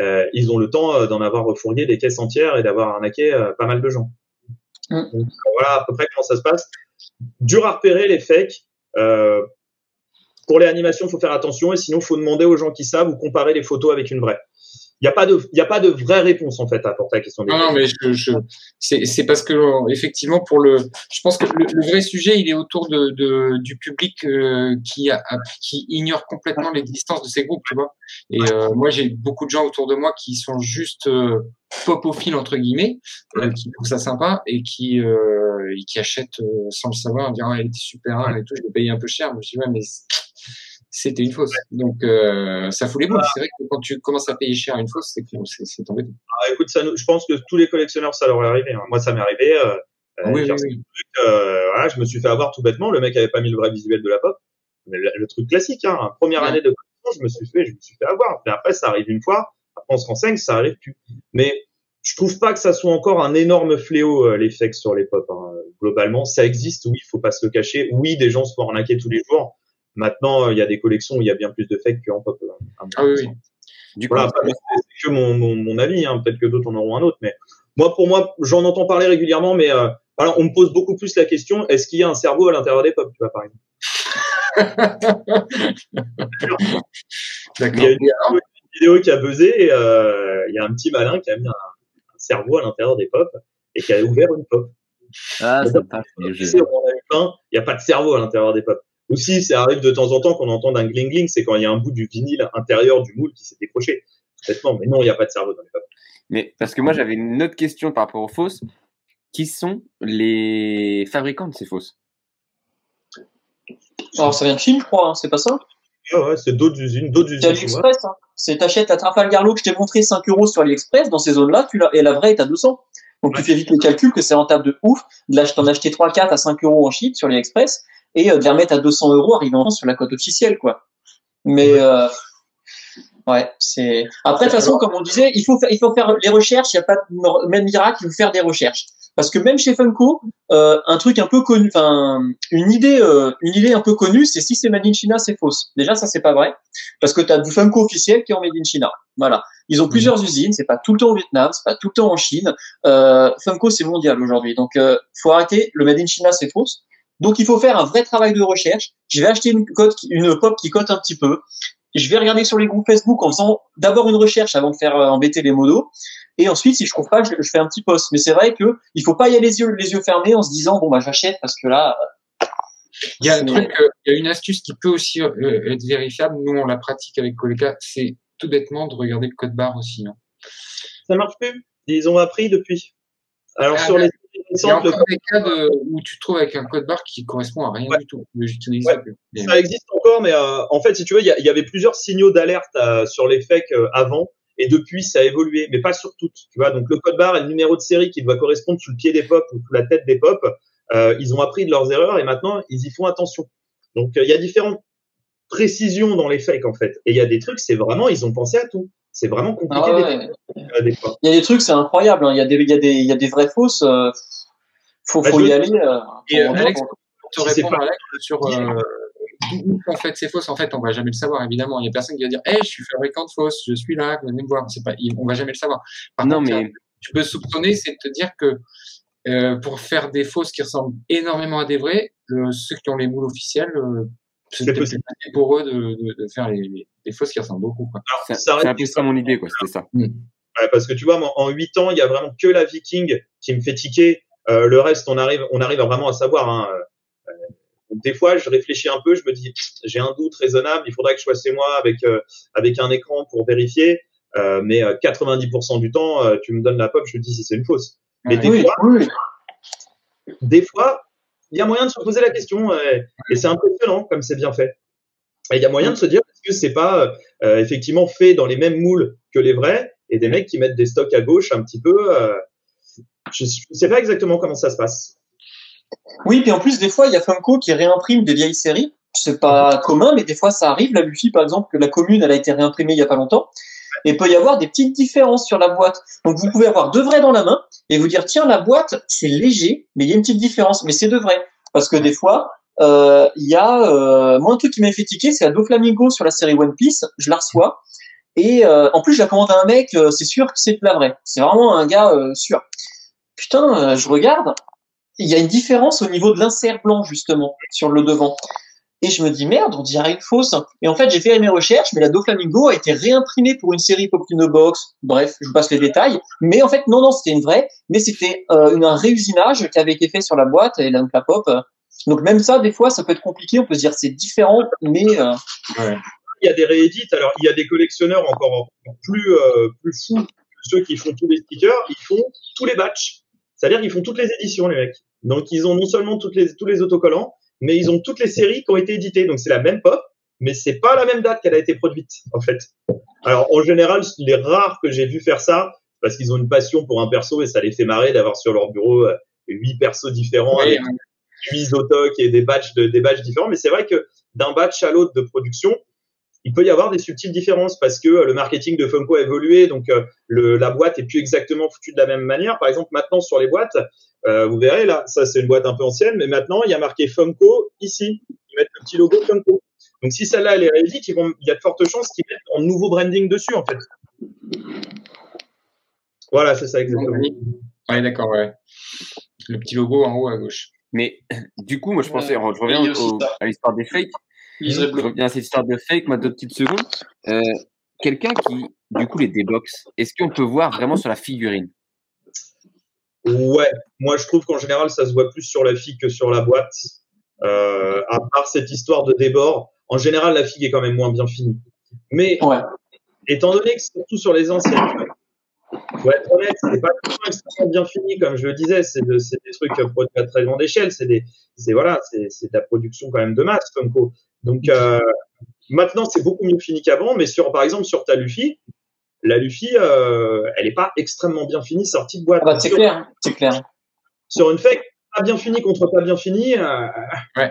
Speaker 2: Euh, ils ont le temps d'en avoir refourgué des caisses entières et d'avoir arnaqué pas mal de gens. Mm. Donc, voilà à peu près comment ça se passe. Dur à repérer les fakes. Euh, pour les animations, il faut faire attention et sinon, il faut demander aux gens qui savent ou comparer les photos avec une vraie. Il n'y a pas de, il a pas de vraie réponse en fait à apporter à la question.
Speaker 4: non, non, mais je, je c'est parce que effectivement pour le, je pense que le, vrai sujet il est autour de, de du public euh, qui a, qui ignore complètement l'existence de ces groupes, tu vois. Et euh, moi j'ai beaucoup de gens autour de moi qui sont juste euh, fil entre guillemets, euh, qui trouvent ça sympa et qui euh, et qui achètent sans le savoir en disant ah, elle était super rare et tout, je l'ai payé un peu cher. Je me suis dit ouais mais c'était une fausse. Donc, euh, ça fout les boules. C'est vrai que quand tu commences à payer cher une fausse, c'est c'est embêtant.
Speaker 2: Ah, écoute, ça, je pense que tous les collectionneurs, ça leur est arrivé. Hein. Moi, ça m'est arrivé. Euh,
Speaker 4: oui, oui, oui.
Speaker 2: Euh, voilà, je me suis fait avoir tout bêtement. Le mec avait pas mis le vrai visuel de la pop. Mais le, truc classique, hein. Première année de collection, je me suis fait, je me suis fait avoir. Mais après, ça arrive une fois. Après, on se renseigne, ça arrive plus. Mais je trouve pas que ça soit encore un énorme fléau euh, les fakes sur les pop. Hein. Globalement, ça existe. Oui, il faut pas se le cacher. Oui, des gens se font arnaquer tous les jours. Maintenant, euh, il y a des collections où il y a bien plus de fakes qu'en pop.
Speaker 4: Euh, ah oui, oui.
Speaker 2: Du coup, c'est que mon, mon, avis. Hein. Peut-être que d'autres en auront un autre, mais moi, pour moi, j'en entends parler régulièrement, mais euh, on me pose beaucoup plus la question est-ce qu'il y a un cerveau à l'intérieur des pop, tu vois, par exemple? Il y a une, vidéo qui a buzzé, et, euh, il y a un petit malin qui a mis un, cerveau à l'intérieur des pop et qui a ouvert une pop.
Speaker 1: Ah, ça passe.
Speaker 2: Il n'y a pas de cerveau à l'intérieur des pop. Aussi, ça arrive de temps en temps qu'on entende un gling-gling, c'est quand il y a un bout du vinyle intérieur du moule qui s'est décroché. Mais non, il n'y a pas de cerveau dans les papiers.
Speaker 1: Mais parce que moi, j'avais une autre question par rapport aux fausses. Qui sont les fabricants de ces fausses?
Speaker 3: Alors, ça vient de Chine, je crois, hein, c'est pas ça?
Speaker 2: Ouais, c'est d'autres usines, d'autres usines.
Speaker 3: C'est AliExpress, hein. C'est t'achètes à Trafalgar Law que je t'ai montré 5 euros sur AliExpress, dans ces zones-là, tu l'as, et la vraie est à 200. Donc tu fais vite le calcul que c'est rentable de ouf. Là, je t'en acheté 3-4 à 5 euros en Chine sur AliExpress et euh, de les remettre à 200 euros arrivant sur la cote officielle, quoi. Mais euh, ouais, c'est. Après, de toute façon, comme on disait, il faut faire, il faut faire les recherches. Il n'y a pas de même miracle. Il faut faire des recherches. Parce que même chez Funko, euh, un truc un peu connu, enfin une idée, euh, une idée un peu connue, c'est si c'est made in China, c'est fausse. Déjà, ça c'est pas vrai, parce que tu as du Funko officiel qui est en made in China. Voilà. Ils ont mmh. plusieurs usines, c'est pas tout le temps au Vietnam, c'est pas tout le temps en Chine. Euh, Funko c'est mondial aujourd'hui, donc euh, faut arrêter. Le made in China c'est fausse. Donc il faut faire un vrai travail de recherche. Je vais acheter une cote, une pop qui cote un petit peu. Je vais regarder sur les groupes Facebook en faisant d'abord une recherche avant de faire euh, embêter les modos. Et ensuite, si je trouve pas, je, fais un petit post. Mais c'est vrai que il faut pas y aller les yeux, les yeux fermés en se disant bon bah j'achète parce que là.
Speaker 4: Il y a un truc, euh, il y a une astuce qui peut aussi euh, être vérifiable. Nous, on la pratique avec Coleca. C'est tout bêtement de regarder le code barre aussi. Non?
Speaker 2: Ça marche plus? Ils ont appris depuis? Alors ah, sur les
Speaker 4: il y a encore des cas de, où tu te trouves avec un code barre qui correspond à rien du tout.
Speaker 2: Ça existe encore, mais euh, en fait, si tu veux, il y, avait plusieurs signaux d'alerte euh, sur les fakes euh, avant, et depuis, ça a évolué, mais pas sur toutes. Tu vois, donc le code barre et le numéro de série qui doit correspondre sous le pied des pop ou sous la tête des pop, ils ont appris de leurs erreurs et maintenant ils y font attention. Donc il y a différentes précisions dans les fakes en fait, et il y a des trucs, c'est vraiment, ils ont pensé à tout. C'est vraiment compliqué. Ah
Speaker 3: il y a des trucs, c'est incroyable. Hein. Il, y a des, il, y a des, il y a des vraies fausses. Euh, faut, bah, faut y aller. Euh,
Speaker 4: et euh, Alex, te répondre Alex, sur euh, en fait ces fausses. En fait, on va jamais le savoir. Évidemment, il y a personne qui va dire, hey, je suis fabricant de fausses, je suis là, venez me voir. C'est pas, on va jamais le savoir.
Speaker 1: Par non, contre, mais
Speaker 4: tu peux soupçonner, c'est de te dire que euh, pour faire des fausses qui ressemblent énormément à des vraies, ceux qui ont les moules officiels C'est possible pour eux de, de, de faire les, les, fausses qui ressemblent beaucoup.
Speaker 1: C'est un peu ça mon idée, quoi. C'était ça.
Speaker 2: Mm. Ouais, parce que tu vois, en 8 ans, il y a vraiment que la Viking qui me fait tiquer. Euh, le reste, on arrive, on arrive à vraiment à savoir. Hein. Euh, des fois, je réfléchis un peu, je me dis, j'ai un doute raisonnable, il faudrait que je sois chez moi avec euh, avec un écran pour vérifier. Euh, mais 90% du temps, tu me donnes la pop, je te dis si c'est une fausse. Mais des
Speaker 3: oui,
Speaker 2: fois,
Speaker 3: oui.
Speaker 2: des fois, il y a moyen de se poser la question et, et c'est impressionnant comme c'est bien fait. Et il y a moyen de se dire est-ce que c'est pas effectivement fait dans les mêmes moules que les vrais et des mecs qui mettent des stocks à gauche un petit peu. Je ne sais pas exactement comment ça se passe.
Speaker 3: Oui, puis en plus des fois il y a Funko qui réimprime des vieilles séries. C'est pas commun, mais des fois ça arrive. La Luffy par exemple, que la commune elle a été réimprimée il y a pas longtemps. Et il peut y avoir des petites différences sur la boîte. Donc vous pouvez avoir deux vrais dans la main et vous dire tiens la boîte c'est léger, mais il y a une petite différence, mais c'est deux vrais. Parce que des fois il euh, y a euh, moi un truc qui m'a fait tiquer, c'est la Doflamingo sur la série One Piece. Je la reçois et euh, en plus je la commande à un mec, c'est sûr que c'est de la vraie. C'est vraiment un gars sûr. Putain, je regarde, il y a une différence au niveau de l'insert blanc justement sur le devant. Et je me dis merde, on dirait une fausse. Et en fait, j'ai fait mes recherches, mais la Doflamingo a été réimprimée pour une série Popino Box. Bref, je vous passe les détails. Mais en fait, non, non, c'était une vraie, mais c'était euh, un réusinage qui avait été fait sur la boîte et donc la pop. euh, donc même ça, des fois, ça peut être compliqué. On peut se dire c'est différent, mais euh.
Speaker 2: Il y a des réédits. Alors, il y a des collectionneurs encore plus, euh, plus fous que ceux qui font tous les stickers. Ils font tous les batchs. C'est-à-dire qu'ils font toutes les éditions, les mecs. Donc, ils ont non seulement toutes les, tous les autocollants, mais ils ont toutes les séries qui ont été éditées. Donc, c'est la même pop, mais c'est pas la même date qu'elle a été produite, en fait. Alors, en général, les rares que j'ai vu faire ça, parce qu'ils ont une passion pour un perso et ça les fait marrer d'avoir sur leur bureau euh, huit persos différents
Speaker 4: Oui,
Speaker 2: avec huit autocs et des batchs de, des batchs différents. Mais c'est vrai que d'un batch à l'autre de production, il peut y avoir des subtiles différences parce que euh, le marketing de Funko a évolué, donc euh, le, la boîte est plus exactement foutue de la même manière. Par exemple, maintenant sur les boîtes, euh, vous verrez là, ça c'est une boîte un peu ancienne, mais maintenant il y a marqué Funko ici. Ils mettent le petit logo Funko. Donc si celle-là elle est réédite, ils vont, il y a de fortes chances qu'ils mettent un nouveau branding dessus en fait. Voilà, c'est ça exactement.
Speaker 4: Ouais, d'accord, ouais. Le petit logo en haut à gauche.
Speaker 1: Mais du coup, moi, je pensais,
Speaker 3: Ouais.
Speaker 1: je reviens au- à l'histoire des fakes.
Speaker 3: Liseré
Speaker 1: Je reviens à cette histoire de fake, moi, deux petites secondes. Euh, Quelqu'un qui, du coup, les déboxe, est-ce qu'on peut voir vraiment sur la figurine?
Speaker 2: Ouais, moi je trouve qu'en général ça se voit plus sur la figue que sur la boîte. Euh, à part cette histoire de débord, en général la figue est quand même moins bien finie. Mais
Speaker 3: Ouais.
Speaker 2: étant donné que surtout sur les anciennes, être honnête, c'est pas extrêmement bien fini, comme je le disais, c'est de- c'est des trucs produits à très grande échelle, c'est des, c'est voilà, c'est c'est de la production quand même de masse, Funko. Donc euh, maintenant c'est beaucoup mieux fini qu'avant, mais sur par exemple sur ta Luffy, la Luffy, euh, elle est pas extrêmement bien finie sortie de boîte.
Speaker 3: Ah bah, c'est clair, c'est clair.
Speaker 2: sur une fake, pas bien fini contre pas bien fini, euh, [laughs]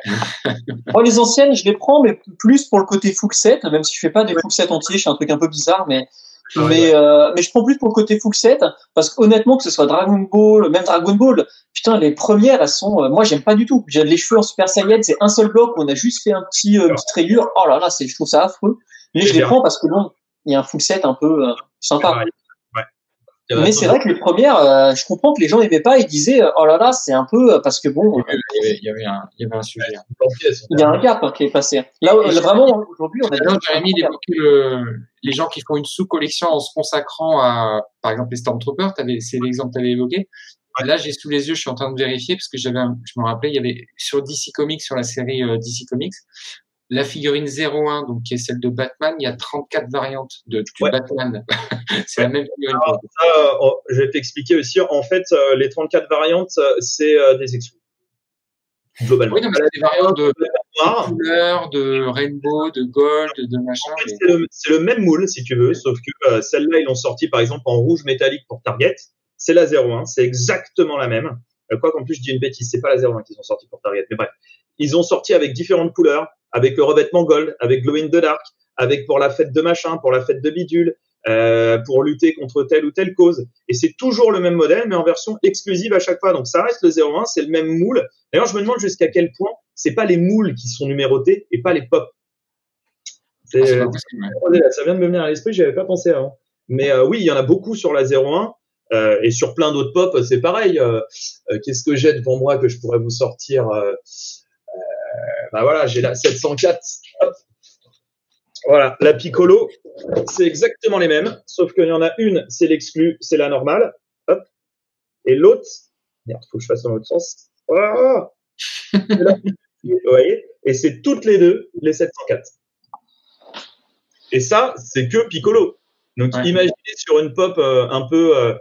Speaker 3: Moi, les anciennes, je les prends, mais plus pour le côté full-set, même si je fais pas des full-set entiers, je fais un truc un peu bizarre, mais,
Speaker 2: Ah ouais,
Speaker 3: mais, euh, mais je prends plus pour le côté full-set, parce qu'honnêtement, que ce soit Dragon Ball, même Dragon Ball, putain, les premières, elles sont, euh, moi, j'aime pas du tout. J'ai les cheveux en Super Saiyan, c'est un seul bloc, où on a juste fait un petit, euh, petite rayure. Oh là là, c'est, je trouve ça affreux. Mais je les prends parce que bon, il y a un full-set un peu euh, sympa. Mais c'est vrai que les premières, euh, je comprends que les gens aimaient pas et disaient, euh, oh là là, c'est un peu, euh, parce que bon,
Speaker 4: Il y avait, il y avait, un, il y avait un sujet. hein.
Speaker 3: il y a un gap qui est passé. Là,
Speaker 4: Et
Speaker 3: vraiment, aujourd'hui, on a
Speaker 4: Jérémy, il évoquait le, les gens qui font une sous-collection en se consacrant à, par exemple, les Stormtroopers, c'est l'exemple que tu avais évoqué. Là, j'ai sous les yeux, je suis en train de vérifier, parce que j'avais, je me rappelais, il y avait sur DC Comics, sur la série DC Comics, la figurine 01, donc qui est celle de Batman, il y a 34 variantes de,
Speaker 2: Ouais.
Speaker 4: Batman. [laughs] c'est la même figurine.
Speaker 2: Alors, ça, euh, oh, je vais t'expliquer aussi. En fait, euh, les 34 variantes, euh, c'est euh, des exclus. Globalement.
Speaker 4: Oui, non, mais des variantes de
Speaker 2: Noir,
Speaker 4: couleurs, de rainbow, de gold, de machin.
Speaker 2: En fait,
Speaker 4: mais-
Speaker 2: c'est le, même moule, si tu veux, sauf que euh, celle-là, ils l'ont sorti par exemple en rouge métallique pour Target. C'est la 01, c'est exactement la même. Euh, quoi qu'en plus, je dis une bêtise, c'est pas la 01 qu'ils ont sorti pour Target, mais bref. Ils ont sorti avec différentes couleurs, avec le revêtement gold, avec glow in the dark, avec pour la fête de machin, pour la fête de bidule, euh, pour lutter contre telle ou telle cause. Et c'est toujours le même modèle, mais en version exclusive à chaque fois. Donc ça reste le 01, c'est le même moule. D'ailleurs, je me demande jusqu'à quel point c'est pas les moules qui sont numérotés et pas les pop. C'est,
Speaker 4: Ah,
Speaker 2: euh,
Speaker 4: possible,
Speaker 2: ça vient de me venir à l'esprit, j'avais pas pensé avant. Mais euh, oui, il y en a beaucoup sur la 01 euh, et sur plein d'autres pop, c'est pareil. Euh, euh, Qu'est-ce que j'ai devant moi que je pourrais vous sortir bah voilà, j'ai la 704. Hop. Voilà, la Piccolo, c'est exactement les mêmes, sauf qu'il y en a une, c'est l'exclu, c'est la normale. Hop. Et l'autre, merde, faut que je fasse dans l'autre sens. [laughs] Oh Vous voyez? Et c'est toutes les deux les 704. Et ça, c'est que Piccolo. Donc imaginez sur une pop euh, un peu, euh,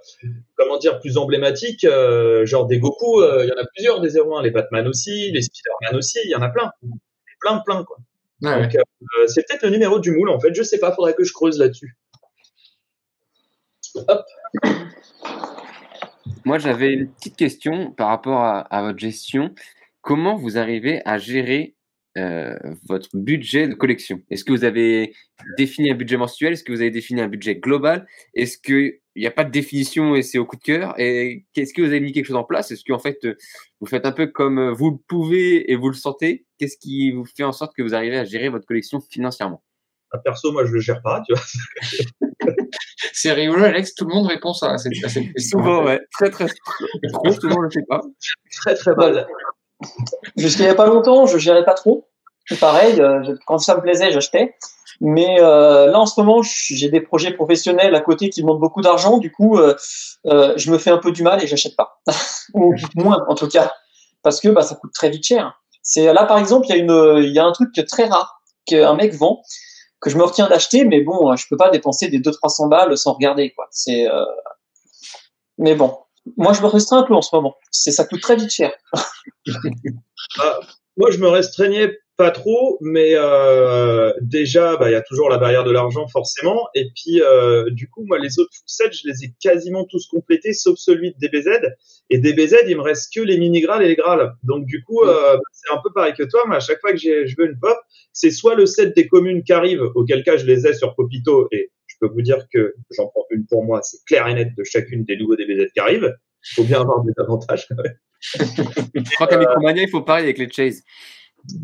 Speaker 2: comment dire, plus emblématique, euh, genre des Goku, il y en a plusieurs des 01, les Batman aussi, les Spider-Man aussi, il y en a plein. Plein, plein, quoi. Donc c'est peut-être le numéro du moule, en fait, je sais pas, faudrait que je creuse là-dessus. Hop.
Speaker 1: Moi, j'avais une petite question par rapport à votre gestion. Comment vous arrivez à gérer euh, votre budget de collection Est-ce que vous avez défini un budget mensuel? Est-ce que vous avez défini un budget global? Est-ce qu'il n'y a pas de définition et c'est au coup de cœur? Et qu'est-ce que vous avez mis quelque chose en place? Est-ce qu'en fait, vous faites un peu comme vous le pouvez et vous le sentez? Qu'est-ce qui vous fait en sorte que vous arrivez à gérer votre collection financièrement?
Speaker 2: Ah, Perso, moi, je le gère pas, tu vois. [laughs]
Speaker 4: c'est rigolo, Alex. Tout le monde répond à cette, question.
Speaker 1: Souvent, ouais. Très, très, trop. Tout le monde le fait pas.
Speaker 2: Très, très mal.
Speaker 3: Jusqu'il n'y a pas longtemps, je gérais pas trop. Pareil, euh, quand ça me plaisait, j'achetais. Mais euh, là, en ce moment, j'ai des projets professionnels à côté qui demandent beaucoup d'argent. Du coup, euh, je me fais un peu du mal et j'achète pas, [laughs] ou moins en tout cas, parce que bah, ça coûte très vite cher. C'est là, par exemple, il y a un truc très rare qu'un mec vend que je me retiens d'acheter, mais bon, je peux pas dépenser des 200-300 balles sans regarder. C'est, mais bon, moi, je me restreins un peu en ce moment. C'est, ça coûte très vite cher. [laughs]
Speaker 2: Ah, moi, je me restreignais pas trop, mais euh, déjà, bah, il y a toujours la barrière de l'argent forcément. Et puis, euh, du coup, moi, les autres sets, je les ai quasiment tous complétés, sauf celui de DBZ. Et DBZ, il me reste que les mini grals et les grals. Donc, du coup, euh, c'est un peu pareil que toi. Mais à chaque fois que je veux une pop, c'est soit le set des communes qui arrive, auquel cas je les ai sur Popito. Et peux vous dire que j'en prends une pour moi. C'est clair et net de chacune des nouveaux DBZ qui arrivent. Il faut bien avoir des avantages quand même.
Speaker 1: je crois qu'à Micromania, il faut parler avec les Chase.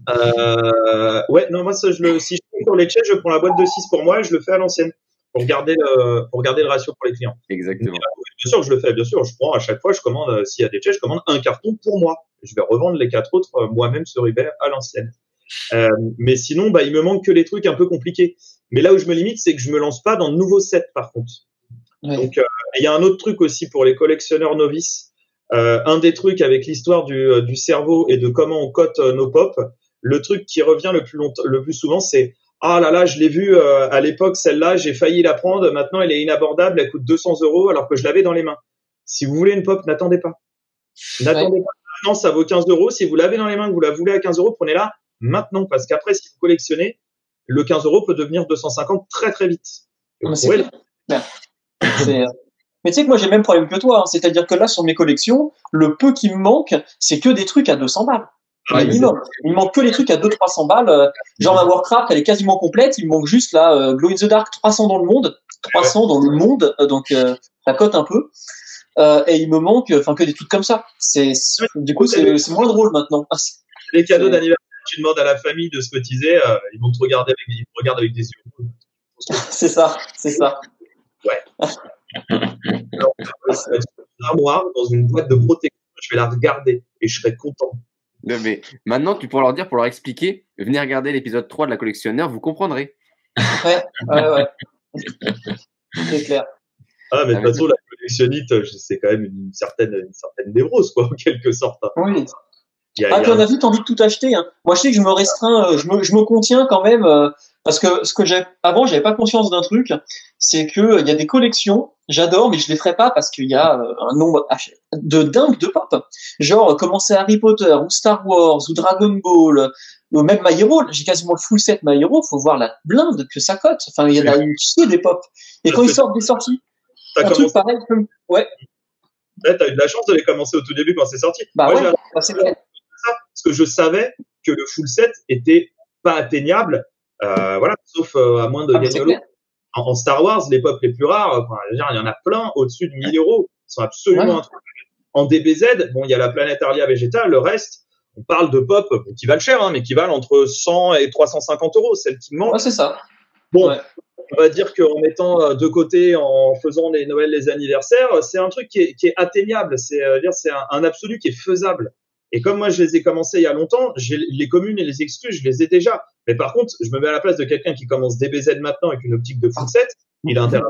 Speaker 2: Euh, ouais, non, moi, ça, je le, si je prends sur les chaises, je prends la boîte de 6 pour moi et je le fais à l'ancienne pour garder le, pour garder le ratio pour les clients.
Speaker 1: Exactement.
Speaker 2: bien sûr, je le fais, bien sûr. Je prends à chaque fois, je commande, euh, s'il y a des chaises, je commande un carton pour moi. Je vais revendre les quatre autres euh, moi-même sur eBay à l'ancienne. Euh, mais sinon, bah, il me manque que les trucs un peu compliqués. Mais là où je me limite, c'est que je me lance pas dans de nouveaux sets, par contre. Donc, il y a un autre truc aussi pour les collectionneurs novices. Euh, un des trucs avec l'histoire du, euh, du, cerveau et de comment on cote euh, nos pop, le truc qui revient le plus, longtemps, le plus souvent, c'est ah là là, je l'ai vu à l'époque, celle-là, j'ai failli la prendre, maintenant elle est inabordable, elle coûte 200 euros alors que je l'avais dans les mains. Si vous voulez une pop, n'attendez pas. N'attendez pas. Maintenant, ça vaut 15 euros. Si vous l'avez dans les mains, que vous la voulez à 15 euros, prenez-la maintenant. Parce qu'après, si vous collectionnez, le 15 euros peut devenir 250 très très vite.
Speaker 3: C'est mais tu sais que moi j'ai le même problème que toi, hein. c'est-à-dire que là sur mes collections, le peu qui me manque, c'est que des trucs à 200 balles. minimum. Il me manque que les trucs à 200-300 balles. Euh, genre ma Warcraft, elle est quasiment complète. Il me manque juste là euh, Glow in the Dark 300 dans le monde, 300 dans le monde, euh, donc ça cote un peu. et il me manque, enfin que des trucs comme ça. C'est du coup c'est moins drôle maintenant.
Speaker 2: Les cadeaux d'anniversaire, tu demandes à la famille de se cotiser, ils vont te regarder avec, ils te regardent avec des yeux. [laughs]
Speaker 3: c'est ça, c'est ça.
Speaker 2: Ouais. Alors, une armoire, dans une boîte de protection, je vais la regarder et je serai content.
Speaker 1: mais maintenant, tu pourras leur dire, pour leur expliquer, venez regarder l'épisode 3 de la collectionneur, vous comprendrez.
Speaker 3: Ouais, ouais, ouais. C'est clair.
Speaker 2: Ah, mais de toute façon, la collectionnite, c'est quand même une certaine, une certaine névrose, quoi, en quelque sorte. Hein.
Speaker 3: Oui. Ah, puis on a vite envie de tout acheter. Hein. Moi, je sais que je me restreins, euh, je me, je me contiens quand même, euh, parce que ce que j'ai avant, j'avais pas conscience d'un truc, c'est que il y a des collections, j'adore, mais je les ferai pas parce qu'il y a euh, un nombre de dingue de pop. Genre commencer Harry Potter ou Star Wars ou Dragon Ball ou même My Hero. J'ai quasiment le full set My Hero. Faut voir la blinde que ça cote. Enfin, il y en a une qui des pop. Et quand ils sortent des sorties, un truc pareil, ouais.
Speaker 2: Ouais, t'as eu de la chance de les commencer au tout début quand c'est sorti.
Speaker 3: Bah Moi, ouais, bah c'est
Speaker 2: que je savais que le full set était pas atteignable euh, voilà, sauf euh, à moins de ah, gagner en, en, Star Wars, les pop les plus rares, enfin, il y en a plein au-dessus de 1000 euros. Ils sont absolument En DBZ, bon, il y a la planète Arlia végétale, le reste, on parle de pop qui valent cher, hein, mais qui valent entre 100 et 350 euros. Celle qui manque.
Speaker 3: Ouais, c'est ça.
Speaker 2: Bon, on va dire qu'en mettant euh, de côté, en faisant les Noëls, les anniversaires, c'est un truc qui est, qui est atteignable. C'est c'est un, un, absolu qui est faisable. Et comme moi, je les ai commencés il y a longtemps, les communes et les exclus, je les ai déjà. Mais par contre, je me mets à la place de quelqu'un qui commence DBZ maintenant avec une optique de full set. Il a intérêt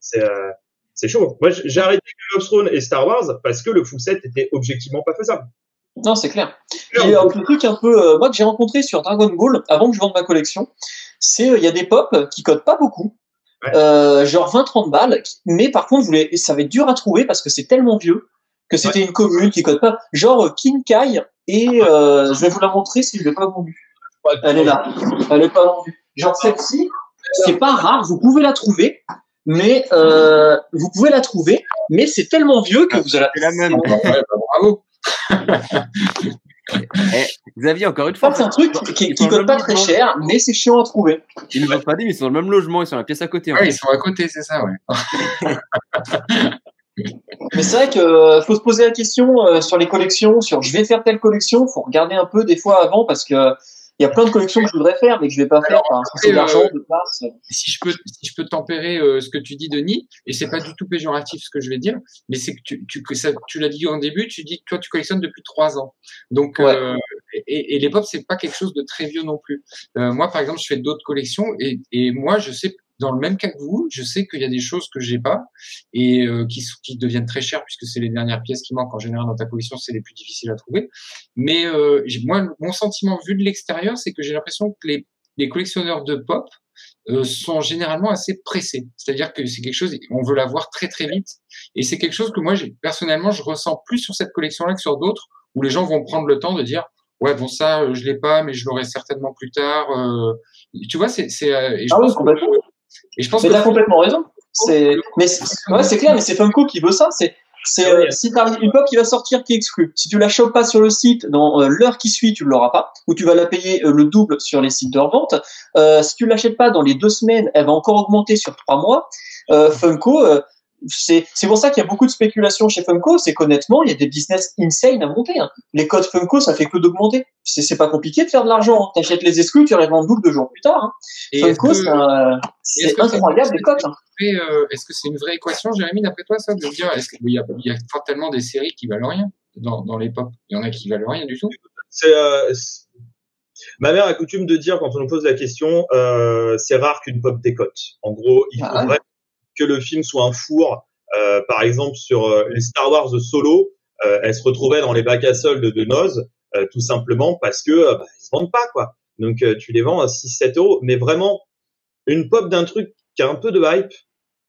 Speaker 2: C'est euh, c'est chaud. Moi, j'ai arrêté Game of Thrones et Star Wars parce que le full set était objectivement pas faisable.
Speaker 3: Non, c'est clair. Et un truc un peu, euh, moi que j'ai rencontré sur Dragon Ball avant que je vende ma collection, c'est euh, il y a des pop qui codent pas beaucoup, euh, genre 20-30 balles, mais par contre, ça va être dur à trouver parce que c'est tellement vieux que c'était une commune qui code pas. Genre Kinkai, et je vais vous la montrer si je l'ai pas vendue. Elle est là. Elle est pas vendue. Genre celle-ci, c'est pas rare, vous pouvez la trouver, mais euh, vous pouvez la trouver, mais c'est tellement vieux que vous allez
Speaker 1: la même.
Speaker 4: Bah, bravo. [laughs]
Speaker 1: Eh, Xavier, encore une fois.
Speaker 3: C'est un truc qui, qui coûte pas très cher, mais c'est chiant à trouver.
Speaker 1: Ils nous ont pas dit, mais ils sont dans le même logement, ils sont dans la pièce à côté.
Speaker 4: Oui, ils sont à côté, c'est ça, ouais. [laughs]
Speaker 3: mais c'est vrai qu'il euh, faut se poser la question euh, sur les collections, sur je vais faire telle collection, faut regarder un peu des fois avant parce que il y a plein de collections que je voudrais faire, mais que je vais pas faire parce que c'est l'argent euh, de place.
Speaker 4: Si je peux, si je peux tempérer euh, ce que tu dis, Denis, et c'est pas du tout péjoratif ce que je vais dire, mais c'est que tu, tu, que ça, tu l'as dit en début, tu dis que toi tu collectionnes depuis trois ans. Donc, euh, et, et les pop c'est pas quelque chose de très vieux non plus. Euh, moi, par exemple, je fais d'autres collections et, et moi, je sais dans le même cas que vous, je sais qu'il y a des choses que j'ai pas et euh, qui, qui deviennent très chères puisque c'est les dernières pièces qui manquent en général dans ta collection, c'est les plus difficiles à trouver. Mais euh, moi, mon sentiment vu de l'extérieur, c'est que j'ai l'impression que les, les, collectionneurs de pop euh, sont généralement assez pressés. C'est-à-dire que c'est quelque chose, on veut l'avoir très très vite et c'est quelque chose que moi, personnellement, je ressens plus sur cette collection-là que sur d'autres où les gens vont prendre le temps de dire ouais bon ça je l'ai pas mais je l'aurai certainement plus tard euh, tu vois c'est c'est
Speaker 3: et je ah pense et je pense mais que t'as complètement raison. C'est, mais ouais, c'est clair, mais c'est Funko qui veut ça. C'est, c'est euh, si t'as une pop qui va sortir qui est exclue, si tu la chopes pas sur le site dans euh, l'heure qui suit, tu ne l'auras pas, ou tu vas la payer euh, le double sur les sites de revente. si tu l'achètes pas dans les deux semaines, elle va encore augmenter sur trois mois. Funko, c'est pour ça qu'il y a beaucoup de spéculation chez Funko, c'est qu'honnêtement, il y a des business insane à monter. Hein. Les codes Funko, ça fait que d'augmenter. C'est pas compliqué de faire de l'argent. Hein. T'achètes les exclus, tu les vends double deux jours plus tard. Hein. Funko, c'est incroyable les codes. Hein.
Speaker 4: Euh, est-ce que c'est une vraie équation, Jérémy, d'après toi, ça, de dire, est-ce qu'il y, a, il y a tellement des séries qui valent rien dans, dans les pop? Il y en a qui valent rien du tout
Speaker 2: euh, Ma mère a coutume de dire, quand on nous pose la question, euh, c'est rare qu'une pop décote. En gros, il ah faudrait que le film soit un four. Euh, par exemple, sur euh, les Star Wars Solo, euh, elle se retrouvait dans les bacs à soldes de Noz, euh, tout simplement parce que bah, ils se vendent pas quoi. Donc tu les vends à 6-7 euros. Mais vraiment, une pop d'un truc qui a un peu de hype,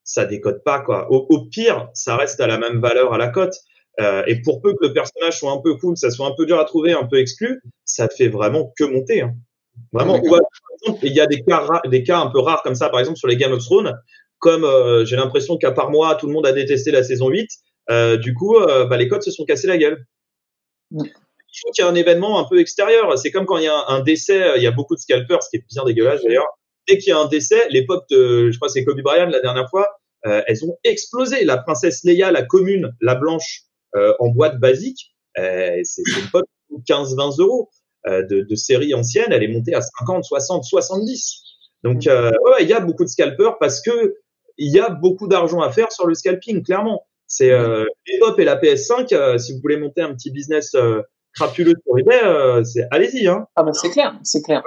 Speaker 2: ça décode pas quoi. Au, au pire, ça reste à la même valeur à la cote. Euh, et pour peu que le personnage soit un peu cool, ça soit un peu dur à trouver, un peu exclu, ça te fait vraiment que monter. Hein. Vraiment. Ou, par exemple, il y a des cas, des cas un peu rares comme ça, par exemple sur les Game of Thrones, comme euh, j'ai l'impression qu'à part moi, tout le monde a détesté la saison 8, euh, du coup, euh, bah, les codes se sont cassés la gueule. Il faut qu'il y ait un événement un peu extérieur. C'est comme quand il y a un, décès, il y a beaucoup de scalpers, ce qui est bien dégueulasse d'ailleurs. Dès qu'il y a un décès, les pop de, je crois que c'est Kobe Bryant la dernière fois, elles ont explosé. La princesse Leia, la commune, la blanche, en boîte basique, c'est une pop 15-20 euros. De, de série ancienne, elle est montée à 50, 60, 70. Donc, ouais, il y a beaucoup de scalpers parce que il y a beaucoup d'argent à faire sur le scalping, clairement. C'est euh, et la PS5. Euh, si vous voulez monter un petit business euh, crapuleux sur eBay, euh, c'est allez-y. Hein.
Speaker 3: Ah ben c'est clair, c'est clair.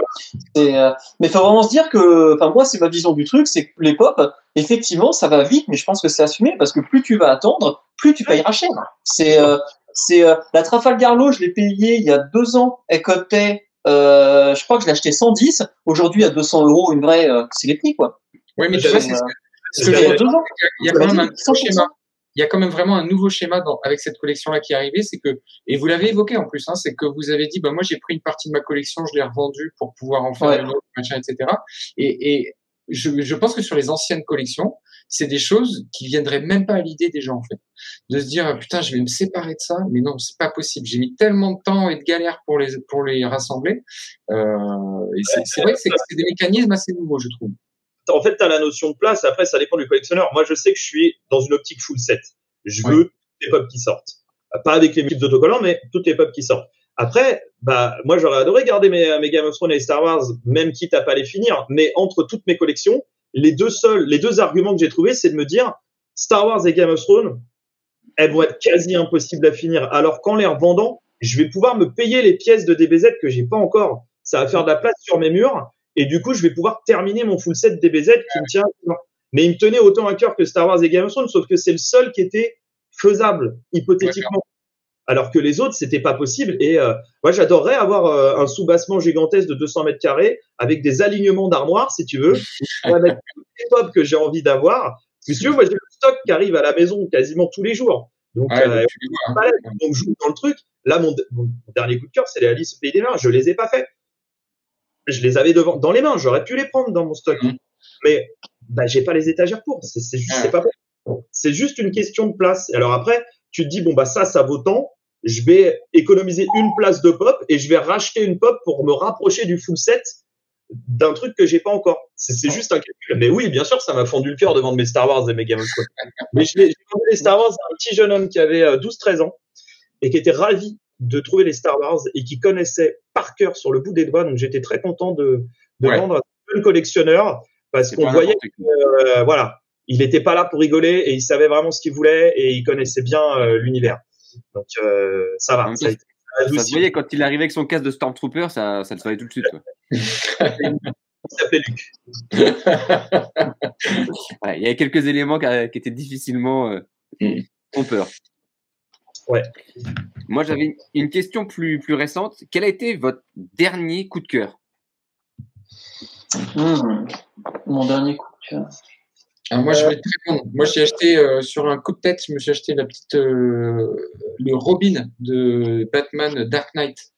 Speaker 3: Euh, mais il faut vraiment se dire que, enfin moi c'est ma vision du truc, c'est que les pop, effectivement, ça va vite, mais je pense que c'est assumé parce que plus tu vas attendre, plus tu payeras cher. C'est c'est la Trafalgar Law, je l'ai payé il y a deux ans, elle cotait, je crois que je l'ai acheté 110. Aujourd'hui à 200 euros, une vraie, c'est les prix quoi.
Speaker 4: Oui, mais tu vois, c'est il y a, quand même un nouveau schéma. Il y a quand même vraiment un nouveau schéma dans, avec cette collection-là qui est arrivée, c'est que, et vous l'avez évoqué en plus, hein, c'est que vous avez dit, bah moi j'ai pris une partie de ma collection, je l'ai revendue pour pouvoir en faire une autre, machin, etc. Et, et je, je, pense que sur les anciennes collections, c'est des choses qui viendraient même pas à l'idée des gens en fait, de se dire putain je vais me séparer de ça, mais non c'est pas possible. J'ai mis tellement de temps et de galère pour les pour les rassembler. Euh, et c'est vrai que c'est des mécanismes assez nouveaux je trouve
Speaker 2: en fait, tu as la notion de place. Après, ça dépend du collectionneur. Moi, je sais que je suis dans une optique full set. Je veux toutes les pop qui sortent. Pas avec les multiples autocollants, mais toutes les pop qui sortent. Après, bah, moi, j'aurais adoré garder mes, mes Game of Thrones et Star Wars, même quitte à pas les finir. Mais entre toutes mes collections, les deux seuls, les deux arguments que j'ai trouvés, c'est de me dire, Star Wars et Game of Thrones, elles vont être quasi impossibles à finir. Alors qu'en les revendant, je vais pouvoir me payer les pièces de DBZ que j'ai pas encore. Ça va faire de la place sur mes murs et du coup, je vais pouvoir terminer mon full set DBZ qui me tient. Mais il me tenait autant à cœur que Star Wars et Game of Thrones, sauf que c'est le seul qui était faisable hypothétiquement. Alors que les autres, c'était pas possible. Et euh, moi, j'adorerais avoir euh, un sous-bassement gigantesque de 200 mètres carrés avec des alignements d'armoires, si tu veux, avec les pop que j'ai envie d'avoir. Si tu veux, moi, j'ai le stock qui arrive à la maison quasiment tous les jours. Donc, euh, donc je joue dans le truc. Là, mon, dernier coup de cœur, c'est les Alice au Pays des Mains. Je les ai pas fait. Je les avais devant, dans les mains. J'aurais pu les prendre dans mon stock. Mmh. Mais bah, j'ai pas les étagères pour. C'est juste, c'est pas C'est juste une question de place. Alors après, tu te dis bon bah ça, ça vaut tant. Je vais économiser une place de pop et je vais racheter une pop pour me rapprocher du full set d'un truc que j'ai pas encore. C'est juste un calcul. Mais oui, bien sûr, ça m'a fondu le cœur de vendre mes Star Wars et mes Game of Thrones. Mais j'ai vendu les Star Wars à un petit jeune homme qui avait 12-13 euh, ans et qui était ravi de trouver les Star Wars et qui connaissait par cœur sur le bout des doigts. Donc j'étais très content de, de vendre à un collectionneur parce qu'on voyait que, euh, voilà, il n'était pas là pour rigoler et il savait vraiment ce qu'il voulait et il connaissait bien euh, l'univers. Donc euh, ça va.
Speaker 1: Ça, ça, se voyait quand il arrivait avec son casque de Stormtrooper, ça, ça le savait tout de suite.
Speaker 2: il s'appelait Luc. [laughs]
Speaker 1: il y avait quelques éléments qui, étaient difficilement euh, trompeurs.
Speaker 2: Ouais.
Speaker 1: Moi, j'avais une question plus, plus récente. Quel a été votre dernier coup de cœur?
Speaker 3: Hmm. Mon dernier coup de cœur.
Speaker 4: moi, je vais te répondre. Moi, j'ai acheté euh, sur un coup de tête, je me suis acheté la petite euh, le Robin de Batman Dark Knight.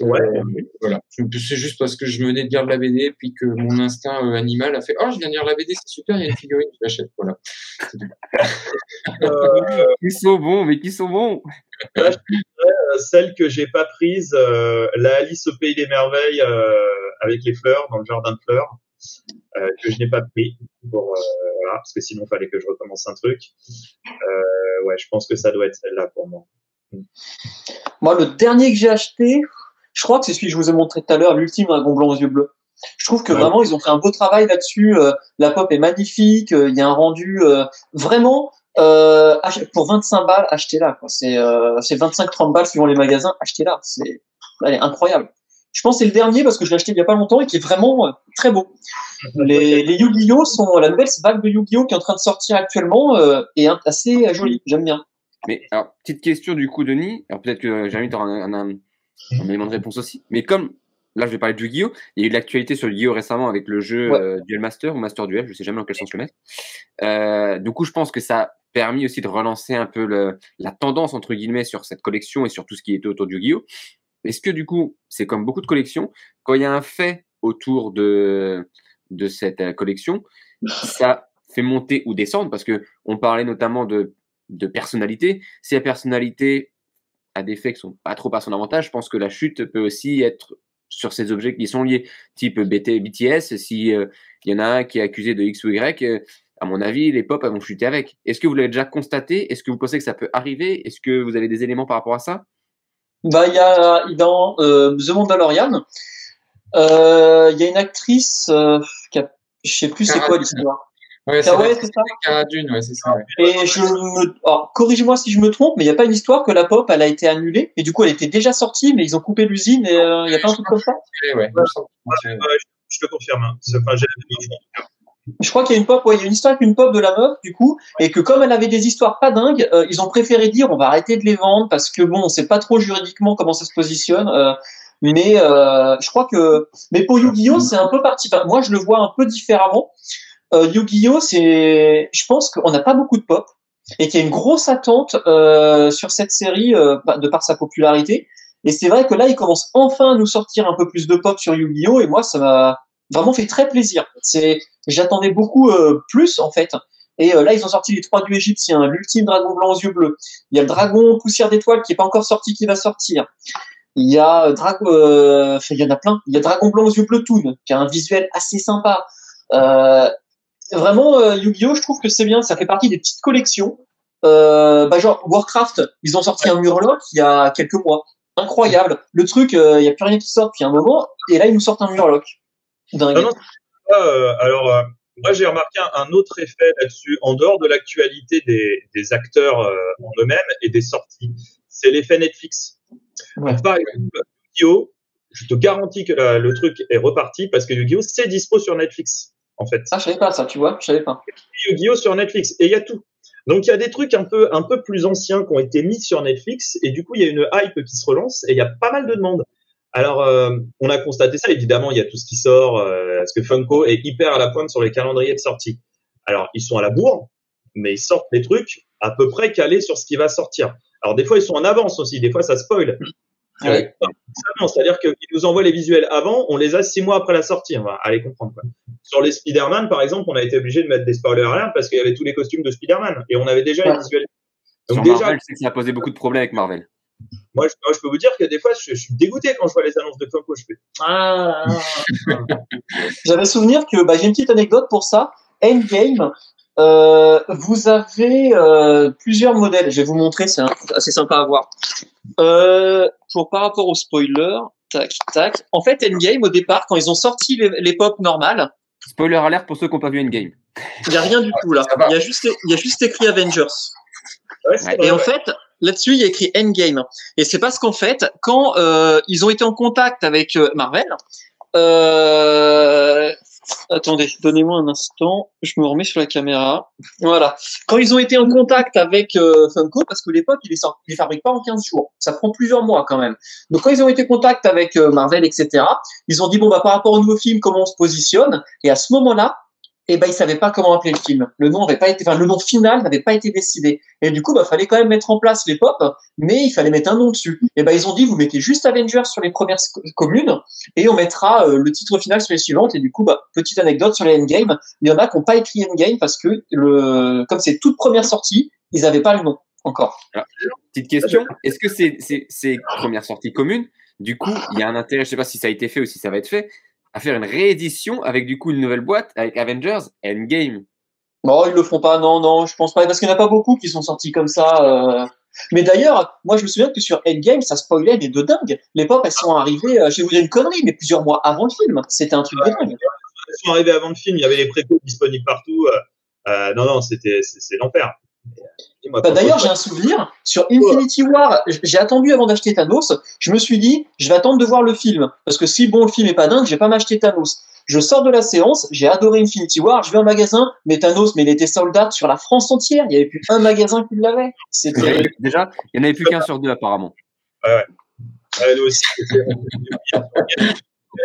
Speaker 2: Ouais.
Speaker 4: Euh, voilà. C'est juste parce que je venais de lire la BD, puis que mon instinct animal a fait Oh, je viens de lire la BD, c'est super, il y a une figurine, je l'achète. Voilà.
Speaker 1: qui sont bons, mais qui sont bons?
Speaker 2: celle que j'ai pas prise, la Alice au pays des merveilles avec les fleurs dans le jardin de fleurs. Euh, que je n'ai pas pris pour euh, voilà, parce que sinon il fallait que je recommence un truc. Euh, ouais, je pense que ça doit être celle-là pour moi.
Speaker 3: Moi, le dernier que j'ai acheté, je crois que c'est celui que je vous ai montré tout à l'heure, l'ultime dragon blanc aux yeux bleus. Je trouve que vraiment ils ont fait un beau travail là-dessus. la pop est magnifique. Il y a un rendu vraiment pour 25 balles, achetez-la. C'est c'est 25-30 balles suivant les magasins, achetez-la. C'est est incroyable. Je pense que c'est le dernier parce que je l'ai acheté il n'y a pas longtemps et qui est vraiment euh, très beau. Les, les Yu-Gi-Oh sont la nouvelle vague de Yu-Gi-Oh qui est en train de sortir actuellement euh, et assez jolie. J'aime bien.
Speaker 1: Mais alors petite question du coup Denis. Alors peut-être que Jérémy aura un, un, un, élément de réponse aussi. Mais comme là je vais parler de Yu-Gi-Oh, il y a eu de l'actualité sur Yu-Gi-Oh récemment avec le jeu euh, Duel Master ou Master Duel, je sais jamais dans quel sens le mettre. Euh, du coup je pense que ça a permis aussi de relancer un peu le, la tendance entre guillemets sur cette collection et sur tout ce qui était autour du Yu-Gi-Oh. Est-ce que du coup, c'est comme beaucoup de collections, quand il y a un fait autour de, de cette euh, collection, ça fait monter ou descendre? Parce que on parlait notamment de, de personnalité. Si la personnalité a des faits qui sont pas trop à son avantage, je pense que la chute peut aussi être sur ces objets qui sont liés, type BT, BTS. Si euh, il y en a un qui est accusé de X ou Y, euh, à mon avis, les pop vont chuter avec. Est-ce que vous l'avez déjà constaté? Est-ce que vous pensez que ça peut arriver? Est-ce que vous avez des éléments par rapport à ça?
Speaker 3: Bah, il y a dans euh, The Mandalorian, euh, il y a une actrice euh, qui a, je sais plus c'est quoi l'histoire.
Speaker 4: Ouais, c'est ouais, ça. Cara Dune, ouais, c'est ça. Ouais.
Speaker 3: Et je me, corrige-moi si je me trompe, mais il n'y a pas une histoire que la pop, elle a été annulée et du coup elle était déjà sortie, mais ils ont coupé l'usine et euh, il n'y a pas un truc comme ça?
Speaker 4: Ouais, ouais.
Speaker 2: Je te confirme. Hein. Enfin,
Speaker 3: je crois qu'il y a une pop, ouais, il y a une histoire avec une pop de la meuf, du coup, et que comme elle avait des histoires pas dingues, euh, ils ont préféré dire on va arrêter de les vendre parce que bon, on sait pas trop juridiquement comment ça se positionne. Euh, mais euh, je crois que, mais pour Yu-Gi-Oh, c'est un peu parti. moi, je le vois un peu différemment. Euh, Yu-Gi-Oh, c'est, je pense qu'on n'a pas beaucoup de pop et qu'il y a une grosse attente sur cette série bah, de par sa popularité. Et c'est vrai que là, ils commencent enfin à nous sortir un peu plus de pop sur Yu-Gi-Oh, et moi, ça m'a vraiment fait très plaisir. C'est, j'attendais beaucoup euh, plus en fait. Et euh, là, ils ont sorti les trois du égyptien, l'ultime dragon blanc aux yeux bleus. Il y a le dragon poussière d'étoile qui est pas encore sorti, qui va sortir. Il y a euh, dragon, euh, il y en a plein. Il y a dragon blanc aux yeux bleus Toon, qui a un visuel assez sympa. Euh, vraiment, Yu-Gi-Oh, je trouve que c'est bien. Ça fait partie des petites collections. bah genre Warcraft, ils ont sorti un Murloc il y a quelques mois. Incroyable. Le truc, il y a plus rien qui sort depuis un moment, et là ils nous sortent un Murloc.
Speaker 2: Dingue. Euh, alors, euh, moi, j'ai remarqué un, autre effet là-dessus, en dehors de l'actualité des, des, acteurs euh, en eux-mêmes et des sorties. C'est l'effet Netflix. Ouais. Par exemple, Yu-Gi-Oh, je te garantis que le truc est reparti parce que Yu-Gi-Oh, c'est dispo sur Netflix, en fait.
Speaker 3: Ah, je savais pas ça, tu vois, je savais pas.
Speaker 2: Yu-Gi-Oh sur Netflix, et il y a tout. Donc il y a des trucs un peu un peu plus anciens qui ont été mis sur Netflix et du coup il y a une hype qui se relance et il y a pas mal de demandes. Alors euh, on a constaté ça évidemment il y a tout ce qui sort euh, parce que Funko est hyper à la pointe sur les calendriers de sortie. Alors ils sont à la bourre mais ils sortent des trucs à peu près calés sur ce qui va sortir. Alors des fois ils sont en avance aussi, des fois ça spoil. Ouais. C'est-à-dire qu'ils nous envoient les visuels avant, on les a six mois après la sortie. On va aller comprendre. Quoi. Sur les Spider-Man, par exemple, on a été obligé de mettre des spoilers à l'air parce qu'il y avait tous les costumes de Spider-Man et on avait déjà les visuels.
Speaker 1: Donc Sur déjà, Marvel, je sais que ça a posé beaucoup de problèmes avec Marvel.
Speaker 2: Moi, je, moi, je peux vous dire que des fois, je, je, suis dégoûté quand je vois les annonces de Funko. Je fais ah. [laughs]
Speaker 3: J'avais souvenir que bah, j'ai une petite anecdote pour ça. Endgame, euh, vous avez euh, plusieurs modèles. Je vais vous montrer, c'est assez sympa à voir. Euh, pour par rapport au spoiler, tac, tac. En fait, Endgame au départ, quand ils ont sorti les, pop normales.
Speaker 1: Spoiler alert pour ceux qui n'ont pas vu Endgame.
Speaker 3: Il n'y a rien du tout là. Il y a juste, il y a juste écrit Avengers. Ouais, et en fait, là-dessus, il y a écrit Endgame. Et c'est parce qu'en fait, quand euh, ils ont été en contact avec euh, Marvel, euh, Attendez, donnez-moi un instant. Je me remets sur la caméra. Voilà. Quand ils ont été en contact avec euh, Funko, parce que l'époque, ils les, les fabriquent pas en 15 jours. Ça prend plusieurs mois quand même. Donc quand ils ont été en contact avec euh, Marvel, etc., ils ont dit, bon, bah, par rapport au nouveau film, comment on se positionne? Et à ce moment-là, eh ben, ils savaient pas comment appeler le film. Le nom avait pas été, enfin, le nom final n'avait pas été décidé. Et du coup, bah, fallait quand même mettre en place les pop, mais il fallait mettre un nom dessus. Et ben, ils ont dit, vous mettez juste Avengers sur les premières communes, et on mettra euh, le titre final sur les suivantes. Et du coup, bah, petite anecdote sur les Endgame, il y en a qui n'ont pas écrit Endgame parce que le, comme c'est toute première sortie, ils n'avaient pas le nom encore.
Speaker 1: Alors, petite question, est-ce que c'est, c'est, c'est première sortie commune? Du coup, il y a un intérêt, je sais pas si ça a été fait ou si ça va être fait, à faire une réédition avec du coup une nouvelle boîte avec Avengers Endgame.
Speaker 3: Non, ils le font pas, non, non, je pense pas, parce qu'il n'y en a pas beaucoup qui sont sortis comme ça. Euh... Mais d'ailleurs, moi je me souviens que sur Endgame, ça spoilait mais de dingue. Les pop, elles sont arrivées, euh, je vais vous dire une connerie, mais plusieurs mois avant le film. C'était un truc de dingue.
Speaker 2: Elles sont arrivées avant le film, il y avait les précoces disponibles partout. Euh, euh non, non, c'était c'est l'enfer.
Speaker 3: Bah, D'ailleurs, j'ai un souvenir sur Infinity War. J'ai attendu avant d'acheter Thanos. Je me suis dit, je vais attendre de voir le film parce que si bon le film est pas dingue, je vais pas m'acheter Thanos. Je sors de la séance, j'ai adoré Infinity War. Je vais en magasin, mais Thanos, mais il était sold out sur la France entière. Il y avait plus un magasin qui l'avait.
Speaker 1: C'était déjà, il n'y en avait plus qu'un sur deux apparemment.
Speaker 2: Ouais, ouais. ouais aussi, [laughs]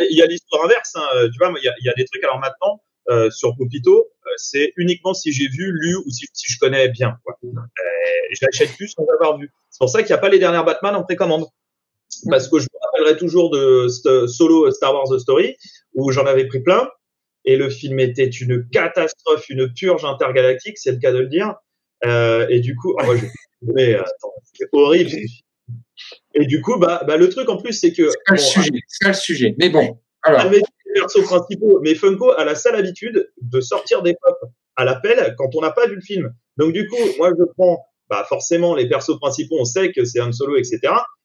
Speaker 2: il y a l'histoire inverse. Hein. Tu vois, il y, a, il y a des trucs. Alors maintenant, euh, sur Popito, euh, c'est uniquement si j'ai vu, lu ou si, si je connais bien. Quoi. Euh, je l'achète plus sans avoir vu. C'est pour ça qu'il n'y a pas les dernières Batman en précommande. Parce que je me rappellerai toujours de Solo Star Wars The Story, où j'en avais pris plein, et le film était une catastrophe, une purge intergalactique, c'est le cas de le dire. Euh, et du coup, oh, mais, attends, c'est horrible. Et du coup, bah, bah, le truc en plus, c'est que.
Speaker 4: C'est bon, le sujet, c'est le sujet. Mais bon, alors
Speaker 2: persos principaux, mais Funko a la sale habitude de sortir des pop à l'appel quand on n'a pas vu le film. Donc du coup, moi je prends bah forcément les persos principaux, on sait que c'est un solo, etc.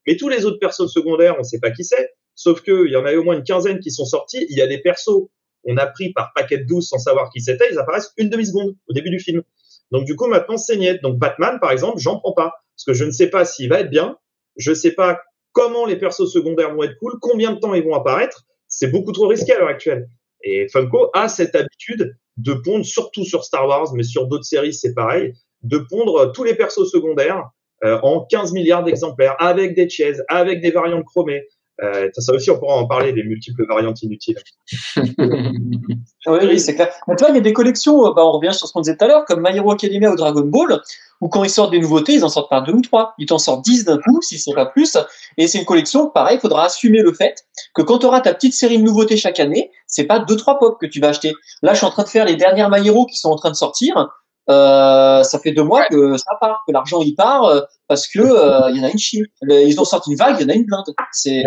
Speaker 2: Mais tous les autres persos secondaires, on ne sait pas qui c'est. Sauf qu'il y en a eu au moins une quinzaine qui sont sortis. Il y a des persos on a pris par paquet de 12 sans savoir qui c'était. Ils apparaissent une demi-seconde au début du film. Donc du coup, maintenant, c'est niet. Donc Batman, par exemple, j'en prends pas. Parce que je ne sais pas s'il va être bien. Je ne sais pas comment les persos secondaires vont être cool, combien de temps ils vont apparaître c'est beaucoup trop risqué à l'heure actuelle. Et Funko a cette habitude de pondre, surtout sur Star Wars, mais sur d'autres séries, c'est pareil, de pondre tous les persos secondaires euh, en 15 milliards d'exemplaires, avec des chaises, avec des variantes chromées. Euh, ça aussi, on pourra en parler, des multiples variantes inutiles. [laughs]
Speaker 3: oui, oui c'est clair. Mais tu vois, il y a des collections, euh, bah, on revient sur ce qu'on disait tout à l'heure, comme My Hero Academia ou Dragon Ball, où quand ils sortent des nouveautés, ils en sortent pas deux ou trois. Ils t'en sortent dix d'un coup, si c'est pas plus. Et c'est une collection, pareil, il faudra assumer le fait que quand tu auras ta petite série de nouveautés chaque année, c'est pas deux, trois pop que tu vas acheter. Là, je suis en train de faire les dernières My Hero qui sont en train de sortir. Euh, ça fait deux mois que ça part, que l'argent y part euh, parce que euh, il y en a une chine. Ils ont sorti une vague, il y en a une blinde. C'est.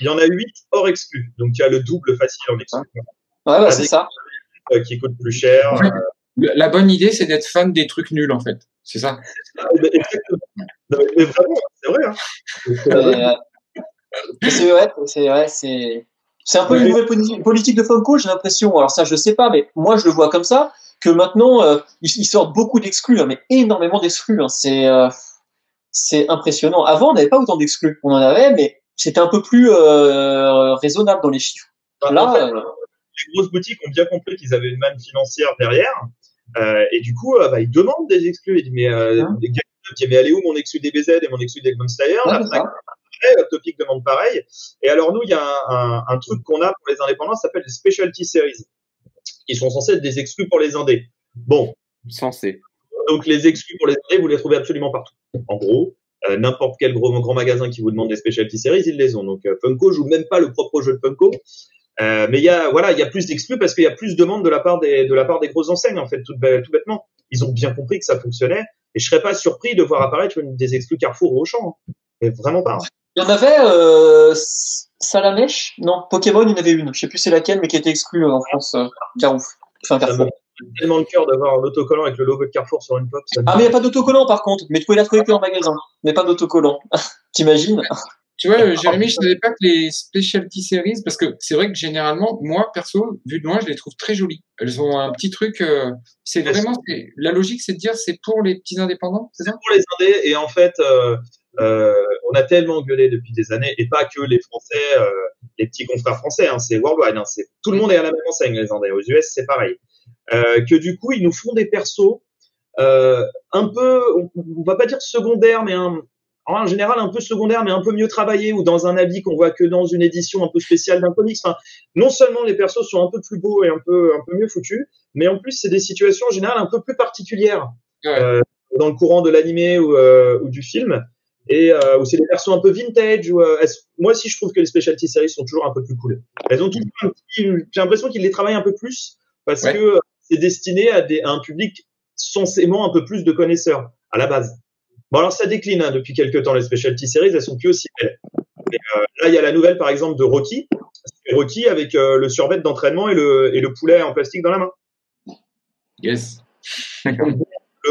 Speaker 2: Il y en a huit hors exclus, donc il y a le double facile en exclu.
Speaker 3: Ouais, c'est ça.
Speaker 2: Qui coûte plus cher.
Speaker 4: La bonne idée, c'est d'être fan des trucs nuls, en fait. C'est ça.
Speaker 2: Exactement. Mais vraiment, c'est vrai. Hein.
Speaker 3: c'est vrai, c'est vrai, c'est. C'est un peu une nouvelle politique de Funko, j'ai l'impression. Alors ça, je sais pas, mais moi, je le vois comme ça que maintenant, euh, ils, sortent beaucoup d'exclus, hein, mais énormément d'exclus. Hein. C'est, euh, c'est impressionnant. Avant, on n'avait pas autant d'exclus. On en avait, mais c'était un peu plus euh, raisonnable dans les chiffres.
Speaker 2: Bah, Là, les grosses boutiques ont bien compris qu'ils avaient une manne financière derrière, et du coup, bah, ils demandent des exclus. Ils disent mais, hein les gars, mais allez où mon exclu DBZ et mon exclu d'Egmont Slayer après, Topic demande pareil. Et alors nous, il y a un, un, un truc qu'on a pour les indépendants, ça s'appelle les specialty series, qui sont censés être des exclus pour les indés. Bon,
Speaker 1: censé.
Speaker 2: Donc les exclus pour les indés, vous les trouvez absolument partout. En gros, euh, n'importe quel gros grand magasin qui vous demande des specialty series, ils les ont. Donc euh, Funko joue même pas le propre jeu de Funko. Euh, mais il y a voilà, il y a plus d'exclus parce qu'il y a plus de demandes de la part des de la part des grosses enseignes en fait, tout, tout bêtement. Ils ont bien compris que ça fonctionnait et je serais pas surpris de voir apparaître une, des exclus Carrefour au champ. Hein. Mais vraiment pas.
Speaker 3: Il y en avait euh, Salamèche? Non, Pokémon, il y en avait une. Je sais plus c'est laquelle, mais qui était exclue en France. Euh, Carouf. Enfin, Carrefour
Speaker 2: tellement le cœur d'avoir un autocollant avec le logo de Carrefour sur une pop.
Speaker 3: Ah, mais il n'y a pas d'autocollant par contre, mais tu pouvais la trouver que en magasin, mais pas d'autocollant. [laughs] T'imagines?
Speaker 4: Tu vois, euh, Jérémy, je ne savais pas que les specialty series, parce que c'est vrai que généralement, moi, perso, vu de loin, je les trouve très jolies. Elles ont un petit truc, euh, c'est vraiment, la logique, c'est de dire, c'est pour les petits indépendants, c'est ça?
Speaker 2: Pour les indés, et en fait, euh, on a tellement gueulé depuis des années, et pas que les Français, euh, les petits confrères français, hein, c'est worldwide, hein, c'est tout le monde est à la même enseigne, les indés. Aux US, c'est pareil. Euh, que du coup ils nous font des persos un peu, on, on, va pas dire secondaires, mais un, en général un peu secondaire, mais un peu mieux travaillé, ou dans un habit qu'on voit que dans une édition un peu spéciale d'un comics. Enfin, non seulement les persos sont un peu plus beaux et un peu un peu mieux foutus, mais en plus c'est des situations en général un peu plus particulières ouais. dans le courant de l'animé ou, ou, du film, et euh, où c'est des persos un peu vintage. Ou, euh, moi aussi je trouve que les specialty series sont toujours un peu plus cool. Elles ont toujours un petit, j'ai l'impression qu'ils les travaillent un peu plus parce ouais. que c'est destiné à, des, à, un public censément un peu plus de connaisseurs à la base. Bon alors ça décline hein, depuis quelques temps les specialty series, elles sont plus aussi belles. Mais, euh, là il y a la nouvelle par exemple de Rocky, Rocky avec euh, le survêt d'entraînement et le, et le poulet en plastique dans la main.
Speaker 4: Yes.
Speaker 2: le,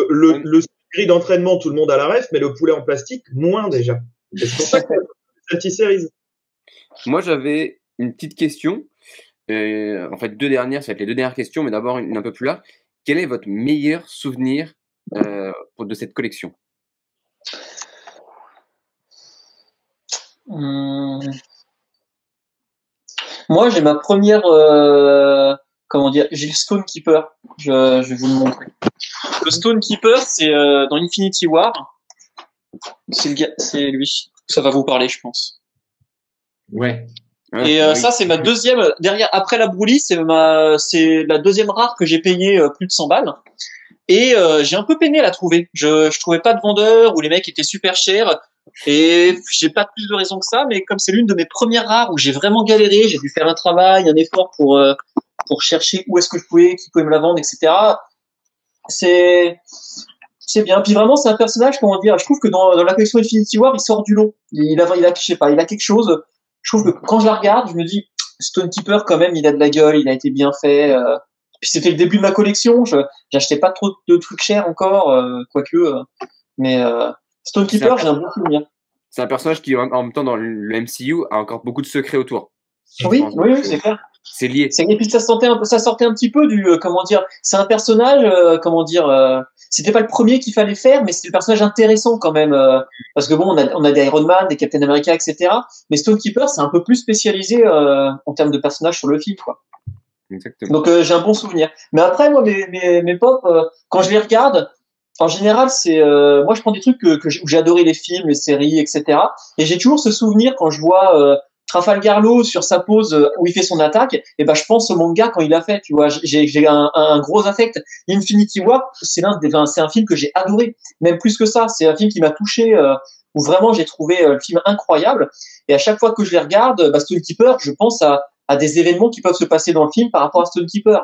Speaker 2: le, le gris d'entraînement tout le monde a la ref, mais le poulet en plastique moins déjà. C'est pour ça que.
Speaker 1: Moi j'avais une petite question. Euh, en fait, deux dernières, ça va être les deux dernières questions, mais d'abord une un peu plus large. Quel est votre meilleur souvenir euh, de cette collection?
Speaker 3: Hum... Moi, j'ai ma première, euh, comment dire, j'ai le Stone Keeper. Je, je, vais vous le montrer. Le Stone Keeper, c'est euh, dans Infinity War. C'est lui. Ça va vous parler, je pense.
Speaker 4: Ouais.
Speaker 3: Et euh, ça, c'est ma deuxième. Derrière, après la Brouli, c'est ma, c'est la deuxième rare que j'ai payé euh, plus de 100 balles. Et euh, j'ai un peu peiné à la trouver. Je, je trouvais pas de vendeur ou les mecs étaient super chers. Et j'ai pas plus de raison que ça, mais comme c'est l'une de mes premières rares où j'ai vraiment galéré, j'ai dû faire un travail, un effort pour euh, pour chercher où est-ce que je pouvais, qui pouvait me la vendre, etc. C'est c'est bien. Puis vraiment, c'est un personnage, comment dire, je trouve que dans, dans la collection Infinity War, il sort du lot. Il a, il a, je sais pas, il a quelque chose je trouve que quand je la regarde, je me dis Stone Keeper quand même, il a de la gueule, il a été bien fait. Euh. Puis c'était le début de ma collection, je j'achetais pas trop de trucs chers encore, euh, quoique. Euh. mais euh, Stone Keeper, j'ai un bon souvenir.
Speaker 1: C'est un personnage qui, en même temps, dans le MCU, a encore beaucoup de secrets autour.
Speaker 3: Oui, oui, oui, c'est clair.
Speaker 1: C'est lié.
Speaker 3: Et puis ça sortait un peu, ça sortait un petit peu du, euh, comment dire, c'est un personnage, euh, comment dire, euh, c'était pas le premier qu'il fallait faire, mais c'était le personnage intéressant quand même, euh, parce que bon, on a, on a des Iron Man, des Captain America, etc. Mais Stonekeeper, c'est un peu plus spécialisé euh, en termes de personnages sur le film, quoi.
Speaker 1: Exactement.
Speaker 3: Donc j'ai un bon souvenir. Mais après, moi, mes, mes, mes pop, quand je les regarde, en général, c'est moi je prends des trucs que, que j'ai adoré les films, les séries, etc. Et j'ai toujours ce souvenir quand je vois Trafalgar Law sur sa pose où il fait son attaque, et ben je pense au manga quand il l'a fait, tu vois, j'ai j'ai un, un, gros affect. Infinity War, c'est l'un des, c'est un film que j'ai adoré, même plus que ça, c'est un film qui m'a touché, euh, où vraiment j'ai trouvé euh, le film incroyable. Et à chaque fois que je les regarde, bah, Stonekeeper, je pense à, à des événements qui peuvent se passer dans le film par rapport à Stonekeeper.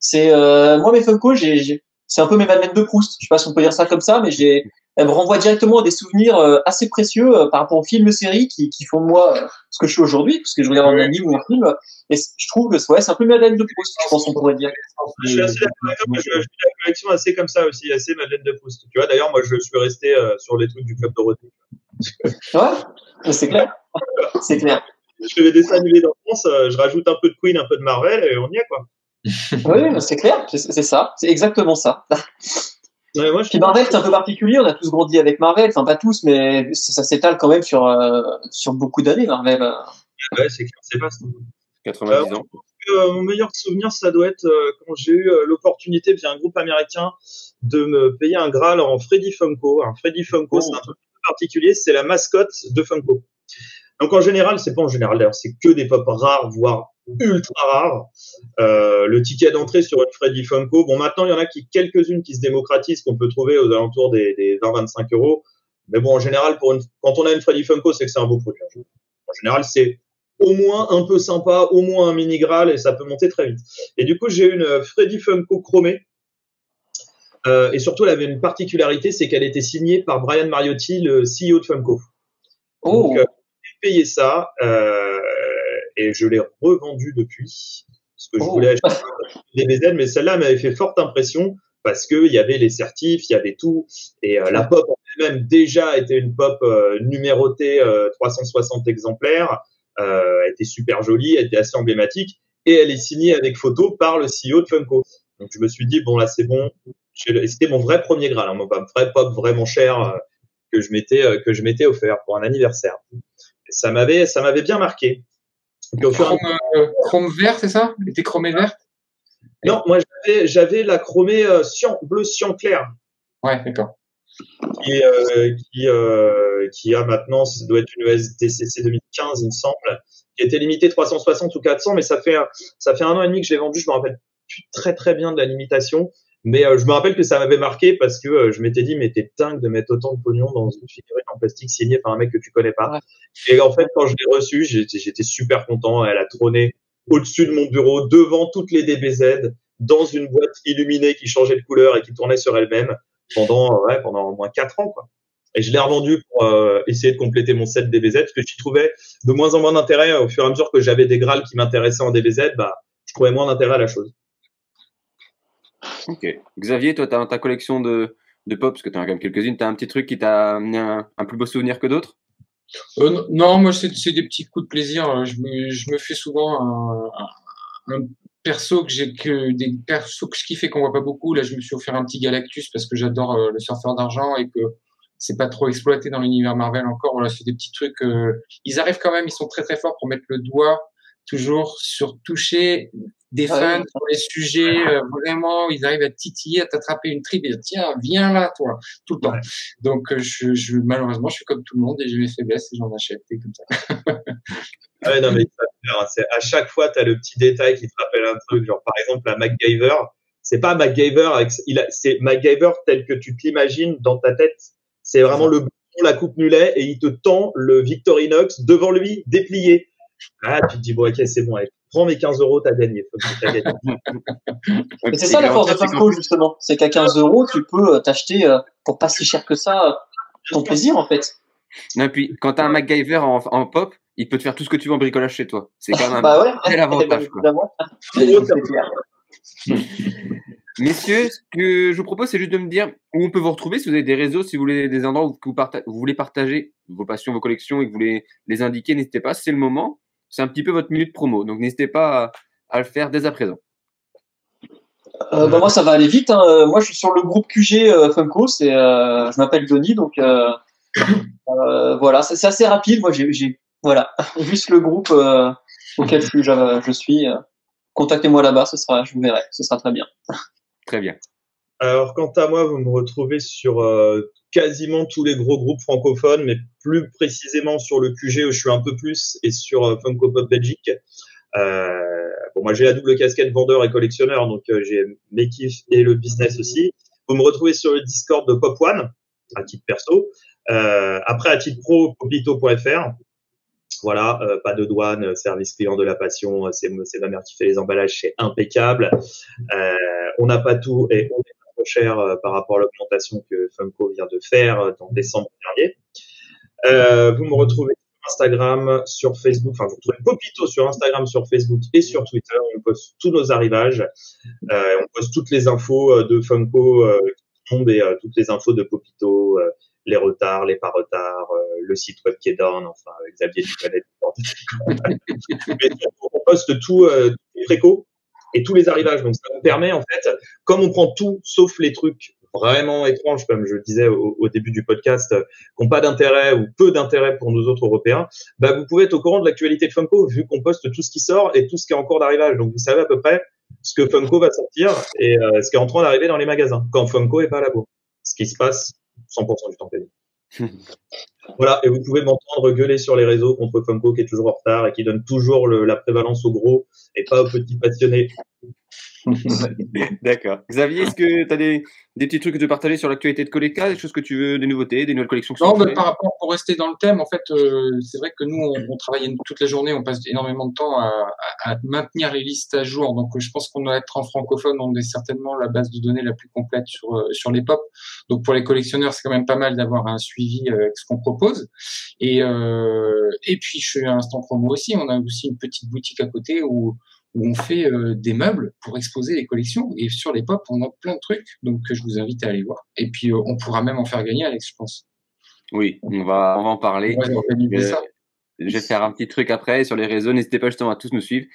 Speaker 3: C'est euh, moi mes Funko, j'ai c'est un peu mes Madeleine de Proust. Je sais pas si on peut dire ça comme ça, mais j'ai elle me renvoie directement à des souvenirs euh, assez précieux euh, par rapport aux films séries qui, qui font de moi euh, ce que je suis aujourd'hui, parce que je regarde un anime ou un film. Et je trouve que ouais, c'est un peu Madeleine de Proust, je pense qu'on pourrait dire.
Speaker 2: Je suis assez d'accord, je, je la collection assez comme ça aussi, assez Madeleine de Proust. Tu vois, d'ailleurs, moi, je suis resté sur les trucs du Club Dorothée.
Speaker 3: ouais, c'est clair. c'est clair.
Speaker 2: Je fais des dessins animés d'enfance, je rajoute un peu de Queen, un peu de Marvel, et on y est, quoi.
Speaker 3: oui, c'est clair, c'est ça, c'est exactement ça. Ouais, moi, Puis Marvel, c'est un peu particulier. On a tous grandi avec Marvel. Enfin, pas tous, mais ça, s'étale quand même sur, euh, sur beaucoup d'années, Marvel.
Speaker 2: Ouais, c'est c'est pas
Speaker 1: 90 ans.
Speaker 2: Euh, mon meilleur souvenir, ça doit être euh, quand j'ai eu l'opportunité via un groupe américain de me payer un Graal en Freddy Funko. Un Freddy Funko, c'est un truc particulier. C'est la mascotte de Funko. Donc en général, c'est pas en général d'ailleurs, c'est que des pop rares, voire ultra rares. Euh, le ticket d'entrée sur une Freddy Funko, bon maintenant il y en a qui quelques-unes qui se démocratisent qu'on peut trouver aux alentours des, des 20-25 euros. Mais bon, en général, pour une, quand on a une Freddy Funko, c'est que c'est un beau produit. En général, c'est au moins un peu sympa, au moins un mini Graal et ça peut monter très vite. Et du coup, j'ai une Freddy Funko chromée. Euh, et surtout, elle avait une particularité, c'est qu'elle était signée par Brian Mariotti, le CEO de Funko.
Speaker 3: Oh. Donc, euh,
Speaker 2: payé ça euh, et je l'ai revendu depuis parce que je oh. voulais acheter des BZ, mais celle-là m'avait fait forte impression parce que il y avait les certifs, il y avait tout et euh, la pop en elle-même déjà était une pop euh, numérotée 360 exemplaires, elle était super jolie, elle était assez emblématique et elle est signée avec photo par le CEO de Funko. Donc je me suis dit bon là c'est bon, c'était mon vrai premier graal, hein, mon vrai pop vraiment cher que je m'étais que je m'étais offert pour un anniversaire ça m'avait, ça m'avait bien marqué.
Speaker 4: chrome, euh, chrome, vert, c'est ça? Était chromé verte
Speaker 2: Non, moi j'avais, j'avais la chromée euh, bleu cyan clair.
Speaker 4: Ouais, d'accord.
Speaker 2: Qui, euh, qui, euh, qui, a maintenant, ça doit être une ESDCC 2015, il me semble, qui était limitée 360 ou 400, mais ça fait, ça fait un an et demi que je l'ai vendu, je me rappelle très très bien de la limitation. Mais euh, je me rappelle que ça m'avait marqué parce que euh, je m'étais dit, mais t'es dingue de mettre autant de pognon dans une figurine en plastique signée par un mec que tu connais pas. Et en fait, quand je l'ai reçue, j'étais super content. Elle a trôné au-dessus de mon bureau, devant toutes les DBZ, dans une boîte illuminée qui changeait de couleur et qui tournait sur elle-même pendant, ouais, pendant au moins quatre ans, quoi. Et je l'ai revendu pour euh, essayer de compléter mon set DBZ parce que j'y trouvais de moins en moins d'intérêt au fur et à mesure que j'avais des Graals qui m'intéressaient en DBZ, bah, je trouvais moins d'intérêt à la chose.
Speaker 1: Ok. Xavier, toi, tu as ta collection de, de pop, parce que tu as quand même quelques-unes, tu as un petit truc qui t'a amené un, plus beau souvenir que d'autres?
Speaker 4: Euh, Non, moi, c'est des petits coups de plaisir. Je me, fais souvent un, un, perso que j'ai que des persos que je kiffe et qu'on voit pas beaucoup. Là, je me suis offert un petit Galactus parce que j'adore euh, le surfeur d'argent et que c'est pas trop exploité dans l'univers Marvel encore. Voilà, c'est des petits trucs. Euh, ils arrivent quand même, ils sont très très forts pour mettre le doigt toujours sur toucher des ah fans sur les sujets euh, vraiment ils arrivent à titiller à t'attraper une tripe et dire tiens viens là toi tout le temps. Donc euh, je, je, malheureusement je suis comme tout le monde et j'ai mes faiblesses et j'en achète et comme ça. [laughs]
Speaker 2: Ouais, non mais c'est à chaque fois tu as le petit détail qui te rappelle un truc. Genre par exemple la MacGyver c'est pas MacGyver avec c'est MacGyver tel que tu t'imagines dans ta tête. C'est vraiment le la coupe mulet et il te tend le Victorinox devant lui déplié. Ah, tu te dis, bon, ok, c'est bon, prends mes 15 euros, t'as gagné. [laughs]
Speaker 3: c'est ça la force de Funko, justement. C'est qu'à 15 euros, tu peux euh, t'acheter, euh, pour pas si cher que ça, euh, ton plaisir, en fait.
Speaker 1: et puis, quand t'as un MacGyver en, en, pop, il peut te faire tout ce que tu veux en bricolage chez toi. C'est quand même
Speaker 3: bah ouais,
Speaker 1: un avantage. [laughs] Messieurs, ce que je vous propose, c'est juste de me dire où on peut vous retrouver, si vous avez des réseaux, si vous voulez des endroits où vous, vous voulez partager vos passions, vos collections et que vous voulez les indiquer, n'hésitez pas, c'est le moment c'est un petit peu votre minute promo. Donc n'hésitez pas à, le faire dès à présent.
Speaker 3: Euh, bah, moi, ça va aller vite. Hein. Euh, moi, je suis sur le groupe QG euh, Funko. C'est, je m'appelle Denis, donc voilà, c'est assez rapide. Moi, j'ai, voilà, [laughs] juste le groupe auquel je, je suis. Contactez-moi là-bas, ce sera, je vous verrai, ce sera très bien.
Speaker 1: Très bien.
Speaker 2: Alors, quant à moi, vous me retrouvez sur quasiment tous les gros groupes francophones, mais plus précisément sur le QG où je suis un peu plus et sur euh, Funko Pop Belgique. Euh, bon, moi j'ai la double casquette vendeur et collectionneur, donc euh, j'ai mes kiffs et le business aussi. Vous me retrouvez sur le Discord de Pop One à titre perso. Après à titre pro, popito.fr. Voilà, pas de douane, service client de la passion, c'est ma mère qui fait les emballages, c'est impeccable. on n'a pas tout et on est cher euh, par rapport à l'augmentation que Funko vient de faire euh, en décembre dernier. Euh, vous me retrouvez sur Instagram, sur Facebook, enfin vous retrouvez Popito sur Instagram, sur Facebook et sur Twitter. On poste tous nos arrivages, on poste toutes les infos de Funko qui tombent et toutes les infos de Popito, les retards, les pas retards, le site web qui est down, enfin Xavier tu connais. [laughs] On poste tout, les préco et tous les arrivages. Donc ça nous permet en fait, comme on prend tout sauf les trucs vraiment étranges, comme je le disais au, début du podcast, qui n'ont pas d'intérêt ou peu d'intérêt pour nous autres Européens, bah, vous pouvez être au courant de l'actualité de Funko vu qu'on poste tout ce qui sort et tout ce qui est en cours d'arrivage. Donc vous savez à peu près ce que Funko va sortir et ce qui est en train d'arriver dans les magasins quand Funko est pas à la bourre. Ce qui se passe 100% du temps [laughs] voilà, et vous pouvez m'entendre gueuler sur les réseaux contre Funko qui est toujours en retard et qui donne toujours la prévalence aux gros et pas aux petits passionnés. [laughs]
Speaker 1: D'accord. Xavier, est-ce que tu as des, petits trucs que tu veux partager sur l'actualité de Coleca, des choses que tu veux, des nouveautés, des nouvelles collections
Speaker 4: Non, mais par rapport, pour rester dans le thème, en fait, euh, c'est vrai que nous, on, travaille toute la journée, on passe énormément de temps à, maintenir les listes à jour. Donc, je pense qu'on doit être en francophone, on est certainement la base de données la plus complète sur, euh, sur les pop. Donc, pour les collectionneurs, c'est quand même pas mal d'avoir un suivi euh, avec ce qu'on propose. Et, et puis, je suis à Instant Promo aussi. On a aussi une petite boutique à côté où où on fait euh, des meubles pour exposer les collections. Et sur les pop, on a plein de trucs, donc je vous invite à aller voir. Et puis, euh, on pourra même en faire gagner, Alex, je pense.
Speaker 1: Oui, on va, on va en parler. je, vais faire un petit truc après sur les réseaux. N'hésitez pas justement à tous nous suivre.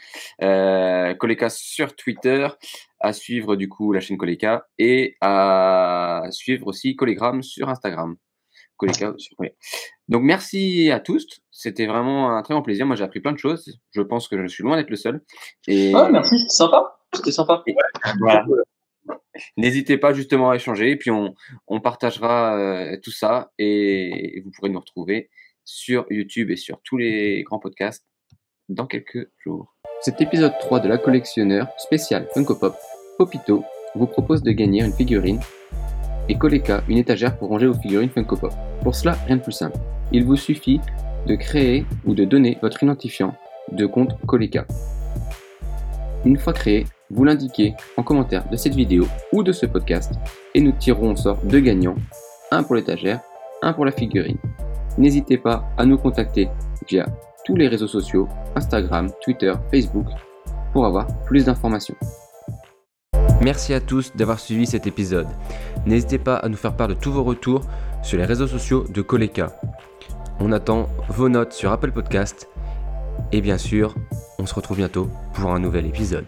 Speaker 1: Euh, sur Twitter, à suivre du coup la chaîne Coleca et à suivre aussi Collegram sur Instagram. Donc merci à tous. C'était vraiment un très bon plaisir. Moi j'ai appris plein de choses. Je pense que je suis loin d'être le seul.
Speaker 3: Et... merci, c'était sympa. C'était sympa.
Speaker 1: N'hésitez pas justement à échanger et puis on, partagera euh, tout ça et vous pourrez nous retrouver sur YouTube et sur tous les grands podcasts dans quelques jours. Cet épisode 3 de la collectionneur spécial Funko Pop, Popito, vous propose de gagner une figurine et une étagère pour ranger vos figurines Funko Pop. Pour cela, rien de plus simple. Il vous suffit de créer ou de donner votre identifiant de compte Koleka. Une fois créé, vous l'indiquez en commentaire de cette vidéo ou de ce podcast et nous tirerons au sort deux gagnants, un pour l'étagère, un pour la figurine. N'hésitez pas à nous contacter via tous les réseaux sociaux, Instagram, Twitter, Facebook, pour avoir plus d'informations. Merci à tous d'avoir suivi cet épisode. N'hésitez pas à nous faire part de tous vos retours sur les réseaux sociaux de Koleka. On attend vos notes sur Apple Podcast. Et bien sûr, on se retrouve bientôt pour un nouvel épisode.